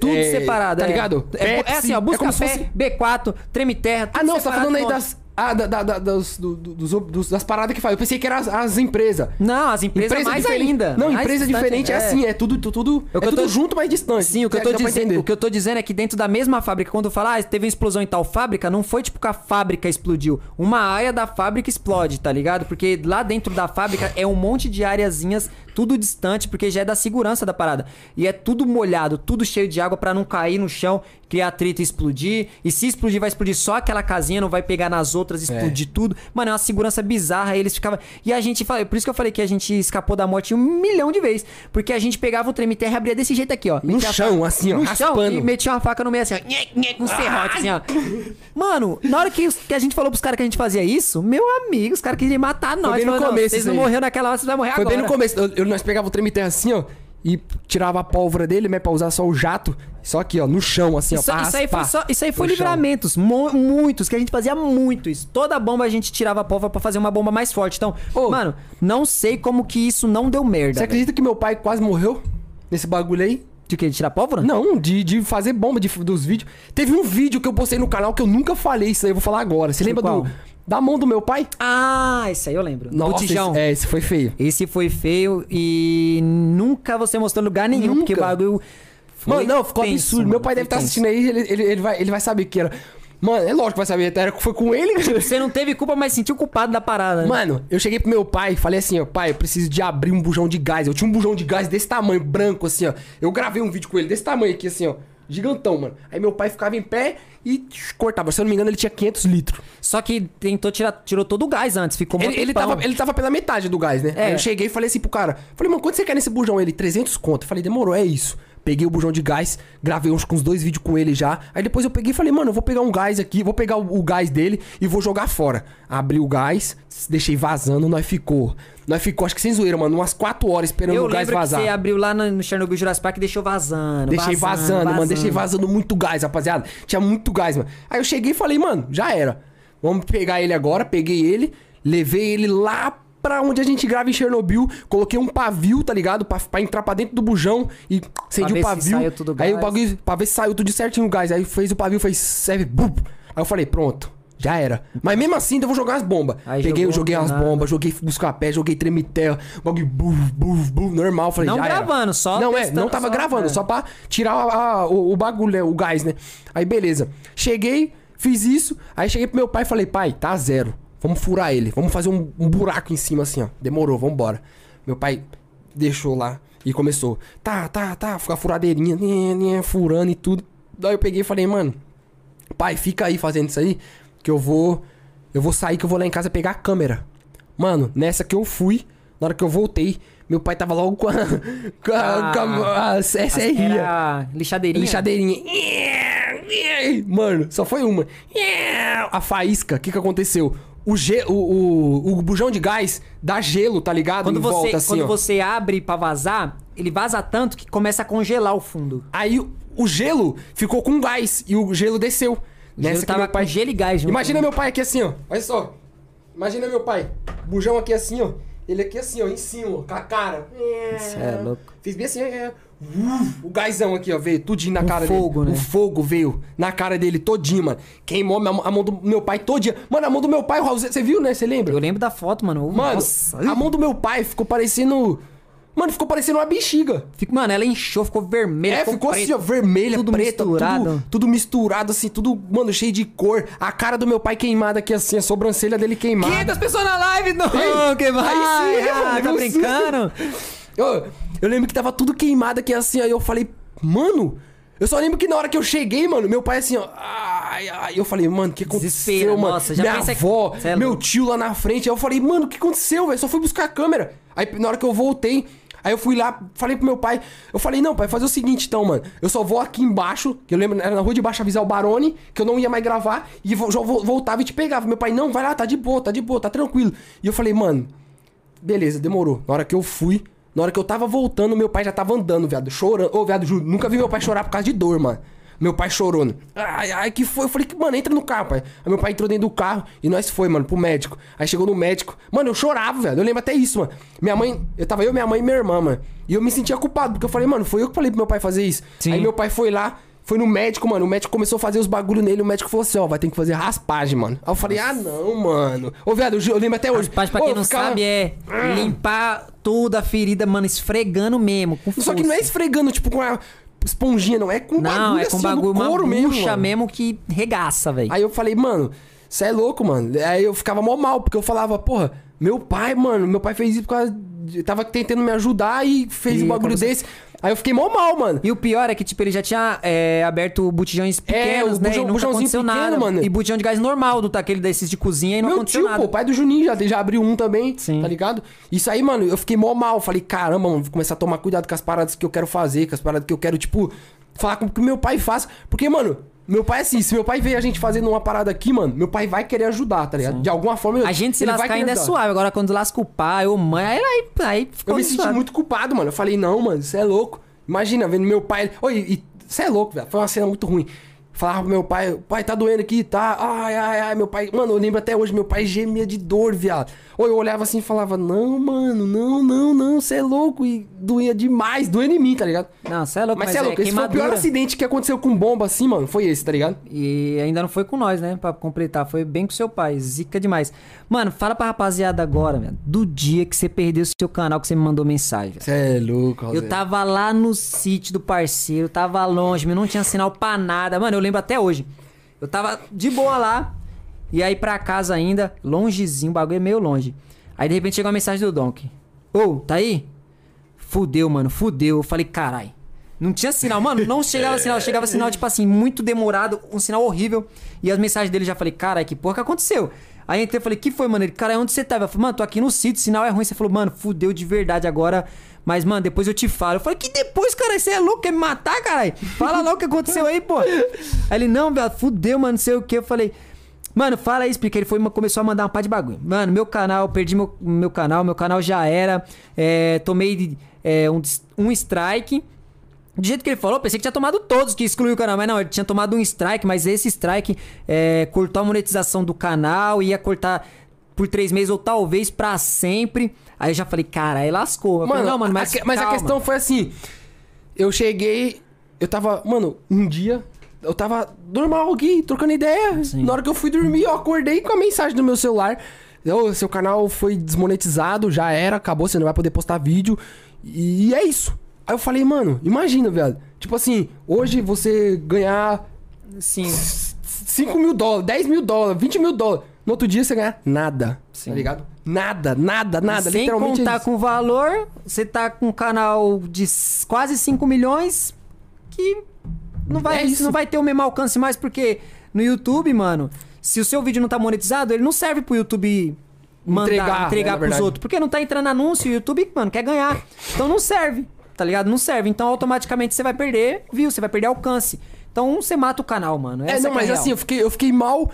Tudo é, separado, tá é. ligado? É, é Pepsi, assim, ó, busca pé, fosse- B4, treme terra, tudo Ah, não, você tá falando aí das ah, da, da, da- dos, do- do- dos, dos- das paradas que faz. Eu pensei que eram as, as empresas. Não, as empresas Empresa mais diferente- ainda. Não, mais empresa distante, diferente é, assim, é tudo, tudo, É é tudo tô- junto, mas distante. Sim, o que, eu tô dizendo, o que eu tô dizendo é que dentro da mesma fábrica, quando fala, ah, teve uma explosão em tal fábrica, não foi tipo que a fábrica explodiu. Uma área da fábrica explode, tá ligado? Porque lá dentro da fábrica é um monte de areazinhas, tudo distante, porque já é da segurança da parada. E é tudo molhado, tudo cheio de água pra não cair no chão, criar atrito e explodir. E se explodir, vai explodir só aquela casinha, não vai pegar nas outras, explodir tudo. Mano, é uma segurança bizarra. Eles ficavam. E a gente. fala- Por isso que eu falei que a gente escapou da morte um milhão de vezes. Porque a gente pegava o treme terra e abria desse jeito aqui, ó. No a chão, faca- assim, ó, no chão e metia uma faca no meio assim, ó. Um serrote, assim, ó. Mano, na hora que, que a gente falou pros caras que a gente fazia isso, meu amigo, os caras queriam matar nós. bem no não, começo Vocês isso não morreram naquela hora, vocês vão morrer Foi agora. bem no começo. Eu, eu- nós pegava o treme terra assim, ó. E tirava a pólvora dele, né? Pra usar só o jato. Só aqui, ó, no chão, assim, Isso, ó. pra isso aí foi, raspar só, isso aí foi livramentos, mu- muitos, que a gente fazia muito isso. Toda bomba a gente tirava a pólvora pra fazer uma bomba mais forte. Então, Ô. mano, não sei como que isso não deu merda. Você velho. acredita que meu pai quase morreu nesse bagulho aí? De que? De tirar pólvora? Não, de, de fazer bomba de, dos vídeos. Teve um vídeo que eu postei no canal que eu nunca falei, isso aí eu vou falar agora. Você lembra qual? do, da mão do meu pai? Ah, esse aí eu lembro. Nossa, Botijão. Esse, é, esse foi feio. Esse foi feio e nunca você mostrou lugar nenhum, Nunca. porque o bagulho. Mano, não, ficou absurdo. mano, Meu pai deve estar tenso. assistindo aí, ele, ele, ele vai, ele vai saber que era. Mano, é lógico que vai saber, era, foi com ele. Você não teve culpa, mas sentiu culpado da parada. né? Mano, eu cheguei pro meu pai e falei assim, ó, pai, eu preciso de abrir um bujão de gás. Eu tinha um bujão de gás desse tamanho, branco, assim, ó. Eu gravei um vídeo com ele desse tamanho aqui, assim, ó. Gigantão, mano. Aí meu pai ficava em pé e cortava. Se eu não me engano, ele tinha 500 litros. Só que tentou tirar, tirou todo o gás antes, ficou Ele, muito ele, tava, ele tava pela metade do gás, né? É. Aí eu cheguei e falei assim pro cara. Falei, mano, quanto você quer nesse bujão? Ele, 300 conto. Eu falei, demorou, é isso. Peguei o bujão de gás, gravei uns, com uns dois vídeos com ele já. Aí depois eu peguei e falei, mano, eu vou pegar um gás aqui, vou pegar o, o gás dele e vou jogar fora. Abri o gás, deixei vazando, nós ficou. Nós ficou, acho que sem zoeira, mano, umas 4 horas esperando Eu o gás vazar. você abriu lá no, no Chernobyl Jurassic Park e deixou vazando. Deixei vazando, mano. Deixei vazando muito gás, rapaziada. Tinha muito gás, mano. Aí eu cheguei e falei, mano, já era. Vamos pegar ele agora. Peguei ele, levei ele lá pra onde a gente grava em Chernobyl. Coloquei um pavio, tá ligado? Pra, pra entrar pra dentro do bujão e acendi o pavio. aí o bagulho, pra ver se saiu tudo certinho o gás. Aí fez o pavio, fez serve, bum. Aí eu falei, pronto. Já era. Mas mesmo assim, ainda vou jogar as bombas. Aí Peguei, jogou, joguei as nada. bombas, joguei buscar pé, joguei tremitel, bagulho buf, buf, buf, normal. Falei, Não já era. gravando, só Não, é, não tava só- gravando, é. só pra tirar a- a- o, o bagulho, né? O gás, né? Aí beleza. Cheguei, fiz isso, aí cheguei pro meu pai e falei, pai, tá zero. Vamos furar ele, vamos fazer um, um buraco em cima assim, ó. Demorou, vambora. Meu pai deixou lá e começou. Tá, tá, tá, a furadeirinha, né, né, furando e tudo. Daí eu peguei e falei, mano, pai, fica aí fazendo isso aí, que eu vou. Eu vou sair, que eu vou lá em casa pegar a câmera. Mano, nessa que eu fui, na hora que eu voltei, meu pai tava logo com a. com a. com a, a lixadeirinha. Lixadeirinha. Mano, só foi uma. A faísca, o que que aconteceu? O, ge o, o, o bujão de gás dá gelo, tá ligado? Quando em você, volta, assim, quando ó. você abre pra vazar, ele vaza tanto que começa a congelar o fundo. Aí o- o gelo ficou com gás e o gelo desceu. O gelo que tava meu pai- com gelo e gás junto. Imagina meu pai aqui assim, ó. Olha só. Imagina meu pai. Bujão aqui assim, ó. Ele aqui assim, ó, em cima, ó, com a cara. Cê é louco. Fiz bem assim, é. O gásão aqui, ó, veio tudinho na O cara fogo, dele. né? O fogo veio na cara dele todinho, mano. Queimou a mão- do meu pai todinha. Mano, a mão do meu pai, o Raul, você viu, né? Você lembra? Eu lembro da foto, mano. Mano, Nossa. a mão do meu pai ficou parecendo. Mano, ficou parecendo uma bexiga. Fico- Mano, ela inchou, ficou vermelha. É, ficou preta. assim, ó, vermelha, tudo preta, misturado. Tudo, tudo misturado, assim, tudo, mano, cheio de cor. A cara do meu pai queimada aqui, assim, a sobrancelha dele queimada. 500 pessoas na live, não, Ei, que vai. aí sim, ah, mano, tá brincando? Eu, eu lembro que tava tudo queimado aqui, assim, aí eu falei, mano... Eu só lembro que na hora que eu cheguei, mano, meu pai assim, ó... Ai, ai, eu falei, mano, o que aconteceu, Desespero, mano? nossa, já Minha que- avó, Cê é meu tio lá na frente. Aí eu falei, mano, o que aconteceu, velho? Só fui buscar a câmera. Aí na hora que eu voltei... Aí eu fui lá, falei pro meu pai, eu falei, não, pai, fazer o seguinte então, mano. Eu só vou aqui embaixo, que eu lembro, era na rua de baixo avisar o Barone, que eu não ia mais gravar, e já vo- voltava e te pegava. Meu pai, não, vai lá, tá de boa, tá de boa, tá tranquilo. E eu falei, mano, Beleza, demorou. Na hora que eu fui, na hora que eu tava voltando, meu pai já tava andando, viado, chorando. Ô, viado, juro, nunca vi meu pai chorar por causa de dor, mano. Meu pai chorando. Ai, ai, que foi? Eu falei que, mano, entra no carro, pai. Aí meu pai entrou dentro do carro e nós foi, mano, pro médico. Aí chegou no médico. Mano, eu chorava, velho. Eu lembro até isso, mano. Minha mãe, eu tava eu, minha mãe e minha irmã, mano. E eu me sentia culpado, porque eu falei, mano, foi eu que falei pro meu pai fazer isso. Sim. Aí meu pai foi lá, foi no médico, mano. O médico começou a fazer os bagulho nele. O médico falou assim: ó, vai ter que fazer raspagem, mano. Aí eu falei: ah, não, mano. Ô, viado, eu, lembro até hoje. Mas pra Ô, quem eu não ficava- sabe, é limpar tudo a ferida, mano, esfregando mesmo. Só que não é esfregando, tipo, com a esponjinha, não. É com Não, bagulho é com assim, bagulho, no couro mesmo, bucha mano. mesmo que regaça, velho. Aí eu falei, mano, você é louco, mano. Aí eu ficava mó mal, porque eu falava, porra, meu pai, mano, meu pai fez isso por causa. de- Tava tentando me ajudar e fez E um bagulho aconteceu- desse. Aí eu fiquei mó mal, mano. E o pior é que, tipo, ele já tinha é, aberto botijões pequenos, o né? bujão- e bujãozinho aconteceu pequeno, nada. mano. E botijão de gás normal, do daquele desses de cozinha, e não Meu aconteceu tio, nada. pô, pai do Juninho já, já abriu um também, Sim. tá ligado? Isso aí, mano, eu fiquei mó mal. Falei, caramba, mano, vou começar a tomar cuidado com as paradas que eu quero fazer, com as paradas que eu quero, tipo, falar com que meu pai faça. Porque, mano, Meu pai, assim, se meu pai vê a gente fazendo uma parada aqui, mano, meu pai vai querer ajudar, tá ligado? De alguma forma. eu- A gente se lascar ainda é ajudar. suave. Agora, quando lasca o pai ou mãe, aí, aí, aí ficou Eu me senti suave. muito culpado, mano. Eu falei, não, mano, você é louco. Imagina, vendo meu pai. Oi, você é louco, velho. Foi uma cena muito ruim. Falava pro meu pai, pai, tá doendo aqui, tá? Ai, ai, ai, meu pai. Mano, eu lembro até hoje, meu pai gemia de dor, viado. Ou eu olhava assim e falava, não, mano, não, não, não, você é louco. E doía demais, doendo em mim, tá ligado? Não, você é louco, Mas mas, você é louco, esse foi o pior queimadura. acidente que aconteceu com bomba assim, mano. Foi esse, tá ligado? E ainda não foi com nós, né? Pra completar. Foi bem com seu pai. Zica demais. Mano, fala pra rapaziada agora, velho. Do dia que você perdeu o seu canal, que você me mandou mensagem. Você é louco, Eu Rosé. tava lá no sítio do parceiro, tava longe, mas não tinha sinal pra nada. Mano, eu lembro até hoje. Eu tava de boa lá, e aí pra casa ainda, longezinho, o bagulho é meio longe. Aí de repente chegou a mensagem do Donkey. Ô, tá aí? Fudeu, mano, fudeu. Eu falei, carai. Não tinha sinal, mano, não chegava sinal, chegava sinal, tipo assim, muito demorado, um sinal horrível. E as mensagens dele já falei, carai, que porra que aconteceu? Aí entrei e falei, que foi, mano? Ele, cara, onde você tava? Eu falei, mano, tô aqui no sítio, sinal é ruim. Você falou, mano, fudeu de verdade agora. Mas, mano, depois eu te falo. Eu falei, que depois, cara? Você é louco? Quer me matar, caralho? Fala logo o que aconteceu aí, pô. Aí ele, não, velho, fudeu, mano, não sei o que. Eu falei, mano, fala aí, explica. Ele foi, começou a mandar uma pá de bagulho. Mano, meu canal, perdi meu, meu canal, meu canal já era. É, tomei é, um, um strike. Do jeito que ele falou, pensei que tinha tomado todos que excluiu o canal, mas não, ele tinha tomado um strike, mas esse strike é, cortou a monetização do canal, ia cortar por três meses ou talvez pra sempre. Aí eu já falei, cara, aí lascou. Eu falei, Mano, não, mano, mas, a, mas a questão foi assim. Eu cheguei, eu tava, mano, um dia eu tava normal aqui, trocando ideia. Sim. Na hora que eu fui dormir, eu acordei com a mensagem do meu celular. Ô, seu canal foi desmonetizado, já era, acabou, você não vai poder postar vídeo. E é isso. Aí eu falei, mano, imagina, velho. Tipo assim, hoje você ganhar Sim, 5 mil dólares, 10 mil dólares, 20 mil dólares. No outro dia você ganha nada. Sim. Tá ligado? Nada, nada, nada. sem literalmente é contar isso. com valor, você tá com um canal de quase 5 milhões que não vai, É isso. não vai ter o mesmo alcance mais, porque no YouTube, mano, se o seu vídeo não tá monetizado, ele não serve pro YouTube mandar, Entregar, entregar, né, na pros verdade. outros. Porque não tá entrando anúncio, o YouTube, mano, quer ganhar. Então não serve, tá ligado? Não serve. Então automaticamente você vai perder view, você vai perder alcance. Então você mata o canal, mano. É, Essa não, que mas real. assim, eu fiquei, eu fiquei mal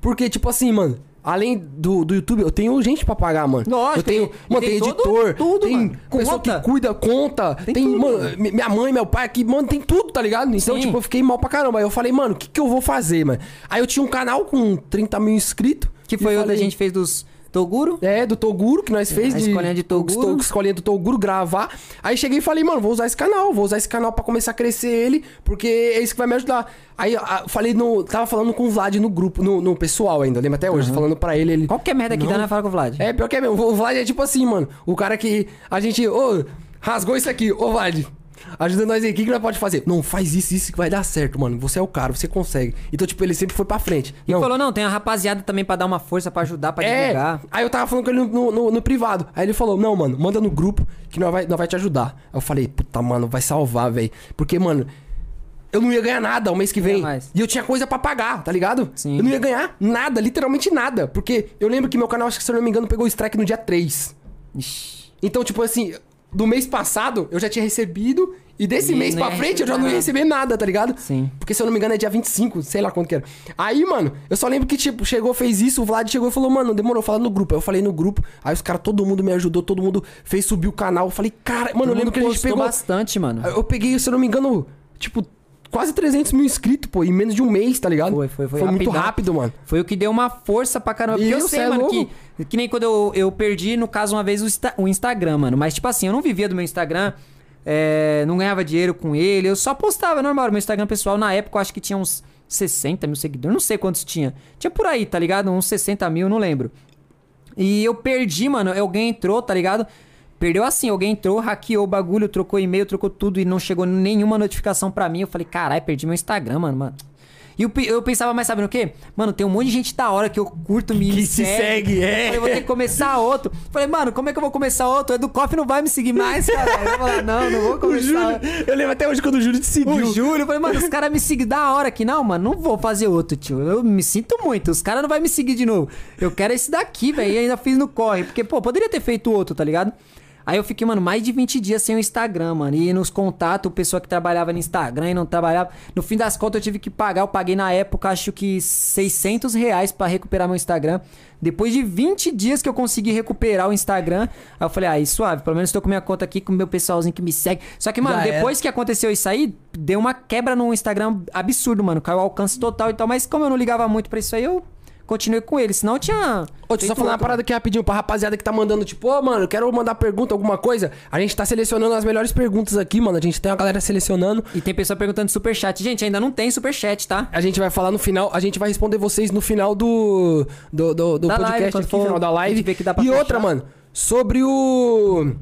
porque, tipo assim, mano, além do, do YouTube, eu tenho gente pra pagar, mano. Lógico, eu tenho, tem- mano, tem, tem todo- editor, tudo, tem mano. pessoa Conta. que cuida, conta, tem, tudo, mano, mano. mi- minha mãe, meu pai aqui, mano, tem tudo, tá ligado? Então, Sim. tipo, eu fiquei mal pra caramba. Aí eu falei, mano, o que que eu vou fazer, mano? Aí eu tinha um canal com 30 mil inscritos. Que foi o que falei, a gente fez dos Toguro. É, do Toguro, que nós fez. a escolinha de Toguro. Escolinha do Toguro, gravar. Aí cheguei e falei, mano, vou usar esse canal, vou usar esse canal pra começar a crescer ele, porque é isso que vai me ajudar. Aí a- falei no. Tava falando com o Vlad no grupo, no, no pessoal ainda, lembra até hoje, falando pra ele, ele. Qualquer merda que dá, né? Fala com o Vlad. É, pior que é mesmo. O Vlad é tipo assim, mano. O cara que a gente. Ô, rasgou isso aqui. Ô, Vlad. Ajuda nós aí. O que, que nós pode fazer? Não, faz isso, isso que vai dar certo, mano. Você é o cara, você consegue. Então, tipo, ele sempre foi pra frente. E não, falou, não, tem a rapaziada também pra dar uma força, pra ajudar, pra é, divulgar. aí eu tava falando com ele no, no- no privado. Aí ele falou, não, mano, manda no grupo que nós vai, nós vai te ajudar. Aí eu falei, puta, mano, vai salvar, velho. Porque, mano, eu não ia ganhar nada o mês que vem. E eu tinha coisa pra pagar, tá ligado? Sim. Eu não ia ganhar nada, literalmente nada. Porque eu lembro que meu canal, acho que se eu não me engano, pegou o strike no dia 3. Ixi. Então, tipo assim, do mês passado eu já tinha recebido. E desse E mês pra frente eu já não ia nada. receber nada, tá ligado? Sim. Porque se eu não me engano é dia 25, sei lá quanto que era. Aí, mano, eu só lembro que, tipo, chegou, fez isso, o Vlad chegou e falou, mano, demorou, fala no grupo. Aí eu falei no grupo, aí os caras, todo mundo me ajudou, todo mundo fez subir o canal. Eu falei, cara, mano, eu lembro que a gente pegou. bastante, mano. Eu peguei, se eu não me engano, tipo, quase 300 mil inscritos, pô, em menos de um mês, tá ligado? Foi, foi, foi. Foi muito rápido, mano. Foi o que deu uma força pra caramba. Porque eu sei, é mano, louco? que, que nem quando eu, eu perdi, no caso, uma vez o, o Instagram, mano. Mas, tipo assim, eu não vivia do meu Instagram, é, não ganhava dinheiro com ele, eu só postava normal. Meu Instagram pessoal, na época, eu acho que tinha uns 60 mil seguidores, não sei quantos tinha. Tinha por aí, tá ligado? Uns 60 mil, não lembro. E eu perdi, mano. Alguém entrou, tá ligado? Perdeu assim, alguém entrou, hackeou o bagulho, trocou e-mail, trocou tudo e não chegou nenhuma notificação pra mim. Eu falei, caralho, perdi meu Instagram, mano, mano. E eu, eu pensava mais, sabe no quê? Mano, tem um monte de gente da hora que eu curto, me Que se segue, é. Falei, vou ter que começar outro. Falei, mano, como é que eu vou começar outro? O Edu Koff não vai me seguir mais, cara. Eu falei, não, não vou O começar. Júlio, eu lembro até hoje quando o Júlio te seguiu. O Júlio, eu falei, mano, os caras me seguem da hora aqui. Não, mano, não vou fazer outro, tio. Eu me sinto muito. Os caras não vão me seguir de novo. Eu quero esse daqui, velho. E ainda fiz no corre. Porque, pô, poderia ter feito outro, tá ligado? Aí eu fiquei, mano, mais de 20 dias sem o Instagram, mano. E nos contatos, o pessoal que trabalhava no Instagram e não trabalhava. No fim das contas, eu tive que pagar. Eu paguei na época, acho que 600 reais pra recuperar meu Instagram. Depois de 20 dias que eu consegui recuperar o Instagram, aí eu falei, aí, suave, pelo menos tô com minha conta aqui, com o meu pessoalzinho que me segue. Só que, mano, Já era. depois que aconteceu isso aí, deu uma quebra no Instagram absurdo, mano. Caiu o alcance total e tal. Mas como eu não ligava muito pra isso aí, eu continuei com ele. Senão eu tinha. Ô, deixa eu só falar uma parada aqui rapidinho pra rapaziada que tá mandando, tipo, ô, mano, quero mandar pergunta, alguma coisa. A gente tá selecionando as melhores perguntas aqui, mano. A gente tem uma galera selecionando. E tem pessoa perguntando superchat. Gente, ainda não tem superchat, tá? A gente vai falar no final, a gente vai responder vocês no final do, do, do, do Da live, podcast quando aqui, for- no final da live. vê que dá pra e fechar. outra, mano, sobre o.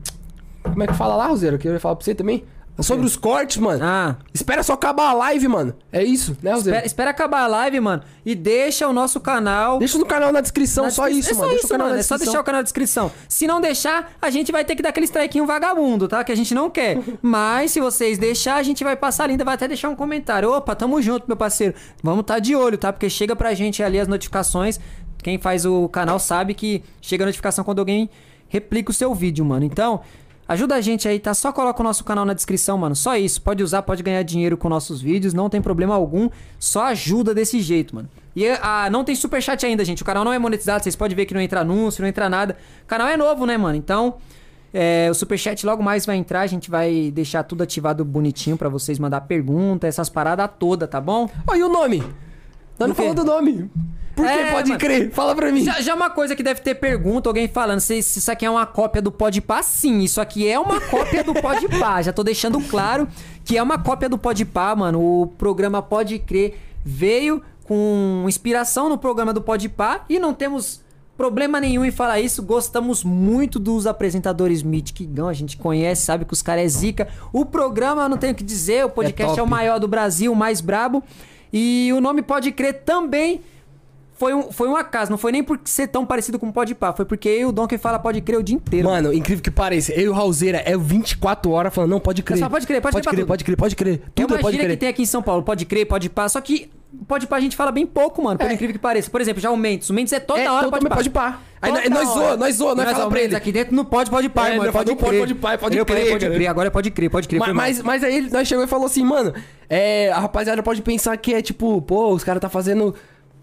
Como é que fala lá, Roseiro? Que eu ia falar pra você também? Sobre os cortes, mano. Ah. Espera só acabar a live, mano. É isso, né, Roseiro? Espera, espera acabar a live, mano. E deixa o nosso canal. Deixa no canal na descrição, na só descri- isso, é mano. Só Deixa isso, o canal mano. na É só deixar o canal na descrição. Se não deixar, a gente vai ter que dar aquele strikezinho vagabundo, tá? Que a gente não quer. Mas se vocês deixar, a gente vai passar linda, vai até deixar um comentário. Opa, tamo junto, meu parceiro. Vamos tá de olho, tá? Porque chega pra gente ali as notificações. Quem faz o canal sabe que chega a notificação quando alguém replica o seu vídeo, mano. Então, ajuda a gente aí, tá? Só coloca o nosso canal na descrição, mano. Só isso. Pode usar, pode ganhar dinheiro com nossos vídeos, não tem problema algum. Só ajuda desse jeito, mano. E ah, não tem superchat ainda, gente. O canal não é monetizado, vocês podem ver que não entra anúncio, não entra nada. O canal é novo, né, mano? Então, é, o superchat logo mais vai entrar, a gente vai deixar tudo ativado bonitinho pra vocês mandar pergunta, essas paradas todas, tá bom? E o nome? Nós não falou do nome. Por que É, pode mano. crer? Fala pra mim. Já, já uma coisa que deve ter pergunta, alguém falando, se, se isso aqui é uma cópia do Podpah, sim, isso aqui é uma cópia do Podpah. Já tô deixando claro que é uma cópia do Podpah, mano. O programa Pode Crer veio com inspiração no programa do Podpah e não temos problema nenhum em falar isso. Gostamos muito dos apresentadores Mythicão, a gente conhece, sabe que os caras é zica. O programa, não tenho o que dizer, o podcast é, top. o maior do Brasil, o mais brabo. E o nome Pode Crer também foi um, foi um acaso, não foi nem por ser tão parecido com o Podpah, foi porque eu e o Donkey fala Pode Crer o dia inteiro. Mano, incrível que pareça. Eu e o Raulzeira é 24 horas falando, não, pode crer. Só pode crer, pode crer pra crer, tudo. pode crer, pode crer. é Tudo uma pode gíria crer. que tem aqui em São Paulo, Pode Crer, Pode Pá, só que Pode Pá a gente fala bem pouco, mano, por É. incrível que pareça. Por exemplo, já o Mendes, o Mendes é toda É, hora totalmente Pode Pá. Pode Pá. Aí Toda nós- nós zoa, nós zoa, nós E fala pra ele. aqui dentro não pode, pode pá, É, mano, pode não pode, crer. pode pá, pode Ele falou, crer, Pode cara. crer, agora é pode crer, pode crer. Mas, mas, mas aí nós chegou e falou assim, mano, é, a rapaziada pode pensar que é tipo, pô, os caras tá fazendo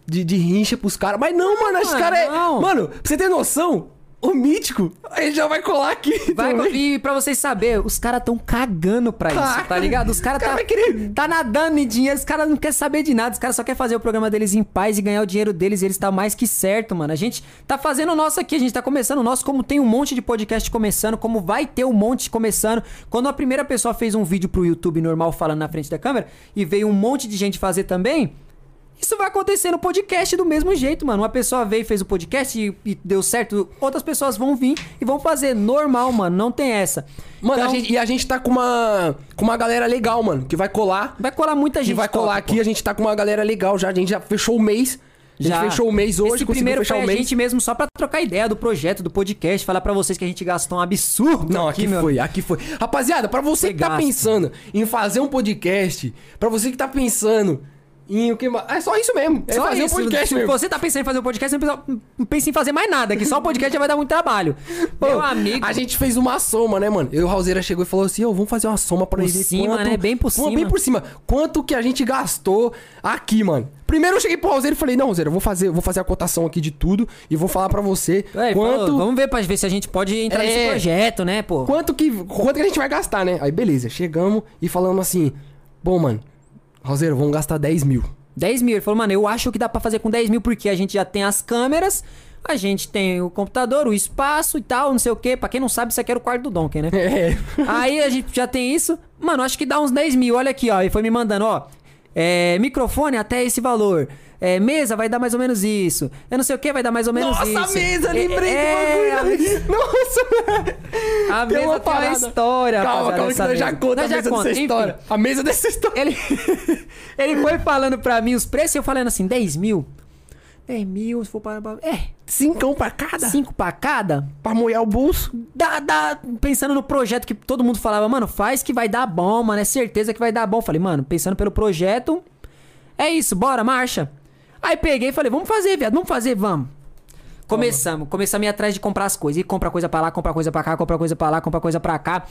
de, de rincha pros caras. Mas não, mano, esse cara é. não. Mano, pra você ter noção, o mítico, ele já vai colar aqui. Vai, também. e pra vocês saberem, os caras tão cagando pra isso, tá ligado? Os caras cara tá, vai querer- tá nadando em dinheiro, os caras não querem saber de nada, os caras só querem fazer o programa deles em paz e ganhar o dinheiro deles e eles tá mais que certo, mano. A gente tá fazendo o nosso aqui, a gente tá começando o nosso, como tem um monte de podcast começando, como vai ter um monte começando. Quando a primeira pessoa fez um vídeo pro YouTube normal falando na frente da câmera e veio um monte de gente fazer também, isso vai acontecer no podcast do mesmo jeito, mano. Uma pessoa veio e fez o podcast e, e deu certo, outras pessoas vão vir e vão fazer normal, mano. Não tem essa. Mano, Então, a gente, e a gente tá com uma, com uma galera legal, mano, que vai colar. vai colar muita Que gente. vai colar top, aqui, a gente tá com uma galera legal já. A gente já fechou o mês. A gente Já. fechou o mês hoje, Esse primeiro fechar foi o a mês. gente mesmo só pra trocar ideia do projeto, do podcast, falar pra vocês que a gente gastou um absurdo. Não, aqui, meu foi, aqui foi. Rapaziada, pra você Foi que tá gasto. pensando em fazer um podcast, pra você que tá pensando em o que mais. É só isso mesmo. É Só fazer isso. um podcast Se mesmo. você tá pensando em fazer um podcast, você não pensa em fazer mais nada, que só o podcast já vai dar muito trabalho. Pô, Meu amigo. A gente fez uma soma, né, mano? Eu e o Raulzeira chegou e falou assim: ô, vamos fazer uma soma pra Por ver cima, quanto... né? Bem por Pô, cima. Bem por cima. Quanto que a gente gastou aqui, mano? Primeiro eu cheguei pro Raulzeira e falei: não, Raulzeira, eu vou fazer, vou fazer a cotação aqui de tudo e vou falar pra você Ué, quanto. falou, vamos ver pra ver se a gente pode entrar É. nesse projeto, né, pô? Quanto que, quanto que a gente vai gastar, né? Aí beleza, chegamos e falamos assim: bom, mano, Raulzeira, vamos gastar 10 mil. 10 mil. Ele falou, mano, eu acho que dá pra fazer com 10 mil porque a gente já tem as câmeras, a gente tem o computador, o espaço e tal, não sei o quê. Pra quem não sabe, isso aqui era o quarto do Donkey, né? É. Aí a gente já tem isso. Mano, acho que dá uns 10 mil. Olha aqui, ó. Ele foi me mandando, ó. É, microfone até esse valor. É, mesa vai dar mais ou menos isso. Eu não sei o que vai dar mais ou menos Nossa, isso. a mesa, lembrei é, do bagulho. Nossa, A Tem mesa tem uma história, Calma, calma, que nós já conta a Nós já mesa conta, dessa enfim. história. A mesa dessa história. Ele, ele foi falando pra mim os preços e eu falando assim, 10 mil. 10 mil, se for para... É, Cincão pra cada? 5 pra cada? Pra molhar o bolso? Dá, dá, pensando no projeto que todo mundo falava, mano, faz que vai dar bom, mano, é certeza que vai dar bom. Falei, mano, pensando pelo projeto, é isso, bora, marcha. Aí peguei e falei, vamos fazer, viado, vamos fazer, vamos. Começamos, começamos a ir atrás de comprar as coisas. E compra coisa pra lá, compra coisa pra cá, compra coisa pra lá, compra coisa pra cá.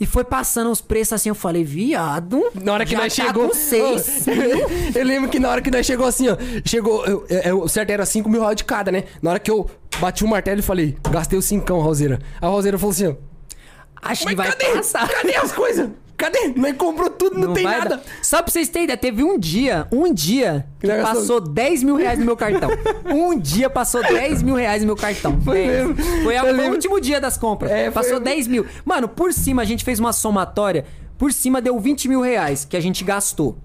E foi passando os preços assim, eu falei, viado. Na hora que nós tá chegou. Com seis. eu lembro que na hora que nós chegou assim, ó. Chegou. Eu, eu- o certo era 5 mil reais de cada, né? Na hora que eu bati o martelo e falei, gastei os cincão, Roseira. A Roseira falou assim, ó. Acho Mas que vai cadê? passar. Cadê as coisas? Cadê? Nós comprou tudo, não, tem nada. dar. Só pra vocês terem ideia, teve um dia, um dia, que passou 10 mil reais no meu cartão. um dia passou 10 mil reais no meu cartão. Foi 10. mesmo. Foi, foi o último dia das compras. É, foi- passou 10 mil. Mano, por cima a gente fez uma somatória. Por cima deu 20 mil reais que a gente gastou.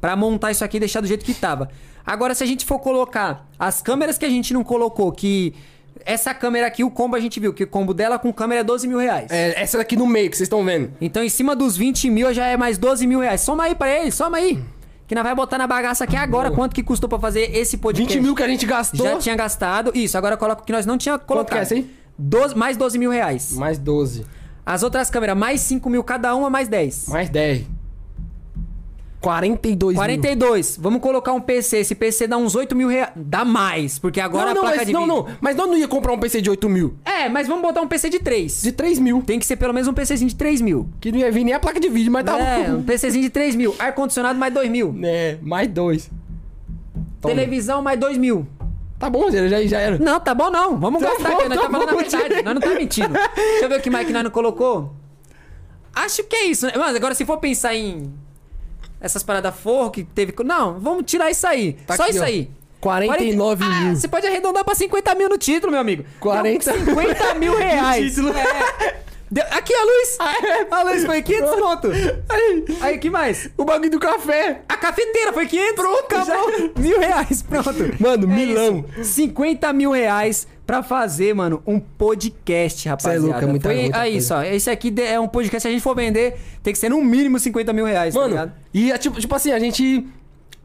Pra montar isso aqui e deixar do jeito que tava. Agora, se a gente for colocar as câmeras que a gente não colocou, que. Essa câmera aqui, o combo a gente viu, que o combo dela com câmera é 12 mil reais. É, essa daqui no meio que vocês estão vendo. Então, em cima dos 20 mil já é mais 12 mil reais. Soma aí pra ele, soma aí. Que nós vai botar na bagaça aqui agora quanto que custou pra fazer esse podcast. 20 mil que a gente gastou. Já tinha gastado. Isso, agora coloca o que nós não tinha colocado. que é esse aí? 12, mais 12 mil reais. Mais 12. As outras câmeras, mais 5 mil cada uma, mais 10. Mais 10. 42 mil. 42. Vamos colocar um PC. Esse PC dá uns 8 mil reais. Dá mais, porque agora Não, não, a placa mas, de não, vídeo... não. Mas nós não ia comprar um PC de 8 mil. É, mas vamos botar um PC de 3. De 3 mil. Tem que ser pelo menos um PCzinho de 3 mil. Que não ia vir nem a placa de vídeo, mas tá É, um PCzinho de 3 mil. Ar-condicionado mais 2 mil. É, mais 2. Toma. Televisão mais 2 mil. Tá bom, já, já, era. Não, tá bom não. Vamos Tá gastar bom, aqui. Nós tá tá falando a verdade. Nós não tá mentindo. Deixa eu ver o que mais que nós não colocou. Acho que é isso. né? Mas agora se for pensar em essas paradas forro que teve... Não, vamos tirar isso aí. Tá Só aqui, isso ó. aí. 49 Ah, mil. Você pode arredondar pra 50 mil no título, meu amigo. 40. Deu 50 mil reais. título. É. Deu- Aqui a luz. A luz foi 500 pronto. Aí, Aí, que mais? o bagulho do café. A cafeteira foi 500. Pronto, acabou. Mil reais, pronto. Mano, É milão. isso. 50 mil reais pra fazer, mano, um podcast, rapaziada. louco, é muita- Foi, muita aí, coisa. só. Esse aqui é um podcast, se a gente for vender, tem que ser no mínimo 50 mil reais, tá Mano, ligado? e é tipo, tipo assim, a gente.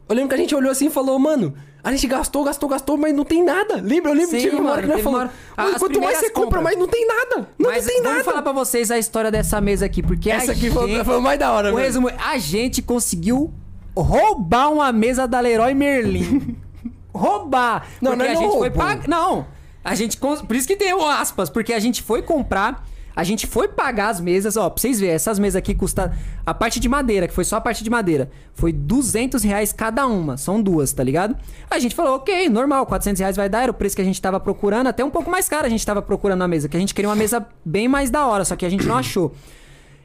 Eu lembro que a gente olhou assim e falou, mano, a gente gastou, gastou, gastou, mas não tem nada. Lembra? Eu lembro Sim, uma hora que nós teve falou. uma hora- "Mano, As quanto mais você compra, compras. mais não tem nada. Não Mas tem vamos nada. falar pra vocês a história dessa mesa aqui, porque Essa aqui foi, gente... foi o mais da hora, O velho. resumo, a gente conseguiu roubar uma mesa da Leroy Merlin. roubar! Não, porque nós a não gente foi pagar. Não! A gente. Por isso que deu aspas, porque a gente foi comprar. A gente foi pagar as mesas, ó, pra vocês verem, essas mesas aqui custam. A parte de madeira, que foi só a parte de madeira, foi 200 reais cada uma. São duas, tá ligado? A gente falou, ok, normal, 400 reais vai dar, era o preço que a gente tava procurando, até um pouco mais caro a gente tava procurando a mesa, que a gente queria uma mesa bem mais da hora, só que a gente não achou.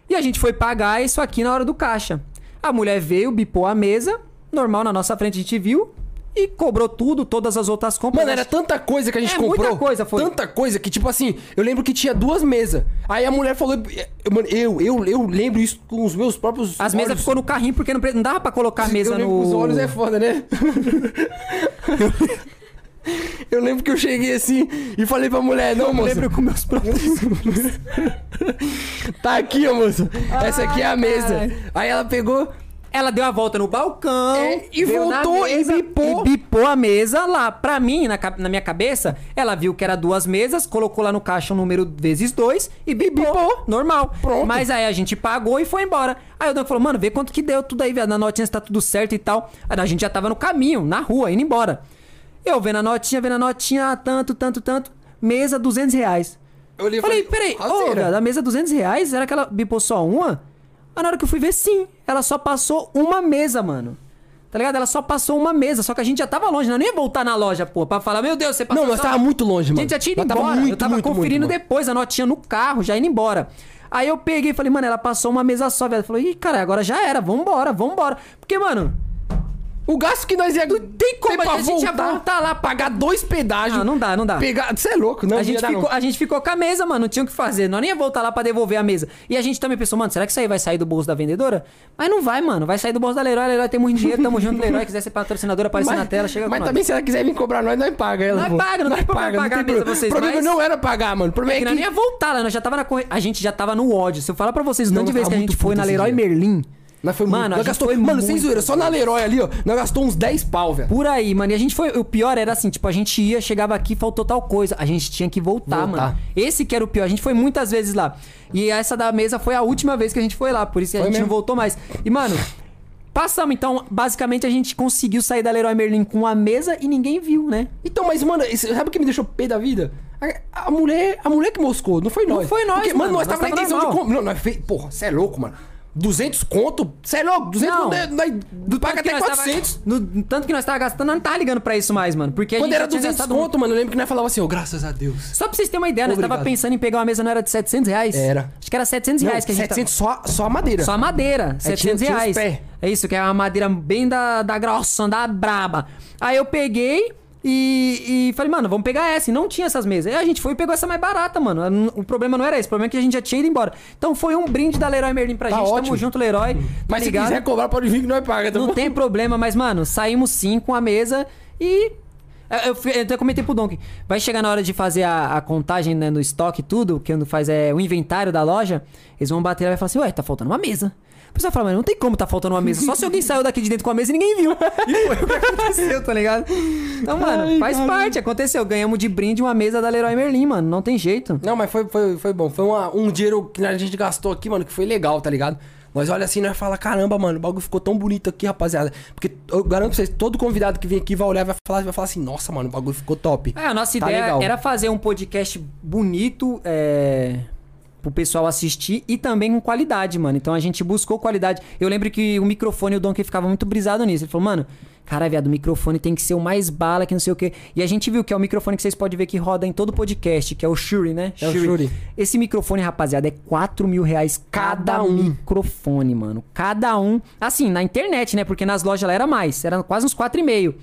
E a gente foi pagar isso aqui na hora do caixa. A mulher veio, bipou a mesa, normal, na nossa frente a gente viu, e cobrou tudo, todas as outras compras. Mano, era tanta coisa que a gente É, comprou. muita coisa foi. Tanta coisa que, tipo assim, eu lembro que tinha duas mesas. Aí a mulher falou. Mano, eu, eu, eu lembro isso com os meus próprios. As mesas ficou no carrinho porque não, não dava pra colocar a mesa eu no. os olhos é foda, né? eu lembro que eu cheguei assim e falei pra mulher, não, Eu moça. lembro com meus próprios. Tá aqui, ó, moça. Essa aqui é a mesa. Aí ela pegou. Ela deu a volta no balcão. É, e voltou e mesa, bipou. E bipou a mesa lá. Pra mim, na, na minha cabeça, ela viu que era duas mesas, colocou lá no caixa o número vezes dois e bipou. bipou. Normal. Pronto. Mas aí a gente pagou e foi embora. Aí o Dan falou, mano, vê quanto que deu tudo aí, velho. Na notinha se tá tudo certo e tal. Aí a gente já tava no caminho, na rua, indo embora. Eu vendo a notinha, vendo a notinha, tanto, tanto, tanto. Mesa, 200 reais. Eu e Falei, peraí, ô, rasteira. velho, a mesa 200 reais? Será que ela bipou só uma? Aí na hora que eu fui ver, sim. Ela só passou uma mesa, mano. Tá ligado? Ela só passou uma mesa. Só que a gente já tava longe, né? Eu não ia voltar na loja, pô, pra falar, meu Deus, você passou Não, nós só- tava muito longe, A mano. gente já tinha ido tava embora. muito, eu tava muito, conferindo muito, depois a notinha no carro, já indo embora. Aí eu peguei e falei, mano, ela passou uma mesa só, velho. Falou, ih, cara, agora já era, vambora, vambora. Porque, mano, O gasto que nós ia. Não tem como a gente ia voltar lá, pagar dois pedágios. Ah, não dá, não dá. Pegar. Você é louco, não A ia gente, ficou, não. a gente ficou com a mesa, mano. Não tinha o que fazer. Nós nem ia voltar lá pra devolver a mesa. E a gente também pensou, mano, será que isso aí vai sair do bolso da vendedora? Mas não vai, mano. Vai sair do bolso da Leroy. A Leroy tem muito dinheiro, tamo junto, Leroy. Quiser ser patrocinadora, aparecer na tela, chega Mas também, se ela quiser vir cobrar nós, nós paga ela. Nós paga, não tem problema pagar a mesa vocês, O problema não era pagar, mano. O É problema que é nós que. nem ia voltar lá, nós já tava na. A gente já tava no ódio. Se eu falar pra vocês, não Não, de vez tava que a gente foi na Leroy. Merlin. Nós foi Mano, muito. Nós gastou, foi mano, sem muito zoeira, só na Leroy ali, ó. Nós gastou uns 10 pau, velho. Por aí, mano. E a gente foi. O pior era assim, tipo, a gente ia, chegava aqui, faltou tal coisa. A gente tinha que voltar, Voltar. mano. Esse que era o pior. A gente foi muitas vezes lá. E essa da mesa foi a última vez que a gente foi lá. Por isso que a Foi gente mesmo. não voltou mais. E, mano. Passamos, então, basicamente a gente conseguiu sair da Leroy Merlin com a mesa e ninguém viu, né? Então, mas, mano, sabe o que me deixou pé da vida? A, a mulher, a mulher que moscou, não foi Não nós. foi nós, Porque, mano, nós nós tava na tava intenção de normal. comprar. Não, nós fez. Porra, você é louco, mano. 200 conto? É louco? 200 Não. conto, nós, nós paga Tanto que até nós 400. Tava, no, tanto que nós tava gastando, nós não tava ligando pra isso mais, mano. Porque Quando era já tinha 200 gastado muito. conto, mano, eu lembro que nós falava assim, ó, graças a Deus. Só pra vocês terem uma ideia, nós tava Obrigado. pensando em pegar uma mesa, não era de 700 reais? Era. Acho que era 700 Não, reais que a gente 700 só, só a madeira. Só a madeira, 700 tinha reais. pé. É isso, que é uma madeira bem da, da grossa, da braba. Aí eu peguei e, e falei, mano, vamos pegar essa. E não tinha essas mesas. Aí a gente foi e pegou essa mais barata, mano. O problema não era esse, o problema é que a gente já tinha ido embora. Então foi um brinde da Leroy Merlin pra Tá gente. ótimo. Tamo junto, Leroy. Tá Mas se ligado? quiser cobrar, pode vir que nós paga, tá Não bom? tem problema, mas, mano, saímos sim com a mesa e. Eu, eu fui- eu até comentei pro Donkey. Vai chegar na hora de fazer a, a contagem né, no estoque e tudo, que quando faz é, o inventário da loja, eles vão bater e vai falar assim: Ué, tá faltando uma mesa. Pessoal fala, mas não tem como tá faltando uma mesa. Só se alguém saiu daqui de dentro com a mesa e ninguém viu. E foi o que aconteceu, tá ligado? Então, mano, Ai, faz caralho. parte. Aconteceu. Ganhamos de brinde uma mesa da Leroy Merlin, mano. Não tem jeito. Não, mas foi, foi, foi bom. Foi uma- um dinheiro que a gente gastou aqui, mano, que foi legal, tá ligado? Nós olha assim, nós fala, caramba, mano, o bagulho ficou tão bonito aqui, rapaziada. Porque eu garanto pra vocês, todo convidado que vem aqui vai olhar e vai falar, vai falar assim, nossa, mano, o bagulho ficou top. É, a nossa Tá ideia legal. era fazer um podcast bonito, é, pro pessoal assistir e também com qualidade, mano. Então a gente buscou qualidade. Eu lembro que o microfone, o Donkey ficava muito brisado nisso. Ele falou, mano, cara, viado, o microfone tem que ser o mais bala, que não sei o quê. E a gente viu que é o microfone que vocês podem ver que roda em todo podcast, que é o Shure, né? É o Shure. Esse microfone, rapaziada, é 4 mil reais cada, Cada um. microfone, mano. Cada um. Assim, na internet, né? Porque nas lojas lá era mais. Era quase uns 4,5.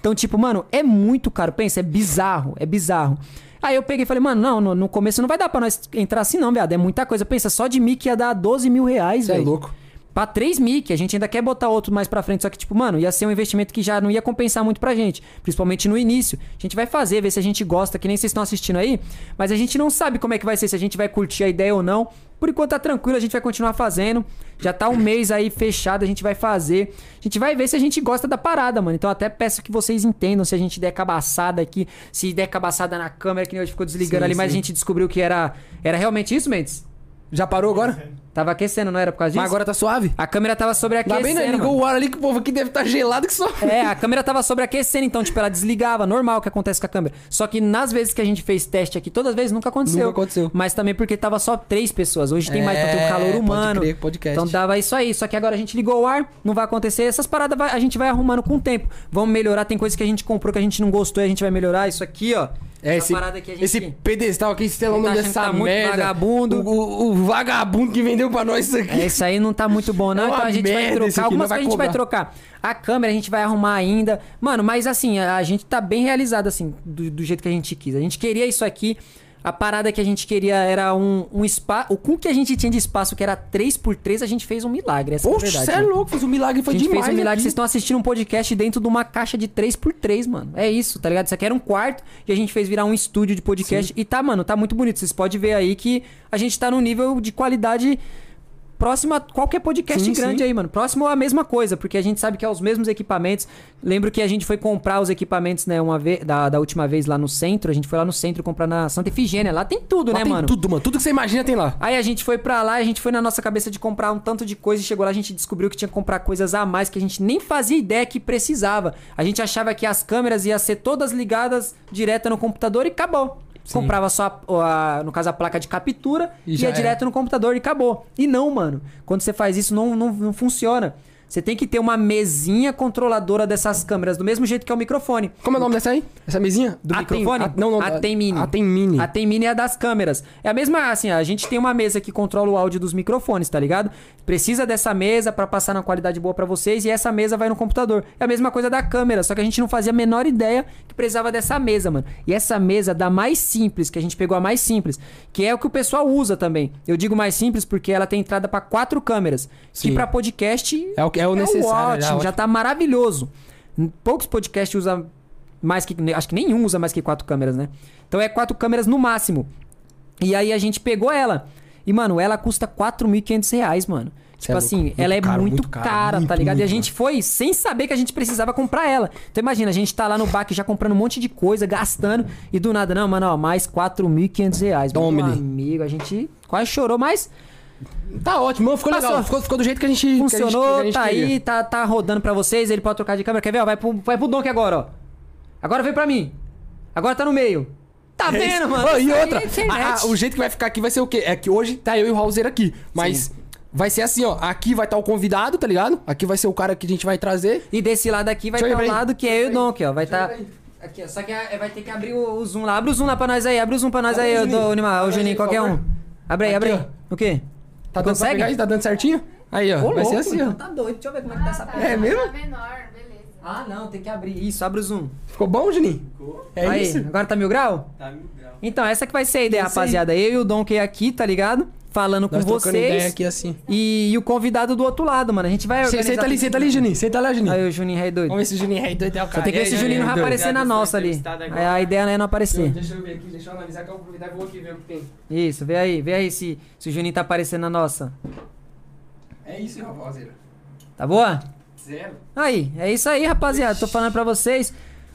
Então, tipo, mano, é muito caro. Pensa, é bizarro. É bizarro. Aí eu peguei e falei, mano, não, no, no começo não vai dar pra nós entrar assim, não, viado. É muita coisa. Pensa, só de mic ia dar 12 mil reais, é velho. louco. Pra 3 mic, a gente ainda quer botar outro mais pra frente, só que, tipo, mano, ia ser um investimento que já não ia compensar muito pra gente. Principalmente no início. A gente vai fazer, ver se a gente gosta, que nem vocês estão assistindo aí. Mas a gente não sabe como é que vai ser, se a gente vai curtir a ideia ou não. Por enquanto tá tranquilo, a gente vai continuar fazendo. Já tá um mês aí fechado, a gente vai fazer. A gente vai ver se a gente gosta da parada, mano. Então até peço que vocês entendam se a gente der cabaçada aqui, se der cabaçada na câmera, que nem hoje ficou desligando Sim, ali, mas sim. a gente descobriu que era, era realmente isso, Mendes? Já parou agora? Tava aquecendo, não era por causa disso? Mas agora tá suave? A câmera tava sobreaquecendo. bem, né? Ligou mano. o ar ali que o povo aqui deve estar gelado que só. É, a câmera tava sobreaquecendo, então, tipo, ela desligava, normal o que acontece com a câmera. Só que nas vezes que a gente fez teste aqui, todas as vezes nunca aconteceu. Nunca aconteceu. Mas também porque tava só três pessoas. Hoje tem mais pra ter É, o calor pode humano. crer, podcast. Então dava isso aí. Só que agora a gente ligou o ar, não vai acontecer. Essas paradas vai- a gente vai arrumando com o tempo. Vamos melhorar. Tem coisas que a gente comprou que a gente não gostou e a gente vai melhorar. Isso aqui, ó. É, essa esse, parada que a gente. esse pedestal aqui, esse telão Ele tá dessa tá merda. vagabundo. O, o- vagabundo que vendeu pra nós isso aqui. É, isso aí não tá muito bom, não. É então a gente vai trocar. Algumas coisas a gente vai trocar. A câmera a gente vai arrumar ainda. Mano, mas assim, a, a gente tá bem realizado, assim, do, do jeito que a gente quis. A gente queria isso aqui. A parada que a gente queria era um, um espaço. O com que a gente tinha de espaço, que era 3x3, a gente fez um milagre. Essa é Poxa, verdade. você é né? louco, fez um milagre, foi a gente demais. fez um milagre. aqui. Vocês estão assistindo um podcast dentro de uma caixa de 3x3, mano. É isso, tá ligado? Isso aqui era um quarto e a gente fez virar um estúdio de podcast. E tá, mano, tá muito bonito. Vocês podem ver aí que a gente tá num nível de qualidade próximo a qualquer podcast Sim, grande sim. aí, mano. Próximo a mesma coisa, porque a gente sabe que é os mesmos equipamentos. Lembro que a gente foi comprar os equipamentos, né, uma vez, da, da última vez lá no centro. A gente foi lá no centro comprar na Santa Efigênia. Lá tem tudo, Lá né, tem mano? tudo, mano. Tudo que você imagina tem lá. Aí a gente foi pra lá, a gente foi na nossa cabeça de comprar um tanto de coisa e chegou lá, a gente descobriu que tinha que comprar coisas a mais que a gente nem fazia ideia que precisava. A gente achava que as câmeras iam ser todas ligadas direto no computador e acabou. Comprava só, a, a- no caso, a placa de captura, E ia era. direto no computador e acabou. E não, mano. Quando você faz isso, não, não, não funciona. Você tem que ter uma mesinha controladora dessas câmeras, do mesmo jeito que é o microfone. Como é o nome dessa aí? Essa mesinha? Do Ah, tem- microfone? ah, não, não. A tem mini. A tem mini. A tem mini é a das câmeras. É a mesma, assim, a gente tem uma mesa que controla o áudio dos microfones, tá ligado? Precisa dessa mesa pra passar na qualidade boa pra vocês e essa mesa vai no computador. É a mesma coisa da câmera, só que a gente não fazia a menor ideia que precisava dessa mesa, mano. E essa mesa da mais simples, que a gente pegou a mais simples, que é o que o pessoal usa também. Eu digo mais simples porque ela tem entrada pra quatro câmeras, que Sim. pra podcast É o, que- é o necessário. ótimo, é já ótimo. tá maravilhoso. Poucos podcasts usam mais que. Acho que nenhum usa mais que quatro câmeras, né? Então é quatro câmeras no máximo. E aí a gente pegou ela. E, mano, ela custa 4.500 reais, mano. Cê Tipo é assim. Muito ela é caro, muito, muito cara, muito, tá ligado? e a gente foi sem saber que a gente precisava comprar ela. Então imagina, a gente tá lá no baque já comprando um monte de coisa, gastando, e do nada, não, mano, ó, mais 4.500 reais. Meu amigo, a gente quase chorou, mas Tá ótimo, ficou legal. Passou. Ficou, ficou do jeito que a gente que a gente- Funcionou, que a gente tá queria. aí, tá, tá rodando pra vocês. Ele pode trocar de câmera. Quer ver? Ó, vai pro, vai pro Donk agora, ó. Agora vem pra mim. Agora tá no meio. Tá É isso. vendo, mano? Ô, e outra, é a- a- o jeito que vai ficar aqui vai ser o quê? É que hoje tá eu e o Raulzeiro aqui. Mas vai ser assim, ó. Aqui vai estar o convidado, tá ligado? Aqui vai ser o cara que a gente vai trazer. E desse lado aqui vai estar ir o lado que é eu e o Donk, ó. Vai estar. ir Aqui, ó. Só que é- vai ter que abrir o, o zoom lá. Abre o zoom lá pra nós aí. Abre o zoom pra nós Abre aí, aí, ô, Juninho. Ô, qualquer um. Abre aí, abre aí. O quê? Tá dando pra Consegue? pegar aí? Tá dando certinho? Aí, ó. Ô, vai ser louco, assim, então ó. tá doido. Deixa eu ver como é que tá essa Ah, porra. É mesmo? Tá menor, beleza. Ah, não, tem que abrir. Isso, abre o zoom. Ficou bom, Juninho? É aí, isso? agora tá mil grau? Tá mil grau. Então, essa que vai ser a ideia, rapaziada. Eu e o Donkey aqui, tá ligado? Falando Nós com trocando ideia vocês. aqui assim. E, e o convidado do outro lado, mano. A gente vai Cê- organizar... Senta ali, senta ali, Juninho. Senta lá, Juninho. Aí o Juninho Rei doido. Vamos ver se o Juninho é doido é o cara. Só tem que ver se o Juninho não vai aparecer na nossa ali. Aí a ideia não é não aparecer. Deixa eu ver aqui, deixa eu analisar que eu aproveitar e vou aqui ver o que tem. Isso, vê aí, vê aí se, se o Juninho tá aparecendo na nossa. É isso, rapaziada. Tá boa? Zero. Aí, é isso aí, rapaziada. Tô falando pra vocês.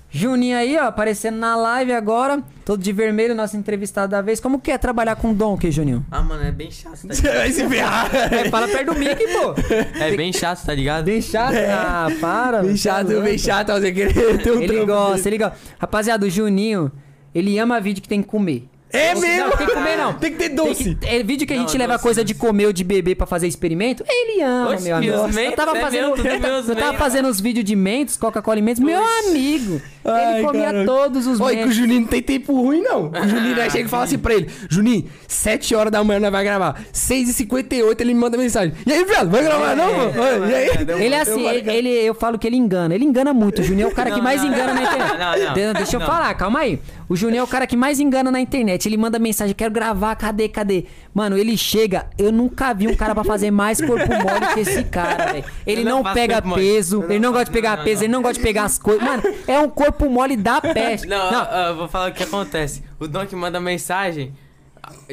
Juninho aí, ó, aparecendo na live agora. Todo de vermelho, nosso entrevistado da vez. Como que é trabalhar com Donkey, Juninho? Ah, mano, é bem chato, tá Você ligado? vai se ferrar. É, fala perto do Mickey, pô. É bem chato, tá ligado? Bem chato. Ah, para. Bem tá chato, louco. bem chato, você querer ter um Ele trampo gosta, ele gosta. Rapaziada, o Juninho, ele ama vídeo que tem que comer. É Não, mesmo? tem que comer, não. Tem que ter doce. que- é vídeo que a Não, gente leva doce, coisa de comer ou de beber pra fazer experimento. Ele ama, Oxe, meu amigo. meus eu mentos, tava é fazendo, meu, tudo eu eu tava mentos. fazendo os vídeos de mentos, Coca-Cola e mentos. Meu amigo. Ai, ele comia todos os Oi, que o mentos. Juninho não tem tempo ruim, não. O Juninho né, chega e fala assim pra ele: Juninho, 7 horas da manhã nós vai gravar. 6h58 ele me manda mensagem. E aí, viado, vai gravar não, mano? E aí? Ele é assim, ele, ele- eu falo que ele engana. Ele engana muito. O Juninho é o cara que Não, mais não, engana na não, internet. não, não. De- Deixa eu Não. falar, calma aí. O Juninho é o cara que mais engana na internet. Ele manda mensagem, quero gravar, cadê, cadê? Mano, ele chega, eu nunca vi um cara pra fazer mais corpo mole que esse cara, velho. Ele não não pega peso, não ele não gosta de pegar não, peso, ele não gosta de pegar as coisas. Mano, é um corpo mole da peste. Não, Não, eu vou falar o que acontece. O Don que manda mensagem,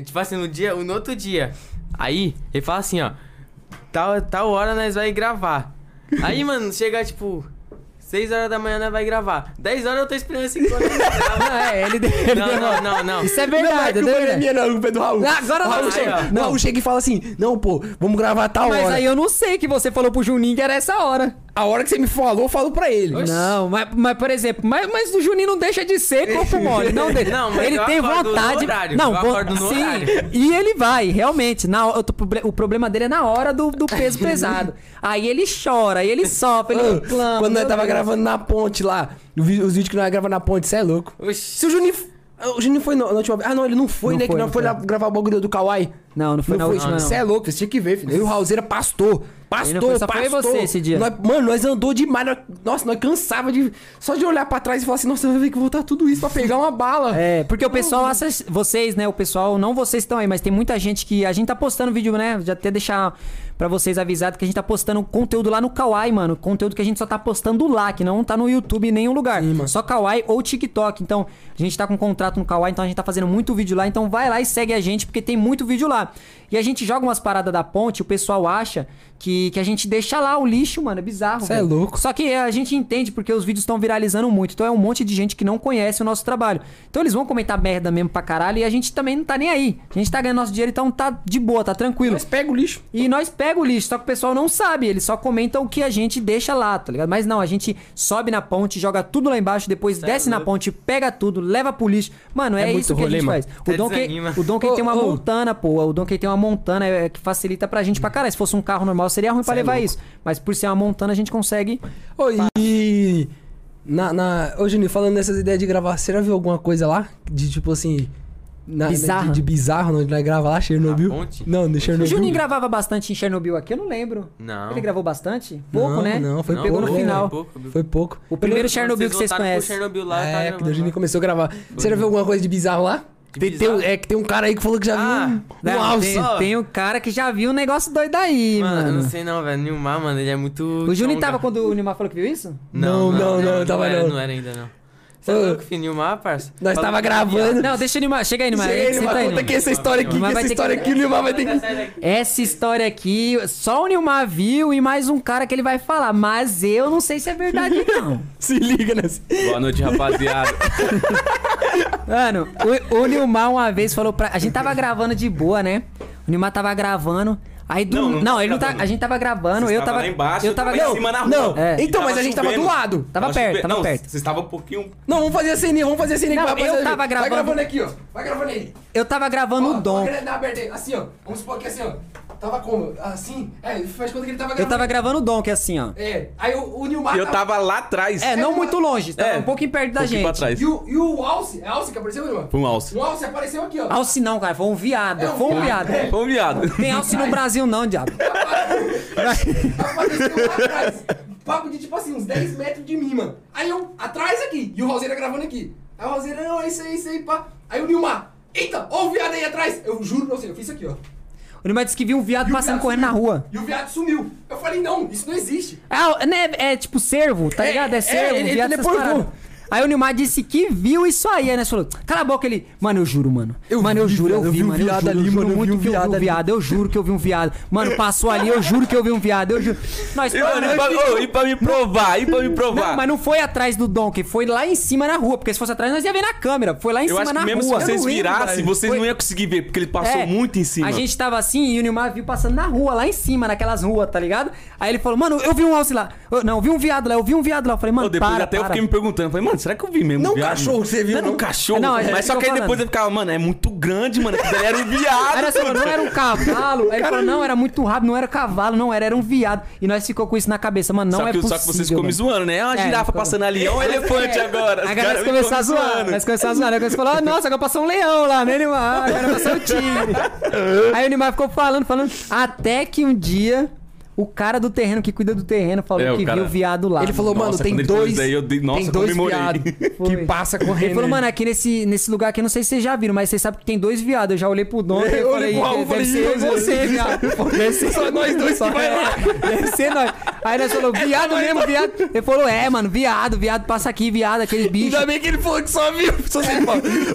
tipo assim, no dia, no outro dia. Aí, ele fala assim, ó. Tal, tal hora nós vai gravar. Aí, mano, chega tipo. 6 horas da manhã nós vai gravar. 10 horas eu tô esperando 5 horas. não, é, ele, ele Não, não, não, não. Isso é Não, verdade, que é o é minha, não, culpa é do Raul. Ah, agora o Raul chega, ó. o Raul chega e fala assim: Não, pô, vamos gravar tal Mas hora. aí eu não sei que você falou pro Juninho que era essa hora. A hora que você me falou, eu falo pra ele. Não, mas, mas por exemplo, mas, mas o Juninho não deixa de ser corpo mole, não deixa. Não, mas ele eu tem vontade. horário, não, eu vo- acordo no sim. horário. E ele vai, realmente. Na, o, proble- o problema dele é na hora do, do peso pesado. Aí ele chora, aí ele sofre, ele Ô, reclama. Quando nós tava Deus. Gravando na ponte lá, os vídeos que nós gravamos na ponte, você é louco. Oxi. Se o Juninho. O Juninho foi na na última vez. Ah, não, ele não foi, Não né? foi, que nós não foi foi. lá gravar o bagulho do Kawaii. Não, não foi na última, não. Você é louco, você tinha que ver, filho. Eu e o Raulzeira pastor. Pastor, não foi, só foi pastor. você esse dia. Nós- mano, nós andou demais. nós- nossa, nós cansava de. Só de olhar pra trás e falar assim, nossa, vai ter que voltar tudo isso pra pegar uma bala. É, porque o pessoal, vocês, né? O pessoal, não vocês estão aí, mas tem muita gente que. A gente tá postando vídeo, né? Já até deixar pra vocês avisado que a gente tá postando conteúdo lá no Kawaii, mano. Conteúdo que a gente só tá postando lá, que não tá no YouTube em nenhum lugar. Sim. Só Kawaii ou TikTok. Então, a gente tá com contrato no Kawaii, então a gente tá fazendo muito vídeo lá. Então vai lá e segue a gente, porque tem muito vídeo lá. E a gente joga umas paradas da ponte, o pessoal acha que, que a gente deixa lá o lixo, mano. É bizarro. Cê é louco. Só que a gente entende porque os vídeos estão viralizando muito. Então é um monte de gente que não conhece o nosso trabalho. Então eles vão comentar merda mesmo pra caralho e a gente também não tá nem aí. A gente tá ganhando nosso dinheiro, então tá de boa, tá tranquilo. Mas pega o lixo. E nós pega o lixo, só que o pessoal não sabe, eles só comentam o que a gente deixa lá, tá ligado? Mas não, a gente sobe na ponte, joga tudo lá embaixo, depois Cê é desce na ponte, pega tudo, leva pro lixo. Mano, é, É isso que rolê, a gente mano. faz. O Donkey, o Donkey Ô, tem uma ô. montana, pô. O Donkey tem uma montana é, que facilita pra gente pra caralho. Se fosse um carro normal, seria ruim pra Cê é levar louco. isso. Mas por ser uma montana, a gente consegue. Ô, e. Na, na... Ô, Juninho, falando nessas ideias de gravar, você já viu alguma coisa lá? De tipo assim. na- Bizarra? De, de bizarro, onde nós grava lá, Chernobyl? Na? Não, de O Chernobyl. Juninho gravava bastante em Chernobyl aqui, eu não lembro. Não. Ele gravou bastante? Pouco, Não, né? não, foi Ele pegou pouco, no é. final. Foi pouco. Foi pouco. O primeiro Chernobyl que vocês conhecem. Chernobyl lá, tá é, que gravando o Juninho começou a gravar. Você já viu alguma coisa de bizarro lá? Tem, tem um- é que tem um cara aí que falou que já Ah, viu um, um Não, alce. tem, Ó. tem um cara que já viu um negócio doido aí, Mano, mano. eu não sei não, velho. Nilmar, mano, ele é muito. O Juninho tava quando o Nilmar falou que viu isso? Não, não, não, tava era, não. Não era ainda, não. Você é louco, filho? Nilmar, parça? Nós Falou tava que gravando. Não, deixa o Nilmar. Chega aí, Nilmar. Chega aí, Senta Nilmar, aí, conta Nilmar. aqui essa história aqui, Nilmar que vai essa ter que- história aqui o Nilmar vai ter que... Essa história aqui, só o Nilmar viu e mais um cara que ele vai falar. Mas eu não sei se é verdade, não. Se liga nessa. Boa noite, rapaziada. Mano, o, o Nilmar uma vez falou pra. A gente tava gravando de boa, né? O Nilmar tava gravando. Aí do. Não, Não, não tava ele não tá. A gente tava gravando, eu tava. lá embaixo, eu tava tava em cima na rua. Não, É. então, E mas a gente tava chovendo. do lado. Tava perto, chovendo. tava não, perto. Vocês estavam um pouquinho. Não, vamos fazer assim, vamos fazer assim. Não, eu rapaziada tava ver. gravando- Vai gravando aqui, ó. Vai gravando aí. Eu tava gravando Ó, o Dom. ó, Assim, ó. Vamos supor que assim, ó. Tava como? Assim? É, faz conta que ele tava gravando. Eu tava gravando o Dom, que é assim, ó. É, aí o, o Nilmar eu tava lá atrás. É, não muito longe, tava É, um pouquinho perto da pouquinho gente. pra trás. E o, e o Alce, é Alce que apareceu, Nilmar? Foi um alce. O Alce apareceu aqui, ó. Alce não, cara, foi um viado. É um foi um viado, viado. é. Foi um viado. Tem alce no Brasil, não, diabo. Apareceu lá atrás. Papo de tipo assim, uns 10 metros de mim, mano. Aí eu, atrás aqui. E o Roseira gravando aqui. Aí o Roseira, não, é isso aí, é isso aí, pá. Aí o Nilmar, eita, ó o viado aí atrás. Eu juro pra você, eu fiz isso aqui, ó. O Nilmar disse que viu um viado passando viado correndo na sumiu. rua. E o viado sumiu. Eu falei, não, isso não existe. É, né, é tipo cervo, tá É, ligado? É é, cervo, ele- viado ele. Aí o Nilmar disse que viu isso aí, aí nós falou, cala a boca, ele, mano, eu juro, mano. Eu mano, eu juro, eu vi, um mano, eu viado juro, ali, mano, muito que eu vi um viado, eu juro que eu vi um viado. Mano, passou ali, eu juro que eu vi um viado, eu juro. Nós E, mano, e, pra, ô, e pra me provar, e pra me provar. Não, mas não foi atrás do Donkey, foi lá em cima na rua, porque se fosse atrás nós ia ver na câmera, foi lá em eu cima na que mesmo rua. se vocês virassem, vocês Foi- não iam conseguir ver, porque ele passou É, muito em cima. A gente tava assim e o Nilmar viu passando na rua, lá em cima, naquelas ruas, tá ligado? Aí ele falou, mano, eu vi um alce lá. Eu- não, eu vi um viado lá, eu vi um viado lá. Eu falei, mano, depois para, até eu fiquei me perguntando, falei, mano, será que eu vi mesmo? Não um viado? cachorro, você viu, Não, era um cachorro. Não, é mas só que aí tô depois falando. eu ficava, mano, é muito grande, mano. Aquilo era um viado. Nós falou, não era um cavalo. Aí ele falou, não, era muito rápido, não era cavalo, não era, era um viado. E nós ficou com isso na cabeça, mano, não só, é que, possível. só que vocês ficou me mano. zoando, né? É uma É, girafa ficou- passando ali, é um elefante agora. Os Aí nós ficam começamos a zoar, zoando. nós começamos a zoar. Aí nós falou, ah, nossa, agora passou um leão lá, né, Nilmar? Agora passou o tigre. Aí o Nilmar ficou falando, falando, até que um dia... O cara do terreno que cuida do terreno falou É, o que cara- viu o viado lá. Ele falou, Nossa, mano, tem quando ele falou dois. isso daí, eu dei- nossa, tem eu dois comemorei. viados que Foi. passa correndo. Ele falou, mano, aqui nesse, nesse lugar aqui, eu não sei se vocês já viram, mas vocês sabem que tem dois viados. Eu já olhei pro dono e Eu falei, pro Raul, deve falei, ser eu e "Ih, você, viado. Deve ser Só nós dois que vai lá. Deve ser nós. Aí nós falou, viado mesmo, viado. Ele falou, é, mano, viado, viado, passa aqui, viado, aquele bicho. Ainda bem que ele falou que só viu. Só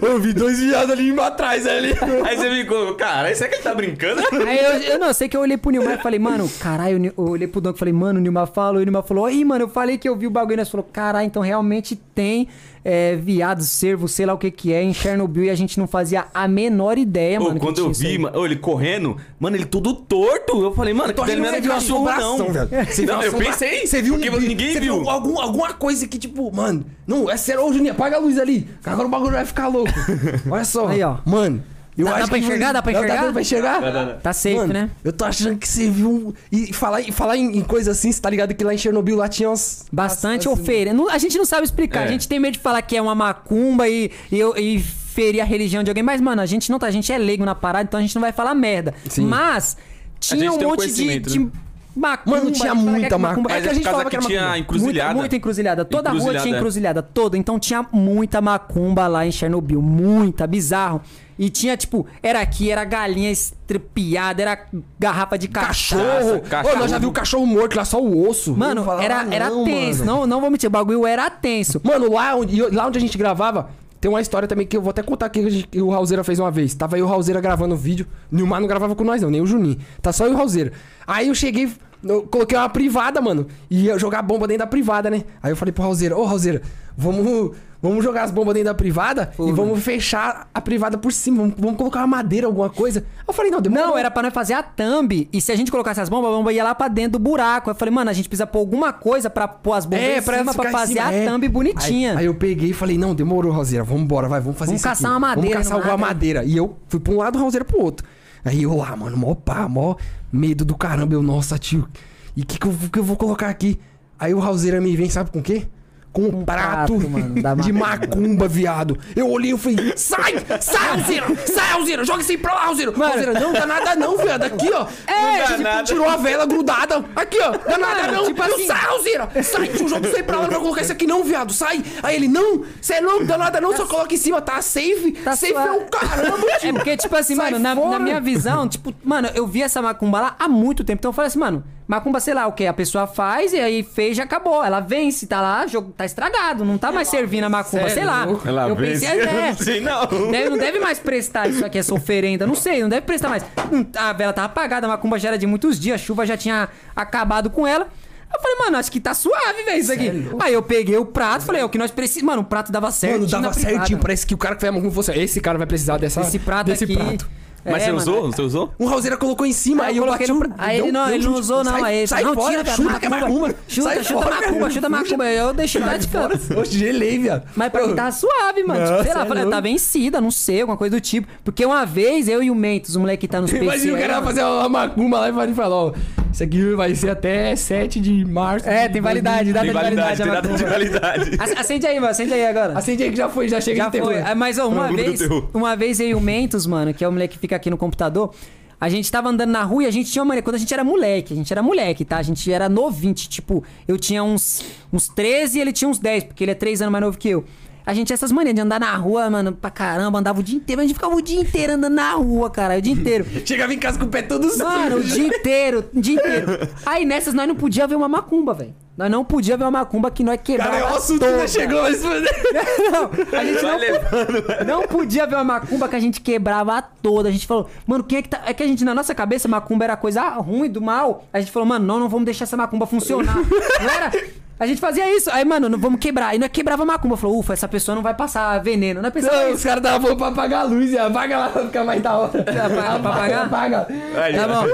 eu vi dois viados ali atrás ali. Aí você ficou, cara, será que ele tá brincando? Aí eu, eu não, eu sei que eu olhei pro Nilmar e falei, mano, caralho, eu, eu olhei pro Dom e falei, mano, o Nilmar falou, e o Nilmar falou, ih, mano, eu falei que eu vi o bagulho, e nós falou, caralho, então realmente tem é, viado, cervo, sei lá o que que é, em Chernobyl, e a gente não fazia a menor ideia, Ô, mano. que quando eu aí. vi, mano, ô, ele correndo, mano, ele todo torto. Eu falei, mano, ali achando não que era você viu uma cachorro, não. velho. Você viu Não, eu pensei. Você viu porque um- ninguém você viu. algum, alguma coisa que, tipo, mano, não, é sério, ô Juninho, apaga a luz ali. que Agora o bagulho vai ficar louco. Olha só. Aí, ó. Mano, eu Dá- dá acho pra que enxergar? Dá pra enxergar? Dá, pra enxergar? Dá, dá, dá. Tá safe, Mano, né? Eu tô achando que você viu. E falar, e falar em, em coisa assim, você tá ligado que lá em Chernobyl lá tinha uns. Bastante assim, oferenda. Não- A gente não sabe explicar. É. A gente tem medo de falar que é uma macumba e, e, e ferir a religião de alguém. Mas, mano, a gente não tá. A gente é leigo na parada, então a gente não vai falar merda. Sim. Mas tinha um monte de, de né? Macumba. Mano, tinha que muita é macumba. É Mas que a é gente falava que que era tinha macumba. encruzilhada. Muita, muita encruzilhada. Toda rua Encruzilhada, tinha é. encruzilhada. Toda. Então tinha muita macumba lá em Chernobyl. Muita. Bizarro. E tinha, tipo, era aqui, era galinha estrepiada, era garrafa de Cachorro! cachaça. cachorro. Ô, nós já viu o cachorro morto lá, só o osso. Mano, falava, era, ah, era não, tenso. mano. Não, não vou mentir, o bagulho era tenso. Mano, lá onde, lá onde a gente gravava, tem uma história também que eu vou até contar aqui que, o Raulzeira fez uma vez. Tava aí o Raulzeira gravando o vídeo. Nilmar não gravava com nós, não, nem o Juninho. Tá só eu e o Raulzeira. Aí eu cheguei, eu coloquei uma privada, mano. E ia jogar bomba dentro da privada, né? Aí eu falei pro Raulzeira, ô Raulzeira, vamos. Vamos jogar as bombas dentro da privada e vamos fechar a privada por cima. Vamos, vamos colocar uma madeira, alguma coisa. Eu falei, não, demorou. Não, era pra nós fazer a thumb. E se a gente colocasse as bombas, a bomba ia lá pra dentro do buraco. Eu falei, mano, a gente precisa pôr alguma coisa pra pôr as bombas É, em pra, cima pra fazer cima, a é. thumb bonitinha. Aí, aí eu peguei e falei, não, demorou, Roseira, vamos embora, vai, vamos fazer Vamos isso caçar aqui. uma madeira Vamos caçar alguma mato, madeira. E eu fui pra um lado, o Roseira pro outro. Aí eu lá, mano, mó pá, mó medo do caramba. Eu, nossa, tio, e o que, que, eu, que eu vou colocar aqui? Aí o Raulzeira me vem, sabe com o quê? Com um prato, prato, mano, de macumba. viado. Eu olhei e falei, sai! Sai, Raulzeira! Sai, Raulzeira! Joga isso aí pra lá, Raulzeira! Raulzeira, não dá nada não, viado. Aqui, ó. É, tipo, nada. tirou a vela grudada. Aqui, ó. Dá nada Mano, não. tipo Eu, assim- sai, Raulzeira! Sai, tio, joga isso aí pra lá. Não vai colocar isso aqui não, viado. Sai! Aí ele, não, você não dá nada não, só coloca em cima, tá safe. Tá safe suave. é o caramba, tio. É porque, tipo assim, Sai mano, na, na minha visão, tipo, mano, eu vi essa macumba lá há muito tempo. Então eu falei assim, mano, macumba, sei lá o que, a pessoa faz e aí fez já acabou. Ela vence, tá lá, jogo tá estragado, não tá mais servindo a macumba, é sei lá. Ela eu vence, pensei, eu é, não sei não. Deve, não deve mais prestar isso aqui, essa oferenda. Não sei, não deve prestar mais. Hum, A vela tava apagada, a macumba já era de muitos dias, a chuva já tinha acabado com ela. Eu falei, mano, acho que tá suave, velho, isso aqui. Aí eu peguei o prato, falei, é o que nós precisamos. Mano, o prato dava certo. Mano, dava certinho. Parece que o cara que foi a macumba fosse. Esse cara vai precisar dessa, Esse prato desse aqui. prato. Mas É, você mano. usou? Você usou? Um Raulzeira colocou em cima, aí, Aí eu eu bati no... no... Aí ele não, ele um não usou, não. Sai- aí ele sai não, fora, tira, cara, chuta que é macumba. Chuta, Sai chuta fora, macumba, chuta macumba. Eu deixei lá de canto. Oxe, gelei, viado. Mas pra mim tá suave, mano. Tipo, Nossa, sei lá, é falei, tá vencida, não sei, alguma coisa do tipo. Porque uma vez eu e o Mentos, o moleque que tá nos PC. Imagina o cara fazer uma macumba lá e vai falar, ó, isso aqui vai ser até 7 de março. É, tem validade, data Tem de validade, validade. tem data de validade. Ac- Acende aí, mano, acende aí agora. Acende aí que já foi, já chega Já de terror. foi. É, Mas ó, uma vez, uma vez eu e o Mentos, mano, que é o moleque que fica aqui no computador, a gente tava andando na rua e a gente tinha uma mania, quando a gente era moleque, a gente era moleque, tá? A gente era novinho, tipo, eu tinha uns, uns 13 e ele tinha uns 10, porque ele é 3 anos mais novo que eu. A gente tinha essas manias de andar na rua, mano, pra caramba, andava o dia inteiro, a gente ficava o dia inteiro andando na rua, cara, o dia inteiro. Chegava em casa com o pé todo Mano, o sujo. dia inteiro, o dia inteiro. Aí nessas nós não podia ver uma macumba, velho. Nós não podia ver uma macumba que nós quebrava Cara, o assunto toda. já chegou, mas... Não, a gente não, levando. não podia ver uma macumba que a gente quebrava toda. A gente falou, mano, quem é que tá. É que a gente, na nossa cabeça, macumba era coisa ruim, do mal. A gente falou, mano, não, não vamos deixar essa macumba funcionar. não era. A gente fazia isso. Aí, mano, não vamos quebrar. E nós quebrava a macumba. Falou, ufa, essa pessoa não vai passar veneno. Nós pensava Não, isso. os caras estavam falando pra apagar a luz, e apaga lá pra ficar mais da hora. Apaga, pra apagar? Apaga. Aí, Tá bom.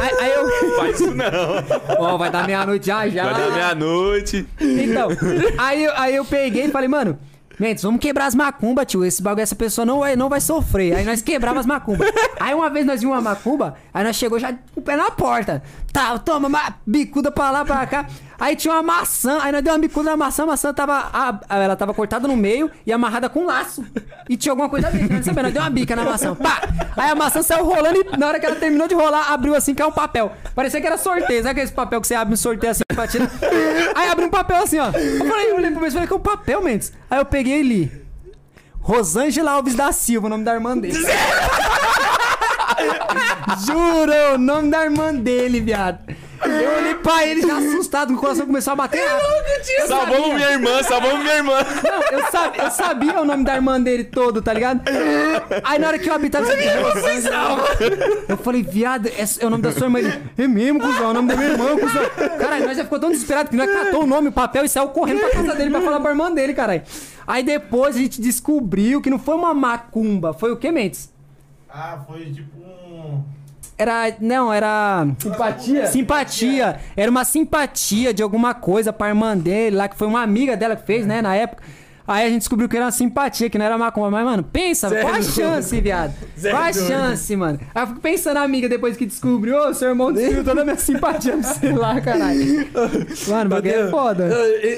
Aí, aí eu. Faz isso não. Ó, vai dar meia-noite já, já. Vai dar meia-noite. Então, aí, eu- aí eu peguei e falei, mano, Mendes, vamos quebrar as macumbas, tio. Esse bagulho, essa pessoa não vai, não vai sofrer. Aí nós quebrava as macumbas. Aí uma vez nós vimos uma macumba, aí nós chegou já com o pé na porta. Tá, toma, ma- bicuda pra lá, pra cá. Aí tinha uma maçã, aí nós deu uma bicuda na maçã, a maçã tava. a- ela tava cortada no meio e amarrada com laço. E tinha alguma coisa dentro, não sabia, nós deu uma bica na maçã. Pá! Aí a maçã saiu rolando e na hora que ela terminou de rolar, abriu assim, caiu um papel. Parecia que era sorteio. Sabe aquele papel que você abre um sorteio assim pra tirar? Aí abriu um papel assim, ó. Eu falei, eu olhei pro falei, que é um papel, Mendes. Aí eu peguei e li. Rosângela Alves da Silva, o nome da irmã dele. Juro, o nome da irmã dele, viado. Eu olhei pra ele já assustado, o coração começou a bater. Eu Salvamos sabia. minha irmã, salvamos minha irmã. Não, eu sabia, eu sabia o nome da irmã dele todo, tá ligado? Aí na hora que eu habitava eu falei, viado, esse é o nome da sua irmã. Ele, é mesmo, cuzão, é o nome da minha irmã, cuzão. Caralho, nós já ficou tão desesperado que nós catou o nome, o papel e saiu correndo pra casa dele pra falar pra irmã dele, caralho. Aí depois a gente descobriu que não foi uma macumba, foi o que, Mendes? Ah, foi tipo um. Era. Não, era. Simpatia? Simpatia. Era uma simpatia de alguma coisa pra irmã dele lá, que foi uma amiga dela que fez, né, na época. Aí a gente descobriu que era uma simpatia, que não era macumba. Mas, mano, pensa, Zero. qual a chance, viado? Zero. Qual a chance, mano? Aí eu fico pensando, amiga, depois que descobriu, ô, seu irmão destruiu toda a minha simpatia pra você lá, caralho. Mano, o bagulho é foda.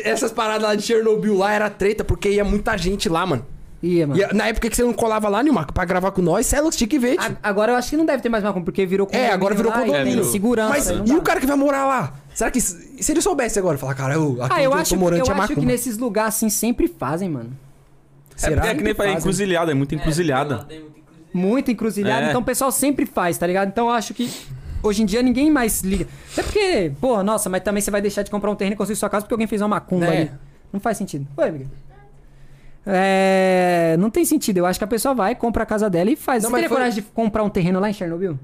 Essas paradas lá de Chernobyl lá era treta, porque ia muita gente lá, mano. Ia, mano. E na época que você não colava lá, Nilmar, pra gravar com nós, cê é louco, tinha que ver, Agora eu acho que não deve ter mais macumba, porque virou É, agora virou lá condomínio. segurança. Mas e dá. o cara que vai morar lá? Será que. Se ele soubesse agora, falar, cara, eu, aqui Ah, eu acho, eu tô morando eu tinha acho que nesses lugares assim sempre fazem, mano. É porque é que nem fazem? encruzilhada, é muito encruzilhada. Muito encruzilhada, É. então o pessoal sempre faz, tá ligado? Então eu acho que hoje em dia ninguém mais liga. Até porque, porra, nossa, mas também você vai deixar de comprar um terreno e construir sua casa porque alguém fez uma macumba É. ali. Não faz sentido. Oi, amiga. É. Não tem sentido. Eu acho que a pessoa vai, compra a casa dela e faz. Não, você teria foi- coragem de comprar um terreno lá em Chernobyl?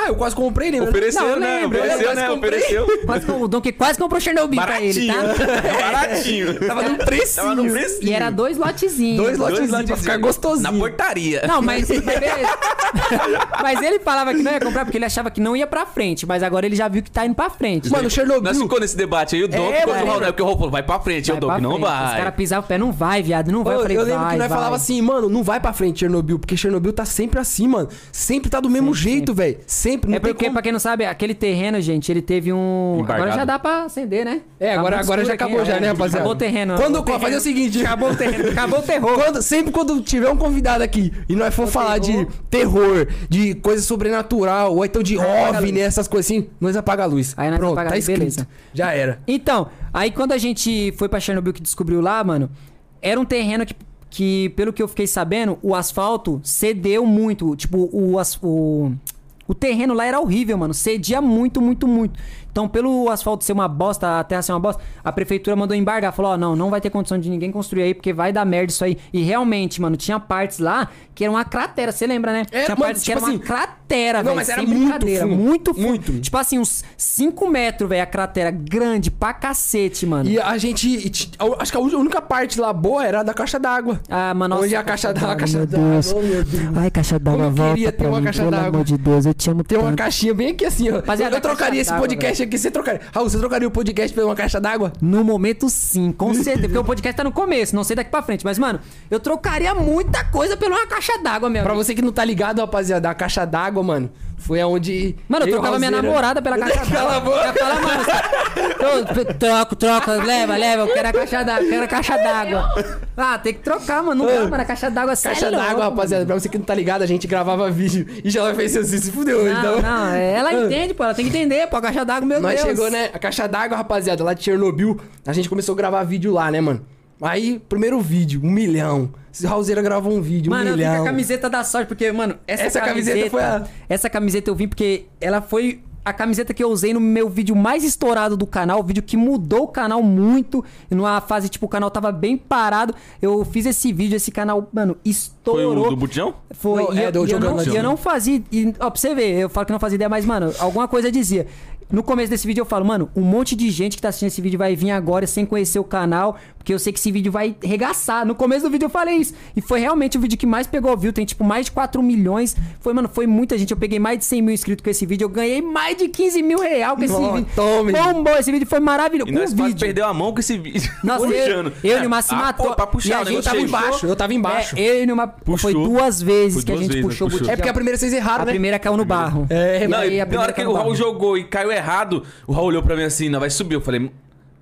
Ah, eu quase comprei, lembra? Ofereceu, Não, eu né? lembro, eu Ofereceu, quase né? comprei. Ofereceu. Quase, com- o Donkey quase comprou Chernobyl pra ele, Baratinho. tá? Baratinho. Tava num precinho. Tava no precinho. E era dois lotezinhos. Dois Dois lotezinhos pra lotezinhos. ficar gostosinho. Na portaria. Não, mas, mas, ele, mas ele falava que não ia comprar porque ele achava que não ia pra frente. Mas agora ele já viu que tá indo pra frente. Mano, Chernobyl. Nós ficou nesse debate aí, o Doc É, contra o Raul, né? Porque o Raul falou, vai pra frente, e o Vai Doc pra não frente. Os vai. caras pisavam o pé, não vai, viado, não vai. Eu falei, eu lembro vai, que nós vai. falava assim, mano, não vai pra frente Chernobyl, porque Chernobyl tá sempre assim, mano. Sempre tá do mesmo Sempre, jeito, velho. Sempre, não É porque, como. pra quem não sabe, aquele terreno, gente, ele teve um. Embargado. Agora já dá pra acender, né? É, Tá agora, agora já acabou já, né, é. rapaziada? Acabou o terreno. Quando, acabou o fazer o seguinte, Acabou o terreno, acabou o terror. Quando, sempre quando tiver um convidado aqui e nós for falar terror. de terror, de coisa sobrenatural, ou então de a OVNI, essas coisas assim, nós apaga a luz. Aí nós Pronto, apaga a tá luz, escrito. beleza. Já era. Então, aí quando a gente foi pra Chernobyl que descobriu lá, mano, era um terreno que, que pelo que eu fiquei sabendo, o asfalto cedeu muito. Tipo, o, as- o, o terreno lá era horrível, mano. Cedia muito, muito, muito. Então, pelo asfalto ser uma bosta, a terra ser uma bosta, a prefeitura mandou embargar. Falou, ó, não, não vai ter condição de ninguém construir aí, porque vai dar merda isso aí. E realmente, mano, tinha partes lá que era uma cratera, você lembra, né? É, tinha mano, partes que tipo era uma assim, cratera, não, velho. mas era sem muito brincadeira, fundo, Muito fundo. muito. Tipo assim, uns 5 metros, velho, a cratera. Grande pra cacete, mano. E a gente. Acho que a única parte lá boa era a da caixa d'água. Ah, mano, nossa, Onde a caixa d'água, a caixa meu d'água. Deus. Oh, meu Deus. Ai, caixa d'água, Como eu volta queria ter uma mim, caixa pelo d'água. amor de Deus, eu te amo Tem uma caixinha bem aqui assim, ó. Rapaziada, eu trocaria esse d'água, podcast aqui, você trocaria. Raul, você trocaria o podcast por uma caixa d'água? No momento, sim, com certeza. Porque o podcast tá no começo, não sei daqui pra frente. Mas, mano, eu trocaria muita coisa por uma caixa d'água, meu Pra você que não tá ligado, rapaziada, a caixa d'água, mano, foi aonde. Mano, eu trocava minha namorada pela caixa d'água. Cala a boca. Falar, mano, eu troco, troca, leva, leva, eu quero a caixa d'água, quero a caixa d'água. Ah, tem que trocar, mano. Não dá, mano, a caixa d'água Caixa é d'água, louco, rapaziada. Pra você que não tá ligado, a gente gravava vídeo e já ela fez assim, se fudeu. Não, então. não, ela entende, pô, ela tem que entender, pô, a caixa d'água, meu Nós Deus. chegou, né? A caixa d'água, rapaziada, lá de Chernobyl. A gente começou a gravar vídeo lá, né, mano? Aí, primeiro vídeo, um milhão. Esse Raulzeira gravou um vídeo, Mano, um eu vim com milhão. a camiseta da sorte, porque, mano, essa, Essa camiseta, camiseta foi a- Essa camiseta eu vim porque ela foi a camiseta que eu usei no meu vídeo mais estourado do canal, o vídeo que mudou o canal muito. Numa fase, tipo, o canal tava bem parado. Eu fiz esse vídeo, esse canal, mano, Foi estourou. o do Botijão? Foi, Não, e, é, eu, do e eu não, eu não fazia. E, ó, pra você ver, eu falo que não fazia ideia, mas, mano, alguma coisa dizia. No começo desse vídeo eu falo, mano, um monte de gente que tá assistindo esse vídeo vai vir agora sem conhecer o canal, porque eu sei que esse vídeo vai regaçar. No começo do vídeo eu falei isso. E foi realmente o vídeo que mais pegou view, tem tipo mais de 4 milhões. Foi, mano, foi muita gente. Eu peguei mais de 100 mil inscritos com esse vídeo, eu ganhei mais de 15 mil real com esse Nossa, vídeo. tome. Bombou, esse vídeo foi maravilhoso. E Com nós o vídeo. perdeu a mão com esse vídeo. Nossa, eu, Puxando. eu e É, o se ah, matou. pô, pra E puxar a o gente tava embaixo, eu tava embaixo. É, eu e o Nilmar. Foi Puxou. duas vezes Foi que a duas gente vezes, puxou o puxou. É porque a primeira vocês erraram, A né? primeira caiu no barro. É, E Não, aí, e a na primeira hora que o Raul jogou e caiu errado, o Raul olhou pra mim assim, não vai subir. Eu falei,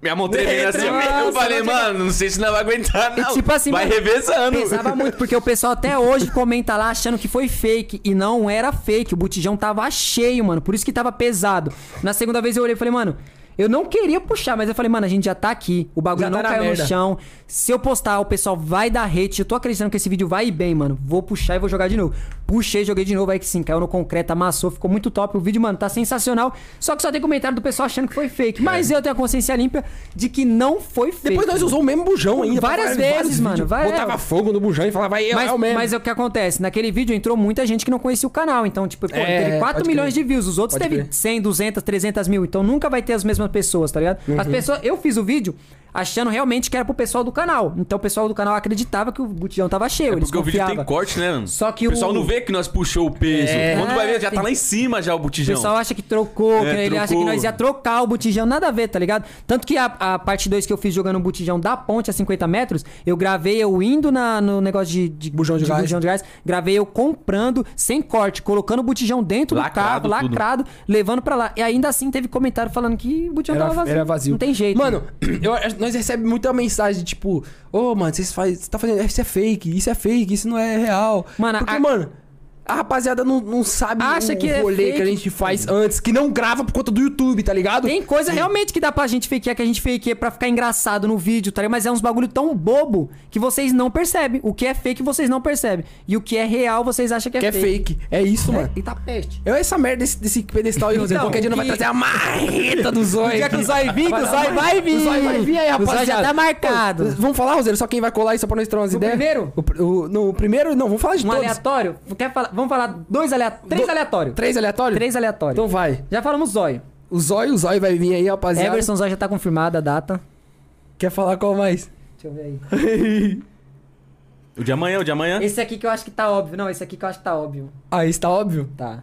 minha mão tremendo assim. Nossa, eu falei, mano, não sei se não vai aguentar, E não. tipo assim, vai revezando. Pesava muito, porque o pessoal até hoje comenta lá achando que foi fake. E não era fake. O botijão tava cheio, mano. Por isso que tava pesado. Na segunda vez eu olhei e falei, mano. Eu não queria puxar, mas eu falei, mano, a gente já tá aqui. O bagulho Já não tá caiu merda. no chão. Se eu postar, o pessoal vai dar hate. Eu tô acreditando que esse vídeo vai ir bem, mano. Vou puxar e vou jogar de novo. Puxei, joguei de novo. Aí que sim, caiu no concreto, amassou, ficou muito top. O vídeo, mano, tá sensacional. Só que só tem comentário do pessoal achando que foi fake. Mas eu tenho a consciência limpa de que não foi fake. Depois nós usamos o mesmo bujão ainda. Várias vezes, vários mano, vai- Botava fogo no bujão e falava, aí, Mas, é o mesmo. mas é o que acontece? Naquele vídeo entrou muita gente que não conhecia o canal. Então, tipo, pô, É, teve 4 pode milhões crer. de views. Os outros Pode teve crer. 100, 200, 300 mil. Então nunca vai ter as mesmas pessoas, tá ligado? Uhum. As pessoas. Eu fiz o vídeo achando realmente que era pro pessoal do canal. Então o pessoal do canal acreditava que o botijão tava cheio. É eles porque o vídeo tem corte, né, mano? Só que o pessoal o- não vê que nós puxou o peso. É. Quando vai ver, já tá lá em cima já o O botijão. pessoal acha que trocou, É, que ele acha que trocou. nós ia trocar o botijão, nada a ver, tá ligado? Tanto que a, a parte 2 que eu fiz jogando um botijão da ponte a 50 metros, eu gravei eu indo na, no negócio de, de, Bujão de gás. bujão de gás, gravei eu comprando, sem corte, colocando o botijão dentro Lacrado, do carro, tudo. lacrado, levando pra lá. E ainda assim teve comentário falando que o botijão tava Era, vazio. era vazio. Não tem jeito. Mano, eu- nós recebemos muita mensagem tipo, ô, mano, vocês faz, você tá fazendo. Isso é fake, isso é fake, isso não é real. Mano, Porque, a- mano. A rapaziada não, não sabe Acha o que é rolê fake, que a gente faz antes, que não grava por conta do YouTube, tá ligado? Tem coisa realmente que dá pra gente fakear, que a gente fakeia pra ficar engraçado no vídeo, tá ligado? Mas é uns bagulho tão bobo que vocês não percebem. O que é fake vocês não percebem. E o que é real vocês acham que é Que é fake. fake. É isso, mano. Eita peste. Eu essa merda desse, desse pedestal aí, Rosé. Então, Qualquer dia não vai que- trazer a marreta do. O dia que o zóio vir, que o zóio vai vir. O zóio vai vir aí, O rapaziada. já tá marcado. Pô, vamos falar, Roseiro, só quem vai colar aí só pra nós ter umas ideias? primeiro? O, o- no primeiro, não, vamos falar de Um todos. aleatório? Quer falar? Vamos falar dois aleatórios. Três Do- aleatórios. Três aleatórios? Três aleatórios. Então vai. Já falamos zóio. O zóio, o zóio vai vir aí, rapaziada. Everson Zóio já tá confirmada a data. Quer falar qual mais? Deixa eu ver aí. O de amanhã, o de amanhã. Esse aqui que eu acho que tá óbvio. Não, esse aqui que eu acho que tá óbvio. Ah, esse tá óbvio? Tá.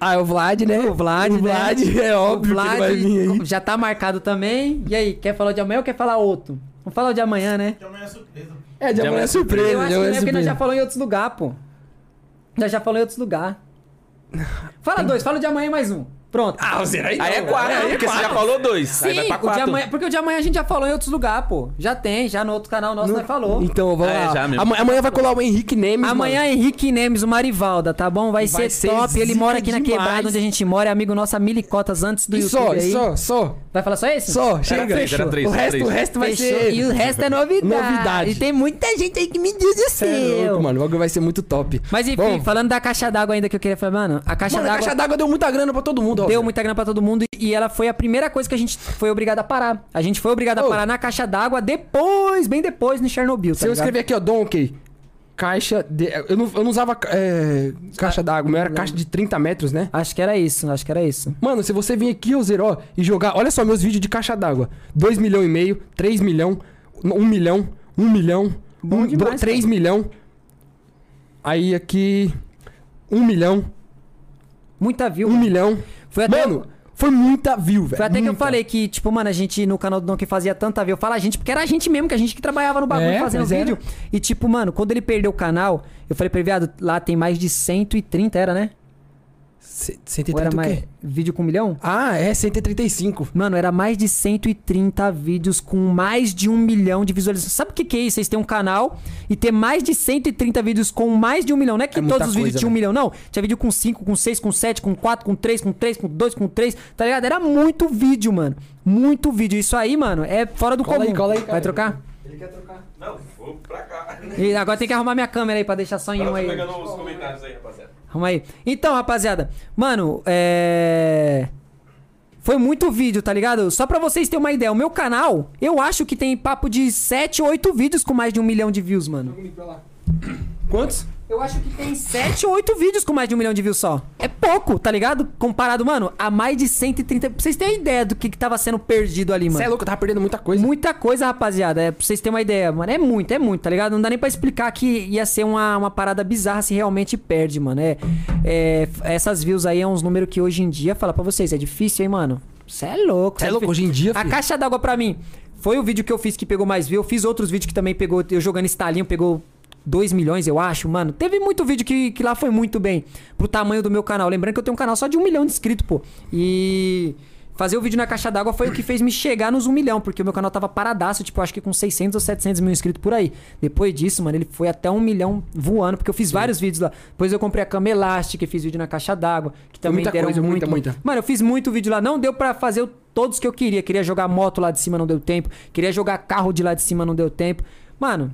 Ah, é o Vlad, né? O Vlad, o né? Vlad, é óbvio o Vlad que ele vai vir aí. já tá marcado também. E aí, quer falar de amanhã ou quer falar outro? Vamos falar o de amanhã, né? Que amanhã é surpresa. É, de amanhã é surpresa, Eu de acho que amanhã é é porque nós já falou em outros lugares, pô. Nós já falou em outros lugares. Fala dois, fala de amanhã e mais um. Pronto. Ah, o Zero aí não. Aí é quatro, aí é porque você já quatro. falou dois. aí vai pra o de quatro. amanhã, porque o de amanhã a gente já falou em outros lugares, pô. Já tem, já no outro canal nosso nós falou. Então, vamos É, lá. já mesmo. Amanhã, amanhã vai colar o Henrique Nemes, Amanhã mano. Henrique Nemes, o Marivalda, tá bom? Vai, Vai ser, ser top. Ele mora aqui na demais. quebrada onde a gente mora, é amigo nosso, a Milicotas, antes do E YouTube só, aí. só, só. Vai falar só esse? Só, chega. três, era três, o, era resto, três. o resto vai Fechou. ser... E o resto é novidade. Novidade. E tem muita gente aí que me diz o é louco, mano. O bagulho vai ser muito top. Mas enfim, falando da caixa d'água ainda que eu queria falar, mano, a caixa Mano, a d'água. caixa d'água deu muita grana pra todo mundo, mundo, Deu muita grana pra todo mundo e ela foi a primeira coisa que a gente foi obrigado a parar. A gente foi obrigado a Ô. parar na caixa d'água depois, bem depois, no Chernobyl, tá Se eu ligado? escrever aqui, ó, Donkey, caixa de... Eu não, eu não usava é, caixa d'água, meu era caixa de 30 metros, né? Acho que era isso, acho que era isso. Mano, se você vir aqui, Alzira, ó, e jogar... Olha só meus vídeos de caixa d'água. 2 milhão e meio, 3 milhão, 1 milhão, 1 milhão, Bom um, demais, 3 milhão. Aí aqui... 1 milhão, Muita view. 1 milhão. Foi até, Mano, foi muita view, velho. foi até que eu muita. falei que, tipo, mano, a gente no canal do Donkey fazia tanta view. Eu falo a gente, porque era a gente mesmo, que a gente que trabalhava no bagulho É, fazendo era. vídeo. E, tipo, mano, quando ele perdeu o canal, eu falei pra ele, viado, lá tem mais de 130, era, né? C- Ou 130 era mais. Vídeo com um milhão? Ah, é 135. Mano, era mais de 130 vídeos com mais de um milhão de visualizações. Sabe o que, que é isso? Vocês têm um canal e ter mais de 130 vídeos com mais de um milhão. Não é que É todos os vídeos tinham um velho. milhão, não. Tinha vídeo com 5, com 6, com 7, com 4, com 3, com 3, com 2, com 3, tá ligado? Era muito vídeo, mano. Muito vídeo. Isso aí, mano, é fora do Cola comum. aí, cola aí, cara. Vai trocar? Não, vou pra cá. E agora tem que arrumar minha câmera aí pra deixar só em um aí. os comentários aí, rapaziada. Vamos aí. Então, rapaziada, mano, é. Foi muito vídeo, tá ligado? Só pra vocês terem uma ideia, o meu canal, eu acho que tem papo de 7, 8 vídeos com mais de um milhão de views, mano. Quantos? Eu acho que tem 7 ou 8 vídeos com mais de um milhão de views só. É pouco, tá ligado? Comparado, mano, a mais de 130. Pra vocês terem ideia do que, que tava sendo perdido ali, Você mano. é louco, eu tava perdendo muita coisa. Muita coisa, rapaziada. É pra vocês terem uma ideia, mano. É muito, é muito, tá ligado? Não dá nem pra explicar que ia ser uma, uma parada bizarra se realmente perde, mano. É, é, essas views aí é uns números que hoje em dia, fala pra vocês, é difícil, hein, mano? Você é louco. Cê é louco, difícil. hoje em dia, A filho. caixa d'água pra mim foi o vídeo que eu fiz que pegou mais views. Eu fiz outros vídeos que também pegou. Eu jogando estalinho, pegou 2 milhões, eu acho, mano. Teve muito vídeo que, que lá foi muito bem pro tamanho do meu canal. Lembrando que eu tenho um canal só de um milhão de inscritos, pô. E fazer o vídeo na caixa d'água foi o que fez me chegar nos um milhão, porque o meu canal tava paradaço, tipo, acho que com 600 ou 700 mil inscritos por aí. Depois disso, mano, ele foi até um milhão voando, porque eu fiz vários vídeos lá. Depois eu comprei a cama elástica, fiz vídeo na caixa d'água, que também muita deram coisa, muito. muita, muita. Mano, eu fiz muito vídeo lá, não deu pra fazer todos que eu queria. Queria jogar moto lá de cima, não deu tempo. Queria jogar carro de lá de cima, não deu tempo. Mano,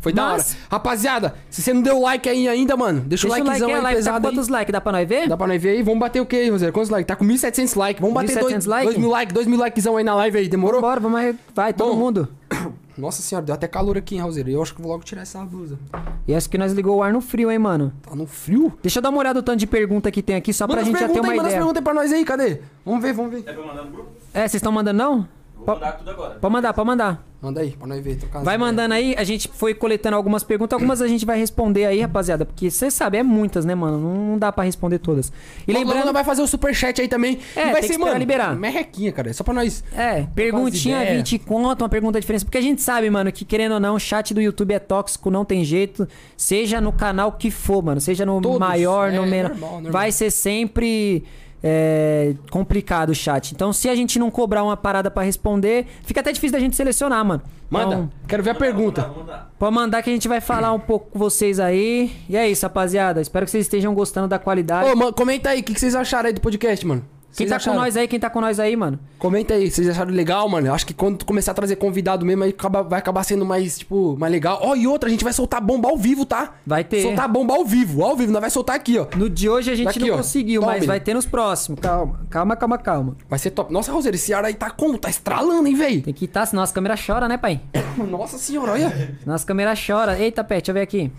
Foi da hora. Rapaziada, se você não deu like aí ainda, mano, deixa, deixa o o like likezão aí, aí live tá com pesado aí. quantos likes? Dá pra nós ver? Dá pra nós ver aí? Vamos bater o quê aí, Rosé? Quantos likes? Tá com 1.700 likes. Vamos bater 1.700 2 like? mil likes, 2 mil likezão aí na live aí, demorou? Bora, vamos aí. Vai, todo Bom. mundo. Nossa senhora, deu até calor aqui, hein, Roseiro? Eu acho que vou logo tirar essa blusa. E acho que nós ligou o ar no frio, hein, mano. Tá no frio? Deixa eu dar uma olhada no tanto de pergunta que tem aqui, só pra as gente já ter perguntas uma aí, manda as ideia. perguntas aí pra nós aí, cadê? Vamos ver, vamos ver. É pra mandar no grupo? É, vocês estão mandando não? Vou mandar tudo agora. Pode mandar, pode mandar. Manda aí, pra nós ver. trocar Vai mandando aí, a gente foi coletando algumas perguntas, algumas a gente vai responder aí, rapaziada, porque você sabe, é muitas, né, mano? Não, não dá pra responder todas. E Logo, lembrando, vai fazer o superchat aí também. É, e vai tem que ser, esperar mano, liberar. merrequinha, cara. É só pra nós. é, perguntinha ideias. 20 conto, uma pergunta diferente, porque a gente sabe, mano, que querendo ou não, o chat do YouTube é tóxico, não tem jeito, seja no canal que for, mano, seja no Todos, maior, no é, menor, normal, normal. vai ser sempre é, complicado o chat. Então, se a gente não cobrar uma parada pra responder, fica até difícil da gente selecionar, mano. Manda. Então, Quero ver a pergunta. Vou mandar. Pode mandar que a gente vai falar um pouco com vocês aí. E é isso, rapaziada. Espero que vocês estejam gostando da qualidade. Ô, mano, comenta aí, o que, que vocês acharam aí do podcast, mano? Quem Vocês tá acharam? com nós aí, quem tá com nós aí, mano? Comenta aí, vocês acharam legal, mano? Eu Acho que quando tu começar a trazer convidado mesmo, aí acaba- vai acabar sendo mais, tipo, mais legal. Ó, e outra, a gente vai soltar bomba ao vivo, tá? Vai ter. Soltar bomba ao vivo, ao vivo, nós vai soltar aqui, ó. No de hoje a gente Aqui, não ó. conseguiu, Tome. mas vai ter nos próximos. Calma, calma, calma, calma. Vai ser top. Nossa, Roseiro, esse ar aí tá como? Tá estralando, hein, véi? Tem que estar, senão as câmeras choram, né, pai? Nossa senhora, olha. Senão as câmeras choram. Eita, Pet, deixa eu ver aqui.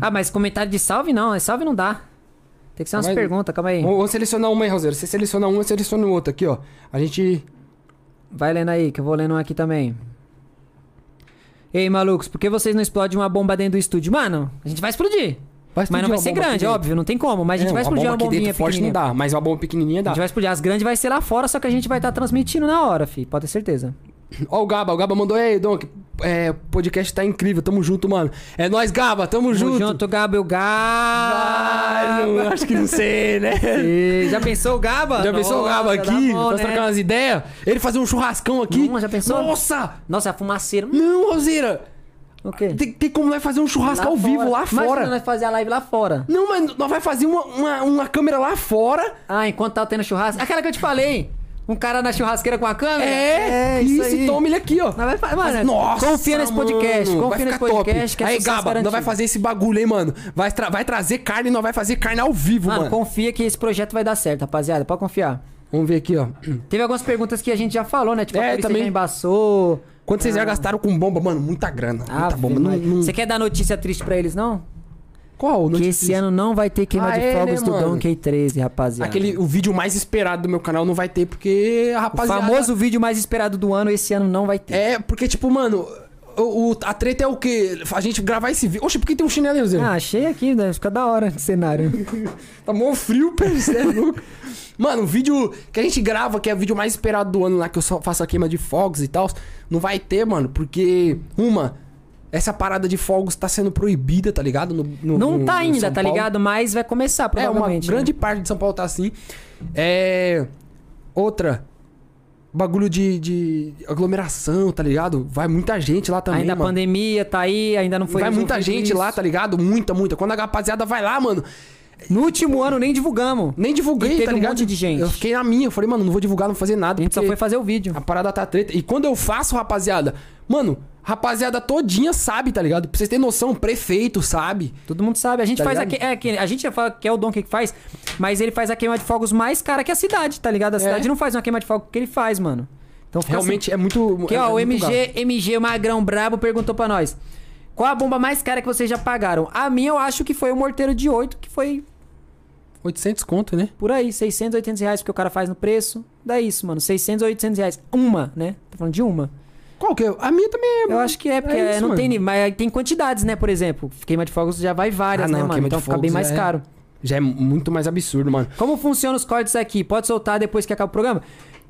Ah, mas comentário de salve não, salve não dá. Tem que ser umas Mas- perguntas, calma aí. Vamos, vamos selecionar uma aí, Roseiro. Você seleciona uma, eu seleciono outra aqui, ó. A gente... Vai lendo aí, que eu vou lendo um aqui também. Ei, malucos, por que vocês não explodem uma bomba dentro do estúdio? Mano, a gente vai explodir. Vai mas não vai uma ser grande, óbvio, não tem como. Mas a gente É, vai explodir uma bomba aqui bombinha dentro forte não pequenininha. dá, mas uma bomba pequenininha A dá. gente vai explodir. As grandes vai ser lá fora, só que a gente vai estar transmitindo na hora, fi. Pode ter certeza. Ó o Gaba, o Gaba mandou, ei, Donk, é, o podcast tá incrível, tamo junto, mano. É nóis, Gaba, tamo, Tamo junto. junto, Gabriel Ah, não, Gaba. acho que não sei, né? Já pensou o Gaba? Já pensou o Gaba aqui? bom, Nós né? trocar umas ideias? Ele fazer um churrascão aqui? Hum, já pensou? Nossa! Nossa, a fumaceira. Não, Roseira! O quê? Tem, tem como nós fazer um churrasco ao vivo lá Imagina fora. nós fazer a live lá fora. Não, mas nós vai fazer uma, uma, uma câmera lá fora. Ah, enquanto tá tendo churrasco. Aquela que eu te falei. Um cara na churrasqueira com a câmera? É, isso, aí. toma ele aqui, ó. Nós vai fa- mano, Nossa, confia nesse podcast, mano, confia nesse podcast que é Aí, Gaba, garantido. nós vai fazer esse bagulho, hein, mano. Vai, tra- vai trazer carne e nós vai fazer carne ao vivo, Mano, mano. confia que esse projeto vai dar certo, rapaziada. Pode confiar. Vamos ver aqui, ó. Teve algumas perguntas que a gente já falou, né? Tipo, É, a também. já embaçou. Quanto vocês já gastaram com bomba? Mano, muita grana. Ah, muita bomba. Não, não... Você quer dar notícia triste pra eles, não? Qual? Que esse ano não vai ter queima Ah, de é, fogos né, do mano? Donkey 13, rapaziada. Aquele, o vídeo mais esperado do meu canal não vai ter, porque a O rapaziada... famoso vídeo mais esperado do ano, esse ano não vai ter. É, porque, tipo, mano, o, o- a treta é o quê? A gente gravar esse vídeo... Oxe, por que tem um chinelo, Zé? Ah, achei aqui, né? Fica da hora esse cenário. Tá mó frio, você é louco. Mano, o vídeo que a gente grava, que é o vídeo mais esperado do ano lá, que eu só faço a queima de fogos e tal, não vai ter, mano, porque, uma, essa parada de fogos tá sendo proibida, tá ligado? No, no- não no- tá ainda, tá ligado? Mas vai começar, É, uma provavelmente. né? grande parte de São Paulo tá assim. É. Outra. Bagulho de, de aglomeração, tá ligado? Vai muita gente lá também. Ainda a mano. pandemia tá aí, ainda não foi Vai muita gente isso. lá, tá ligado? Muita, muita. Quando a rapaziada vai lá, mano, No último ano nem divulgamos. nem divulguei, E teve tá um ligado? monte de gente. Eu fiquei na minha, eu falei, mano, não vou divulgar, não vou fazer nada. A gente só foi fazer o vídeo. A parada tá treta. E quando eu faço, rapaziada, mano, rapaziada todinha sabe, tá ligado? Pra vocês terem noção, prefeito sabe. Todo mundo sabe. A gente Tá faz a, ligado? que- é, que- a gente já fala que é o Donkey que faz, mas ele faz a queima de fogos mais cara que a cidade, tá ligado? A cidade não faz uma queima de fogos que ele faz, mano. Então Realmente é muito. Aqui, é, ó, é o. MG, MG Magrão Brabo perguntou pra nós. Qual a bomba mais cara que vocês já pagaram? A minha eu acho que foi o morteiro de 8, que foi 800 conto, né? por aí, 600, 800 reais, porque o cara faz no preço. Dá isso, mano, 600, 800 reais. Uma, né? Tô falando de uma. Qual que é? A minha também é. Eu acho que é, porque É é, isso, não mano. tem, mas tem quantidades, né? Por exemplo, queima de fogos já vai várias, Ah, não, né, mano? Então fica bem mais é- caro. Já é muito mais absurdo, mano. Como funcionam os cortes aqui? Pode soltar depois que acaba o programa?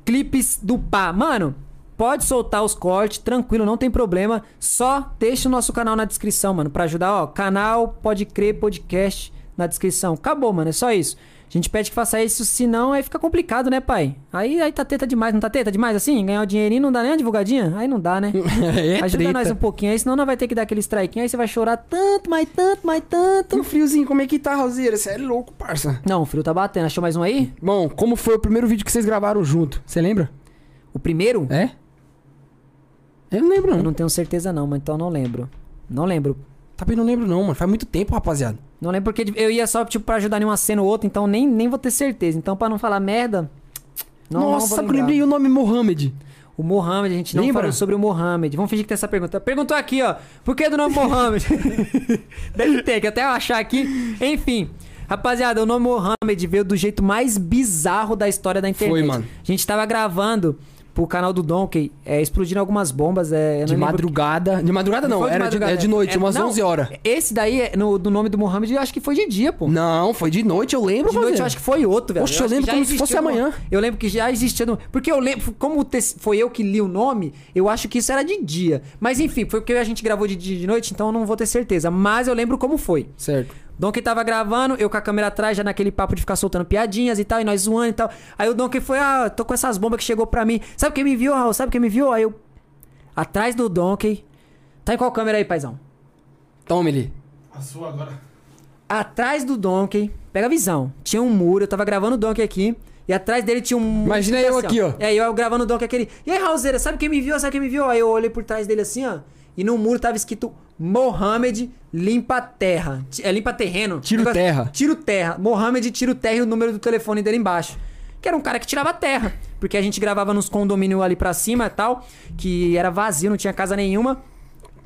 Clipes do pá. Mano, pode soltar os cortes, tranquilo, não tem problema. Só deixa o nosso canal na descrição, mano, pra ajudar, ó. Canal Pode Crer Podcast na descrição. Acabou, mano, é só isso. A gente pede que faça isso, senão aí fica complicado, né, pai? Aí, aí tá teta demais, não tá teta demais assim? Ganhar o dinheirinho não dá nem a divulgadinha? Aí não dá, né? é Ajuda treta. nós um pouquinho aí, senão nós vai ter que dar aquele strike. Aí você vai chorar tanto, mais tanto, mais E tanto. o friozinho, como é que tá, Roseira? Você é louco, parça. Não, o frio tá batendo. Achou mais um aí? Bom, como foi o primeiro vídeo que vocês gravaram junto? Você lembra? O primeiro? É? Eu não lembro, Eu não. não tenho certeza não, mas então não lembro. Não lembro. Também não lembro, não, mano. Faz muito tempo, rapaziada. Não lembro porque eu ia só, tipo, pra ajudar em uma cena ou outra, então nem, nem vou ter certeza. Então, pra não falar merda. Não, não Nossa, eu lembrar. lembrei o nome Mohamed. O Mohamed, a gente não Lembra? falou sobre o Mohamed. Vamos fingir que tem essa pergunta. Perguntou aqui, ó. Por que do nome Mohamed? Deve ter, que até eu achar aqui. Enfim. Rapaziada, o nome Mohamed veio do jeito mais bizarro da história da internet. Foi, mano. A gente tava gravando pro canal do Donkey, é, explodindo algumas bombas. É, eu De não madrugada. De madrugada não, era de, madrugada. é de noite, É, umas não, 11 horas. Esse daí, é no, do nome do Mohamed, eu acho que foi de dia, pô. Não, foi de noite, eu lembro, De noite eu acho que foi outro, velho. Oxe, eu que lembro como se fosse no- amanhã. Eu lembro que já existia. No... Porque eu lembro, como foi eu que li o nome, eu acho que isso era de dia. Mas enfim, foi porque a gente gravou de dia e de noite, então eu não vou ter certeza. Mas eu lembro como foi. Certo. Donkey tava gravando, eu com a câmera atrás, já naquele papo de ficar soltando piadinhas e tal, e nós zoando e tal. Aí o Donkey foi, ah, tô com essas bombas que chegou pra mim. Sabe quem me viu, Raul? Sabe quem me viu? Aí eu. Atrás do Donkey. Tá em qual câmera aí, paizão? Tome ele. A sua agora. Atrás do Donkey, pega a visão. Tinha um muro, eu tava gravando o Donkey aqui. E atrás dele tinha um. Imagina eu aqui, ó. É, eu gravando o Donkey aquele. E aí, Raulzeira, sabe quem me viu? Sabe quem me viu? Aí eu olhei por trás dele assim, ó. E no muro tava escrito Mohamed limpa terra. É limpa terreno. Tiro Negócio- terra. Tiro terra. Mohamed tiro terra e o número do telefone dele embaixo. Que era um cara que tirava terra. Porque a gente gravava nos condomínios ali pra cima e tal. Que era vazio, não tinha casa nenhuma.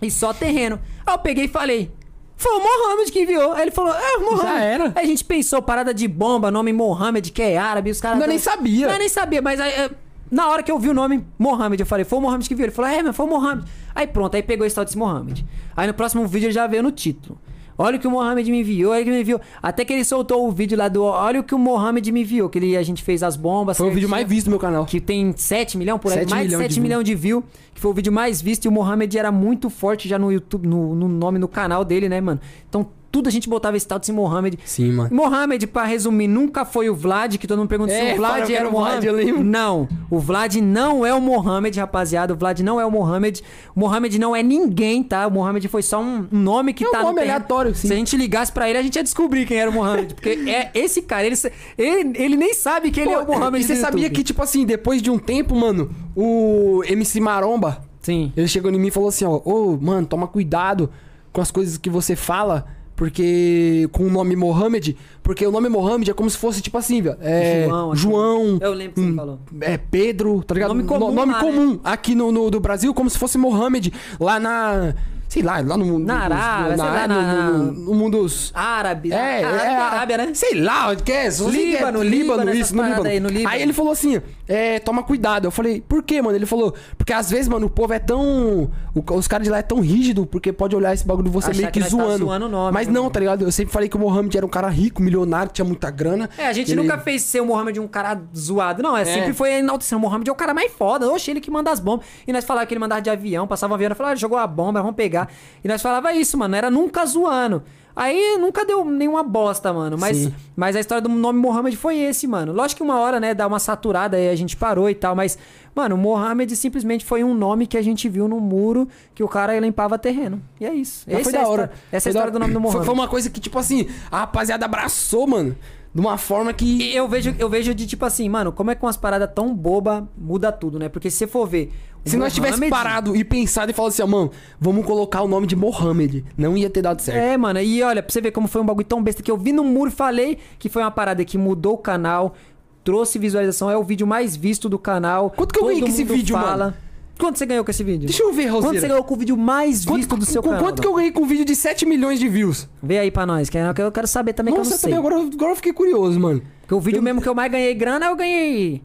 E só terreno. Aí eu peguei e falei. Foi o Mohamed que enviou. Aí ele falou, é o Mohamed. Já era. Aí a gente pensou, parada de bomba, nome Mohamed, que é árabe, os caras. Nós nem sabia. Nós nem sabia, mas aí, é, na hora que eu vi o nome Mohamed, eu falei, foi o Mohamed que viu. Ele falou, é, mas foi o Mohamed. Aí pronto, aí pegou esse tal desse Mohamed. Aí no próximo vídeo ele já veio no título. Olha o que o Mohamed me enviou, olha o que me enviou. Até que ele soltou o vídeo lá do. Olha o que o Mohamed me enviou. Que ele, a gente fez as bombas. Foi o vídeo certinho, mais visto do meu canal. Que tem 7 milhões por aí, 7 mais de milhão 7 de milhões de views. Que foi o vídeo mais visto. E o Mohamed era muito forte já no YouTube, no, no nome, no canal dele, né, mano? Então tudo a gente botava esse tal desse Mohamed. Sim, mano. Mohamed, pra resumir, nunca foi o Vlad, que todo mundo pergunta se É, o Vlad falaram que era o o Vlad, Mohamed. eu lembro. Não, o Vlad não é o Mohamed, rapaziada. O Vlad não é o Mohamed. O Mohamed não é ninguém, tá? O Mohamed foi só um um nome que É um tá no nome aleatório, sim. Se a gente ligasse pra ele, a gente ia descobrir quem era o Mohamed. Porque é esse cara, ele, ele, ele nem sabe que ele é o Pô, Mohamed e você sabia YouTube. que, tipo assim, depois de um tempo, mano, o MC Maromba, Sim. ele chegou em mim e falou assim, ó, ô, mano, toma cuidado com as coisas que você fala, porque com o nome Mohamed, porque o nome Mohamed é como se fosse, tipo assim, velho, é, João, aqui. João, Eu lembro que você hum, falou. é Pedro, tá ligado? Nome comum No- nome lá, né? comum aqui no, no- do Brasil, como se fosse Mohamed, lá na, sei lá, lá no... Na no- Arábia, na- sei lá, no- na- no, no mundo dos... Árabe. É, Árabe, é, Arábia, né? Sei lá onde que é. é Líbano, Líbano, Líbano, isso, no Líbano. aí, no Líbano. Aí ele falou assim, é, toma cuidado. Eu falei, por quê, mano? Ele falou, porque às vezes, mano, o povo é tão... o- os caras de lá é tão rígido, porque pode olhar esse bagulho de você Achar meio que, que nós tá zoando. zoando nome, Mas né, não, tá ligado? Eu sempre falei que o Mohamed era um cara rico, milionário, tinha muita grana. É, a gente Ele- nunca fez ser o Mohamed um cara zoado. Não, é, sempre foi enaltecer. O Mohamed é o cara mais foda. Oxe, ele que manda as bombas. E nós falava que ele mandava de avião, passava um avião, falava, ah, jogou a bomba, vamos pegar. E nós falava isso, mano. Era nunca zoando. Aí nunca deu nenhuma bosta, mano. Mas, Sim. mas a história do nome Mohamed foi esse, mano. Lógico que uma hora, né, dá uma saturada aí a gente parou e tal. Mas, mano, Mohamed simplesmente foi um nome que a gente viu no muro que o cara limpava terreno. E é isso. Essa foi é a da hora. história- Essa é a Foi história do nome do Foi- Mohamed. Foi uma coisa que, tipo assim, a rapaziada abraçou, mano. De uma forma que... Eu vejo, eu vejo de tipo assim, mano, como é que umas paradas tão boba muda tudo, né? Porque se você for ver. Se nós tivesse Mohamed- parado e pensado e falado assim, ó, mano, vamos colocar o nome de Mohamed, não ia ter dado certo. É, mano, e olha, pra você ver como foi um bagulho tão besta que eu vi no muro e falei que foi uma parada que mudou o canal, trouxe visualização, é o vídeo mais visto do canal. Quanto que eu ganhei com esse vídeo, fala. mano? Quanto você ganhou com esse vídeo? Deixa eu ver, Quanto Roseira. você ganhou com o vídeo mais Quanto, visto do seu com canal? quanto que eu ganhei com um vídeo de 7 milhões de views? Vê aí pra nós, que eu quero saber também que eu Nossa, não sei. também agora, agora eu fiquei curioso, mano. Porque o vídeo mesmo que eu mais ganhei grana, eu ganhei.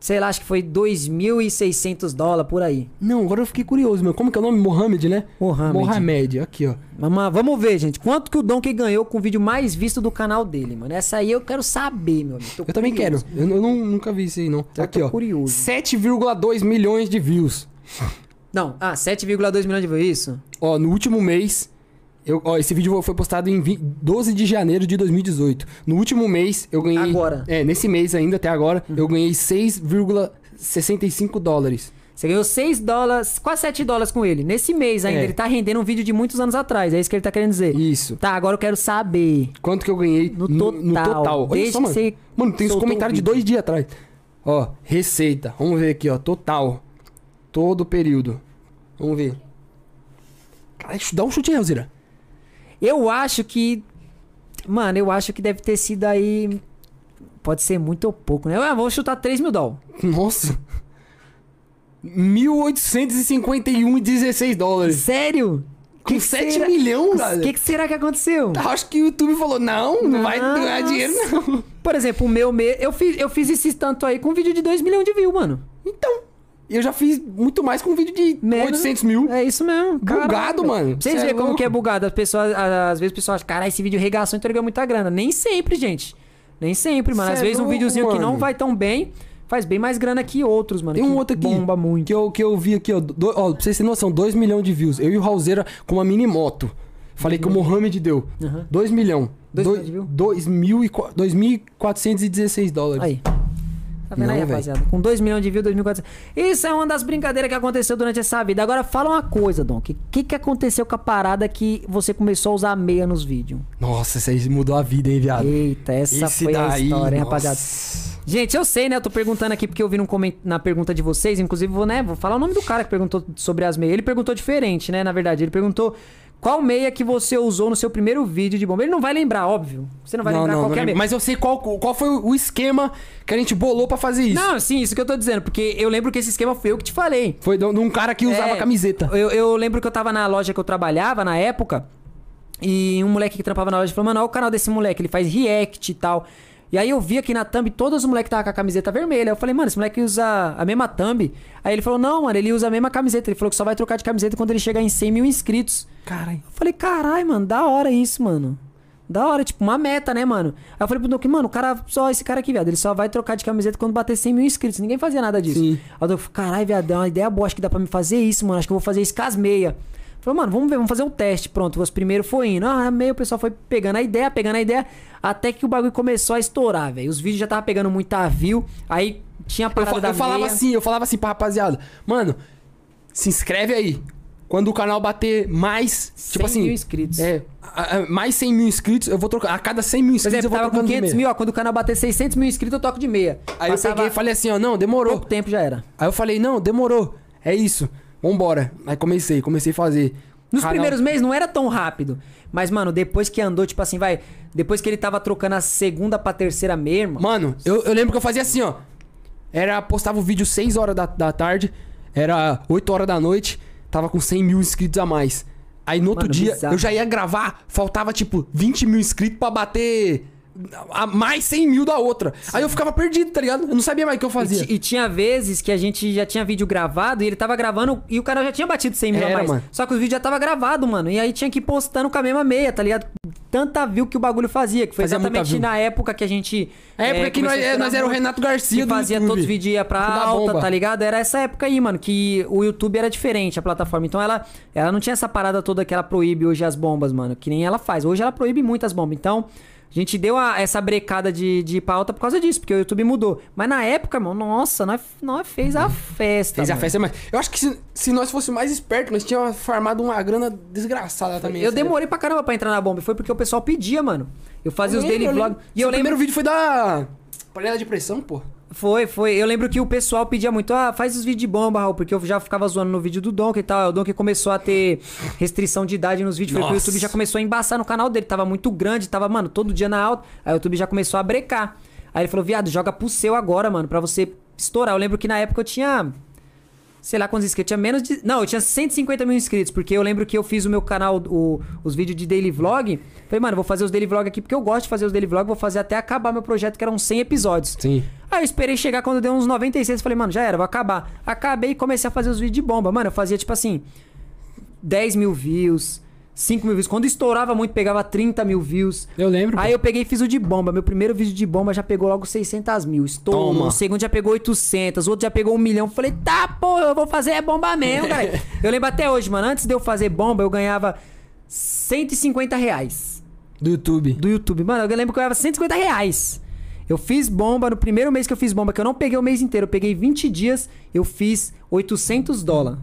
Sei lá, acho que foi 2.600 dólares por aí. Não, agora eu fiquei curioso, mano. Como que é o nome? Mohamed, né? Mohamed. Mohamed, aqui, ó. Vamos, vamos ver, gente. Quanto que o Donkey ganhou com o vídeo mais visto do canal dele, mano? Essa aí eu quero saber, meu amigo. Tô Eu também curioso. quero. Eu, eu não- nunca vi isso aí, não. Eu aqui, ó. curioso. 7,2 milhões de views. Não, ah, 7,2 milhões de views, isso? Ó, no último mês. Eu, ó, esse vídeo foi postado em vi- 12 de janeiro de 2018. No último mês, eu ganhei. Agora. É, nesse mês ainda, até agora, eu ganhei 6,65 dólares. Você ganhou 6 dólares, quase 7 dólares com ele. Nesse mês ainda, É. ele tá rendendo um vídeo de muitos anos atrás. É isso que ele tá querendo dizer. Isso. Tá, agora eu quero saber. Quanto que eu ganhei No no, total, no total? Olha desde só, mano. você Mano, tem os soltou comentários de dois dias atrás. Ó, receita. Vamos ver aqui, ó. Total. Todo o período. Vamos ver. Caralho, dá um chute aí, Alzira. Eu acho que. Mano, eu acho que deve ter sido aí. Pode ser muito ou pouco, né? Eu vou chutar 3 mil dólares. Nossa. 1.851,16 dólares. Sério? Com 7 milhões, O cara. que, que será que aconteceu? Acho que o YouTube falou, não, não vai ganhar Nossa. dinheiro, não. Por exemplo, o meu me... eu fiz eu fiz esse tanto aí com um vídeo de 2 milhões de views, mano. Então, eu já fiz muito mais com um vídeo de Menos- 800 mil. É isso mesmo. Bugado, Caralho. mano. Vocês Cê é verem como louco. que é bugado. As pessoas, às vezes o pessoal acha, cara, esse vídeo regaçou, entregou muita grana. Nem sempre, gente. Nem sempre, mano. Cê Às é vezes um louco, videozinho que não mano. vai tão bem, faz bem mais grana que outros, mano. Tem um outro aqui. Bomba muito. Que eu, que eu vi aqui, ó. Do, ó. Pra vocês terem noção, 2 milhões de views. Eu e o Raulzeira com uma mini moto. Falei que o Mohamed deu. Aham. 2 milhões. Dois Dois- milhões de views? dois mil e qua- 2.416 dólares. Aí. Tá vendo Não, aí, rapaziada? Com 2 milhões de views, 2.400. Isso é uma das brincadeiras que aconteceu durante essa vida. Agora fala uma coisa, Dom. O que, que, que aconteceu com a parada que você começou a usar meia nos vídeos? Nossa, isso aí mudou a vida, hein, viado? Eita, essa Esse foi a daí, história, hein, rapaziada. Gente, eu sei, né? Eu tô perguntando aqui porque eu vi num coment... na pergunta de vocês. Inclusive, vou, né? Vou falar o nome do cara que perguntou sobre as meias. Ele perguntou diferente, né? Na verdade, ele perguntou qual meia que você usou no seu primeiro vídeo de bomba. Ele não vai lembrar, óbvio. Você não vai lembrar qual que é a lembro. meia. Mas eu sei qual, qual foi o esquema que a gente bolou pra fazer isso. Não, sim, isso que eu tô dizendo. Porque eu lembro que esse esquema foi eu que te falei. Foi de um cara que usava É, camiseta. Eu, eu lembro que eu tava na loja que eu trabalhava na época. E um moleque que trampava na loja falou: Mano, olha o canal desse moleque, ele faz react e tal. E aí eu vi aqui na thumb todos os moleques estavam com a camiseta vermelha. Eu falei, mano, esse moleque usa a mesma thumb. Aí ele falou, não, mano, ele usa a mesma camiseta. Ele falou que só vai trocar de camiseta quando ele chegar em 100 mil inscritos. Caralho. Eu falei, carai, mano, da hora isso, mano. Da hora, tipo, uma meta, né, mano? Aí eu falei pro Duque, mano, o cara, só esse cara aqui, viado, ele só vai trocar de camiseta quando bater 100 mil inscritos. Ninguém fazia nada disso. Sim. Aí eu falei, carai, viado, é uma ideia boa, acho que dá pra me fazer isso, mano. Acho que eu vou fazer isso com as meias. Falou, mano, vamos ver, vamos fazer um teste. Pronto, os primeiros foi indo. Ah, meio o pessoal foi pegando a ideia, pegando a ideia, até que o bagulho começou a estourar, velho. Os vídeos já tava pegando muita view, aí tinha a Eu, parada fa- da eu falava meia. assim, eu falava assim pra rapaziada, mano, se inscreve aí. Quando o canal bater mais, 100 tipo assim, mil inscritos. é, a- a- mais 100 mil inscritos, eu vou trocar. A cada 100 mil inscritos eu vou tava com trocando de 500 meia. mil, ó. Quando o canal bater 600 mil inscritos, eu toco de meia. Aí Passava eu peguei e falei assim, ó, não, demorou. pouco tempo já era. Aí eu falei, não, demorou. É isso. Vambora. Aí comecei, comecei a fazer. Nos Canal- primeiros meses não era tão rápido. Mas, mano, depois que andou, tipo assim, vai. Depois que ele tava trocando a segunda pra terceira mesmo. Mano, eu, eu lembro que eu fazia assim, ó. Era, postava o vídeo 6 horas da, da tarde, era 8 horas da noite, tava com 100 mil inscritos a mais. Aí no outro Mano, dia, bizarro. eu já ia gravar, faltava tipo 20 mil inscritos pra bater a mais 100 mil da outra. Aí eu ficava perdido, tá ligado? Eu não sabia mais o que eu E, fazia. ti- e tinha vezes que a gente já tinha vídeo gravado e ele tava gravando e o canal já tinha batido 100 mil a Era, mais. mano. Só que o vídeo já tava gravado, mano. E aí tinha que ir postando com a mesma meia, tá ligado? Tanta view que o bagulho fazia. Que foi Fazia exatamente na época que a gente. É, eh, porque nós, começou a é, nós era o. Renato Garcia que fazia YouTube. todos os vídeos ia pra da alta, bomba. tá ligado? Era essa época aí, mano, que o YouTube era diferente, a plataforma. Então ela, ela não tinha essa parada toda que ela proíbe hoje as bombas, mano. Que nem ela faz. Hoje ela proíbe muitas bombas. Então, a gente deu a- essa brecada de, de alta por causa disso, porque o YouTube mudou. Mas na época, irmão, nossa, nós, nós fez a festa. Fez a mano. festa, mas eu acho que se, se nós fosse mais espertos, nós tínhamos farmado uma grana desgraçada também. Eu demorei pra caramba pra entrar na bomba. Foi porque o pessoal pedia, mano. Eu fazia Eu os lembro, daily eu vlog. lembro. E eu lembro. primeiro vídeo foi da panela de pressão, pô. Foi, foi. Eu lembro que o pessoal pedia muito, ah, faz os vídeos de bomba, Raul, porque eu já ficava zoando no vídeo do Donkey e tal. O Donkey começou a ter restrição de idade nos vídeos, foi que o. YouTube já começou a embaçar no canal dele. Tava muito grande, tava, mano, todo dia na alta. Aí o YouTube já começou a brecar. Aí ele falou, viado, joga pro seu agora, mano, pra você estourar. Eu lembro que na época eu tinha. Sei lá quantos inscritos. Eu tinha menos de. Não, eu tinha 150 mil inscritos. Porque eu lembro que eu fiz o meu canal, o- os vídeos de daily vlog. Falei, mano, vou fazer os daily vlog aqui porque eu gosto de fazer os daily vlog. Vou fazer até acabar meu projeto, que eram 100 episódios. Sim. Aí eu esperei chegar quando deu uns 96. Falei, mano, já era, vou acabar. Acabei e comecei a fazer os vídeos de bomba. Mano, eu fazia tipo assim: 10 mil views, 5 mil views. Quando estourava muito, pegava 30 mil views. Eu lembro. Aí eu peguei e fiz o de bomba. Meu primeiro vídeo de bomba já pegou logo 600 mil. Estourou. Toma. O segundo já pegou 800. O outro já pegou um milhão. Falei, tá, pô, eu vou fazer é bomba mesmo, cara. eu lembro até hoje, mano. Antes de eu fazer bomba, eu ganhava 150 reais Do YouTube. do YouTube. Mano, eu lembro que eu ganhava 150 reais. Eu fiz bomba no primeiro mês que eu fiz bomba, que eu não peguei o mês inteiro, eu peguei 20 dias, eu fiz 800 dólares.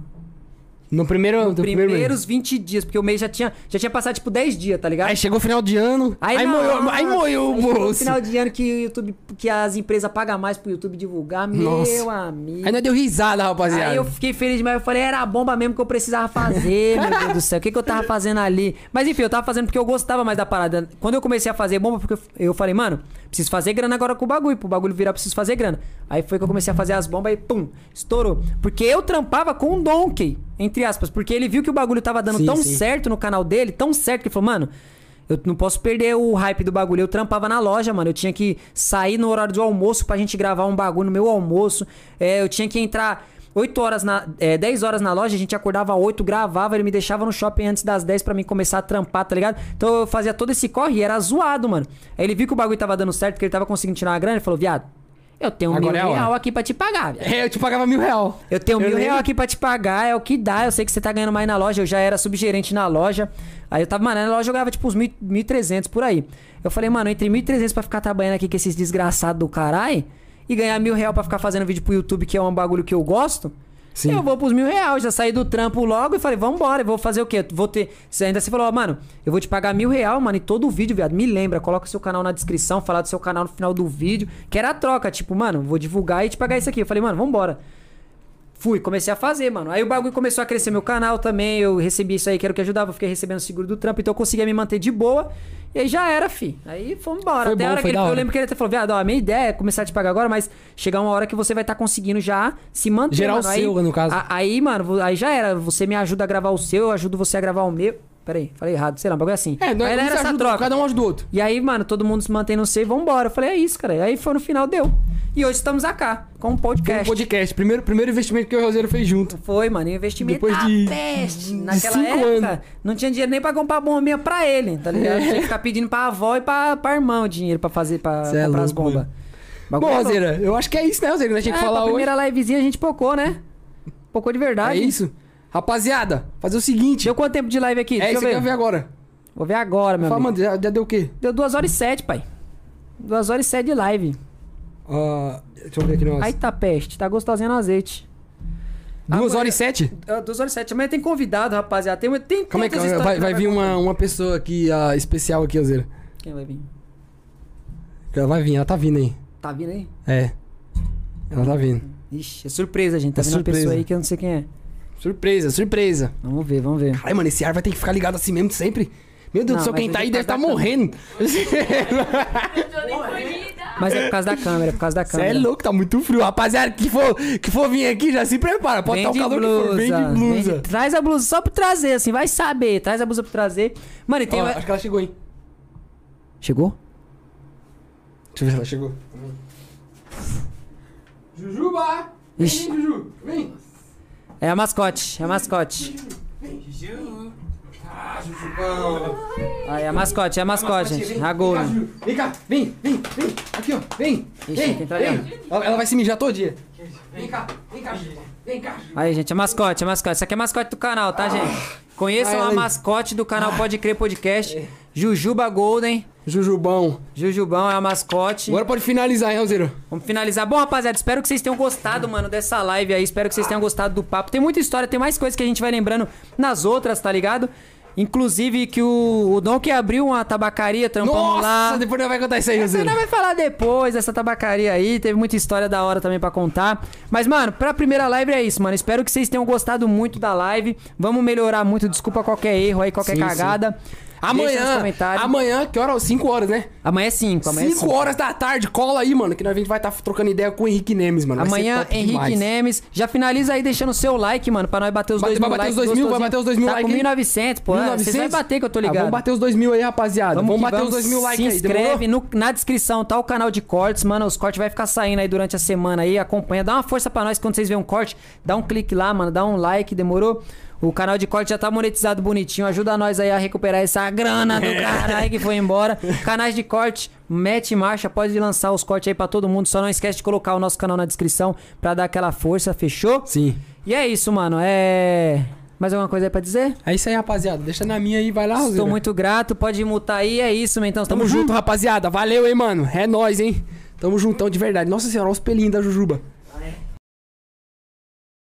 No primeiro, No primeiro primeiros mês. 20 dias, porque o mês já tinha, já tinha passado tipo 10 dias, tá ligado? Aí chegou o final de ano. Aí, não, moiou, aí moiu o aí bolso. final de ano que o YouTube, que as empresas pagam mais pro YouTube divulgar, Nossa. meu amigo. Aí nós deu risada, rapaziada. Aí eu fiquei feliz demais. Eu falei, era a bomba mesmo que eu precisava fazer, meu Deus do céu. O que, que eu tava fazendo ali? Mas enfim, eu tava fazendo porque eu gostava mais da parada. Quando eu comecei a fazer bomba, porque eu- falei, mano, preciso fazer grana agora com o bagulho. Pro bagulho virar, preciso fazer grana. Aí foi que eu comecei a fazer as bombas e pum, estourou. Porque eu trampava com um Donkey, entre aspas. Porque ele viu que o bagulho tava dando Sim, tão sim. certo no canal dele, tão certo, que ele falou, mano. Eu não posso perder o hype do bagulho. Eu trampava na loja, mano. Eu tinha que sair no horário do almoço pra gente gravar um bagulho no meu almoço. É, eu tinha que entrar 8 horas na. É, 10 horas na loja, a gente acordava 8, gravava, ele me deixava no shopping antes das 10 pra mim começar a trampar, tá ligado? Então eu fazia todo esse corre e era zoado, mano. Aí ele viu que o bagulho tava dando certo, que ele tava conseguindo tirar uma grana, ele falou, viado, eu tenho Agora mil é a hora." real aqui pra te pagar, viado. É, eu te pagava mil real. Eu tenho mil lembro. real aqui pra te pagar, é o que dá. Eu sei que você tá ganhando mais na loja. Eu já era subgerente na loja. Aí eu tava, mano, na loja eu ganhava tipo uns mil- 1.300 por aí. Eu falei, mano, entre 1.300 pra ficar trabalhando aqui com esses desgraçados do caralho e ganhar mil real pra ficar fazendo vídeo pro YouTube, que é um bagulho que eu gosto. Sim. Eu vou pros mil reais, já saí do trampo logo e falei, vambora, eu vou fazer o quê? Vou ter. Você ainda você falou, ó, mano, eu vou te pagar mil real, mano, e todo o vídeo, viado. Me lembra, coloca seu canal na descrição, falar do seu canal no final do vídeo. Que era a troca, tipo, mano, vou divulgar e te pagar isso aqui. Eu falei, mano, vambora. Fui, comecei a fazer, mano. Aí o bagulho começou a crescer meu canal também. Eu recebi isso aí, que era o que ajudava. Eu fiquei recebendo o seguro do trampo, então eu conseguia me manter de boa. E aí já era, fi. Aí fomos embora. Foi Até bom, a hora que ele, da eu hora. lembro que ele até falou, viado, ó, a minha ideia é começar a te pagar agora, mas chegar uma hora que você vai estar conseguindo já se manter. Gerar o. Aí- seu, no caso. a- aí, mano, aí já era. Você me ajuda a gravar o seu, eu ajudo você a gravar o meu. Pera aí, falei errado, sei lá, um bagulho assim. É, aí nós era essa ajuda, troca. cada um ajuda o outro. E aí, mano, todo mundo se mantém no e vambora. Eu falei, é isso, cara. Aí foi no final, deu. E hoje estamos cá, com um Foi um podcast. podcast. Primeiro, primeiro investimento que e o Roseiro fez junto. Foi, mano, investimento Depois de- peste. de Naquela cinco época, anos. não tinha dinheiro nem pra comprar bombinha pra ele, tá ligado? Tinha que ficar pedindo pra avó e pra, pra irmão o dinheiro pra fazer, pra Cê é comprar as louco, bombas. Bom, é. Roseira, eu acho que é isso, né, Roseira? Nós tinha que É, falar hoje. primeira livezinha a gente pocou, né? Pocou de verdade. É isso. Rapaziada, fazer o seguinte. Deu quanto tempo de live aqui? é Deixa isso eu que eu ver. ver agora. Vou ver agora, meu Fala, amigo. mano, já, já deu o quê? Deu 2 horas e 7, pai. 2 horas e 7 de live. Ah, deixa eu ver aqui o negócio. Aí tá peste, tá gostosinho no azeite. Duas amanhã- horas e sete? 2 horas e 7. Amanhã tem convidado, rapaziada. Tem, tem Calma aí, quantas calma aí. histórias Vai, que vai vir uma, uma pessoa aqui ah, especial aqui, Alzeira. Quem vai vir? Ela vai vir, ela tá vindo aí. Tá vindo aí? É. Ela tá vindo. Ixi, é surpresa, gente. Tá É vindo uma pessoa aí que eu não sei quem é. Surpresa, surpresa. Vamos ver, vamos ver. Ai, mano, esse ar vai ter que ficar ligado assim mesmo sempre. Meu Deus Não, do céu, quem tá hoje aí é deve estar da morrendo. Mas é por causa da câmera, é por causa da Você câmera. é louco, tá muito frio. Rapaziada, que for, que for vir aqui, já se prepara. Pode estar o de calor que for, vem de blusa. vem de- Traz a blusa só pra trazer, assim, vai saber. Traz a blusa pra trazer. Mano, e tem. Ó, acho que ela chegou, hein? Chegou? Deixa eu ver se ela chegou. Jujuba! Vem, Ixi. Juju, vem. É a mascote, é a mascote. Ah, Jujubão. Aí, é a mascote, é a mascote, Vem, gente. vem A Golden. Juju. Vem cá, vem, vem, vem. Aqui, ó, vem. Ixi, vem, tá vem. Ela, vai se mijar todo dia. Vem cá, vem cá, Juju. Vem cá. Aí, gente, a mascote, a mascote. Isso aqui é a mascote do canal, tá, gente? Conheçam a mascote do canal Pode Crer Podcast. Jujuba Golden. Jujubão. Jujubão é a mascote. Agora pode finalizar, hein, Alzeiro? Vamos finalizar. Bom, rapaziada, espero que vocês tenham gostado, mano, dessa live aí. Espero que vocês tenham gostado do papo. Tem muita história, tem mais coisas que a gente vai lembrando nas outras, tá ligado? Inclusive que o, o Dom que abriu uma tabacaria, trampamos Nossa, lá. depois nós vai contar isso aí, Você ainda vai falar depois dessa tabacaria aí. Teve muita história da hora também pra contar. Mas, mano, pra primeira live é isso, mano. Espero que vocês tenham gostado muito da live. Vamos melhorar muito. Desculpa qualquer erro aí, qualquer Sim, cagada. Nos Amanhã, amanhã, que hora? 5 horas, né? Amanhã é 5. Amanhã é 5 cinco. horas da tarde, cola aí, mano, que nós a gente vai estar trocando ideia com o Henrique Nemes, mano. Vai Amanhã, Henrique demais. Nemes. Já finaliza aí deixando o seu like, mano, pra nós bater os Bate- 2 vai mil bater os likes. 2 mil, vai bater os 2 mil tá likes, com hein? 1.900, pô. é, Vocês vão bater que eu tô Ah, ligado. vamos bater os 2 mil aí, rapaziada. Vamos, que bater os 2 mil likes Se aí, demorou? inscreve, no- na descrição tá o canal de cortes, mano. Os cortes vai ficar saindo aí durante a semana aí. Acompanha, dá uma força pra nós quando vocês verem um corte. Dá um clique lá, mano. Dá um like, demorou? O canal de corte já tá monetizado bonitinho. Ajuda nós aí a recuperar essa grana do caralho que foi embora. Canais de corte, mete marcha. Pode lançar os cortes aí pra todo mundo. Só não esquece de colocar o nosso canal na descrição pra dar aquela força, fechou? Sim. E é isso, mano. É. Mais alguma coisa aí pra dizer? É isso aí, rapaziada. Deixa na minha aí, vai lá, Estou Roseira. muito grato. Pode mutar aí. É isso, meu. Então, Tamo junto, rapaziada. Valeu, hein, mano. É nóis, hein. Tamo juntão de verdade. Nossa senhora, olha os pelinhos da Jujuba.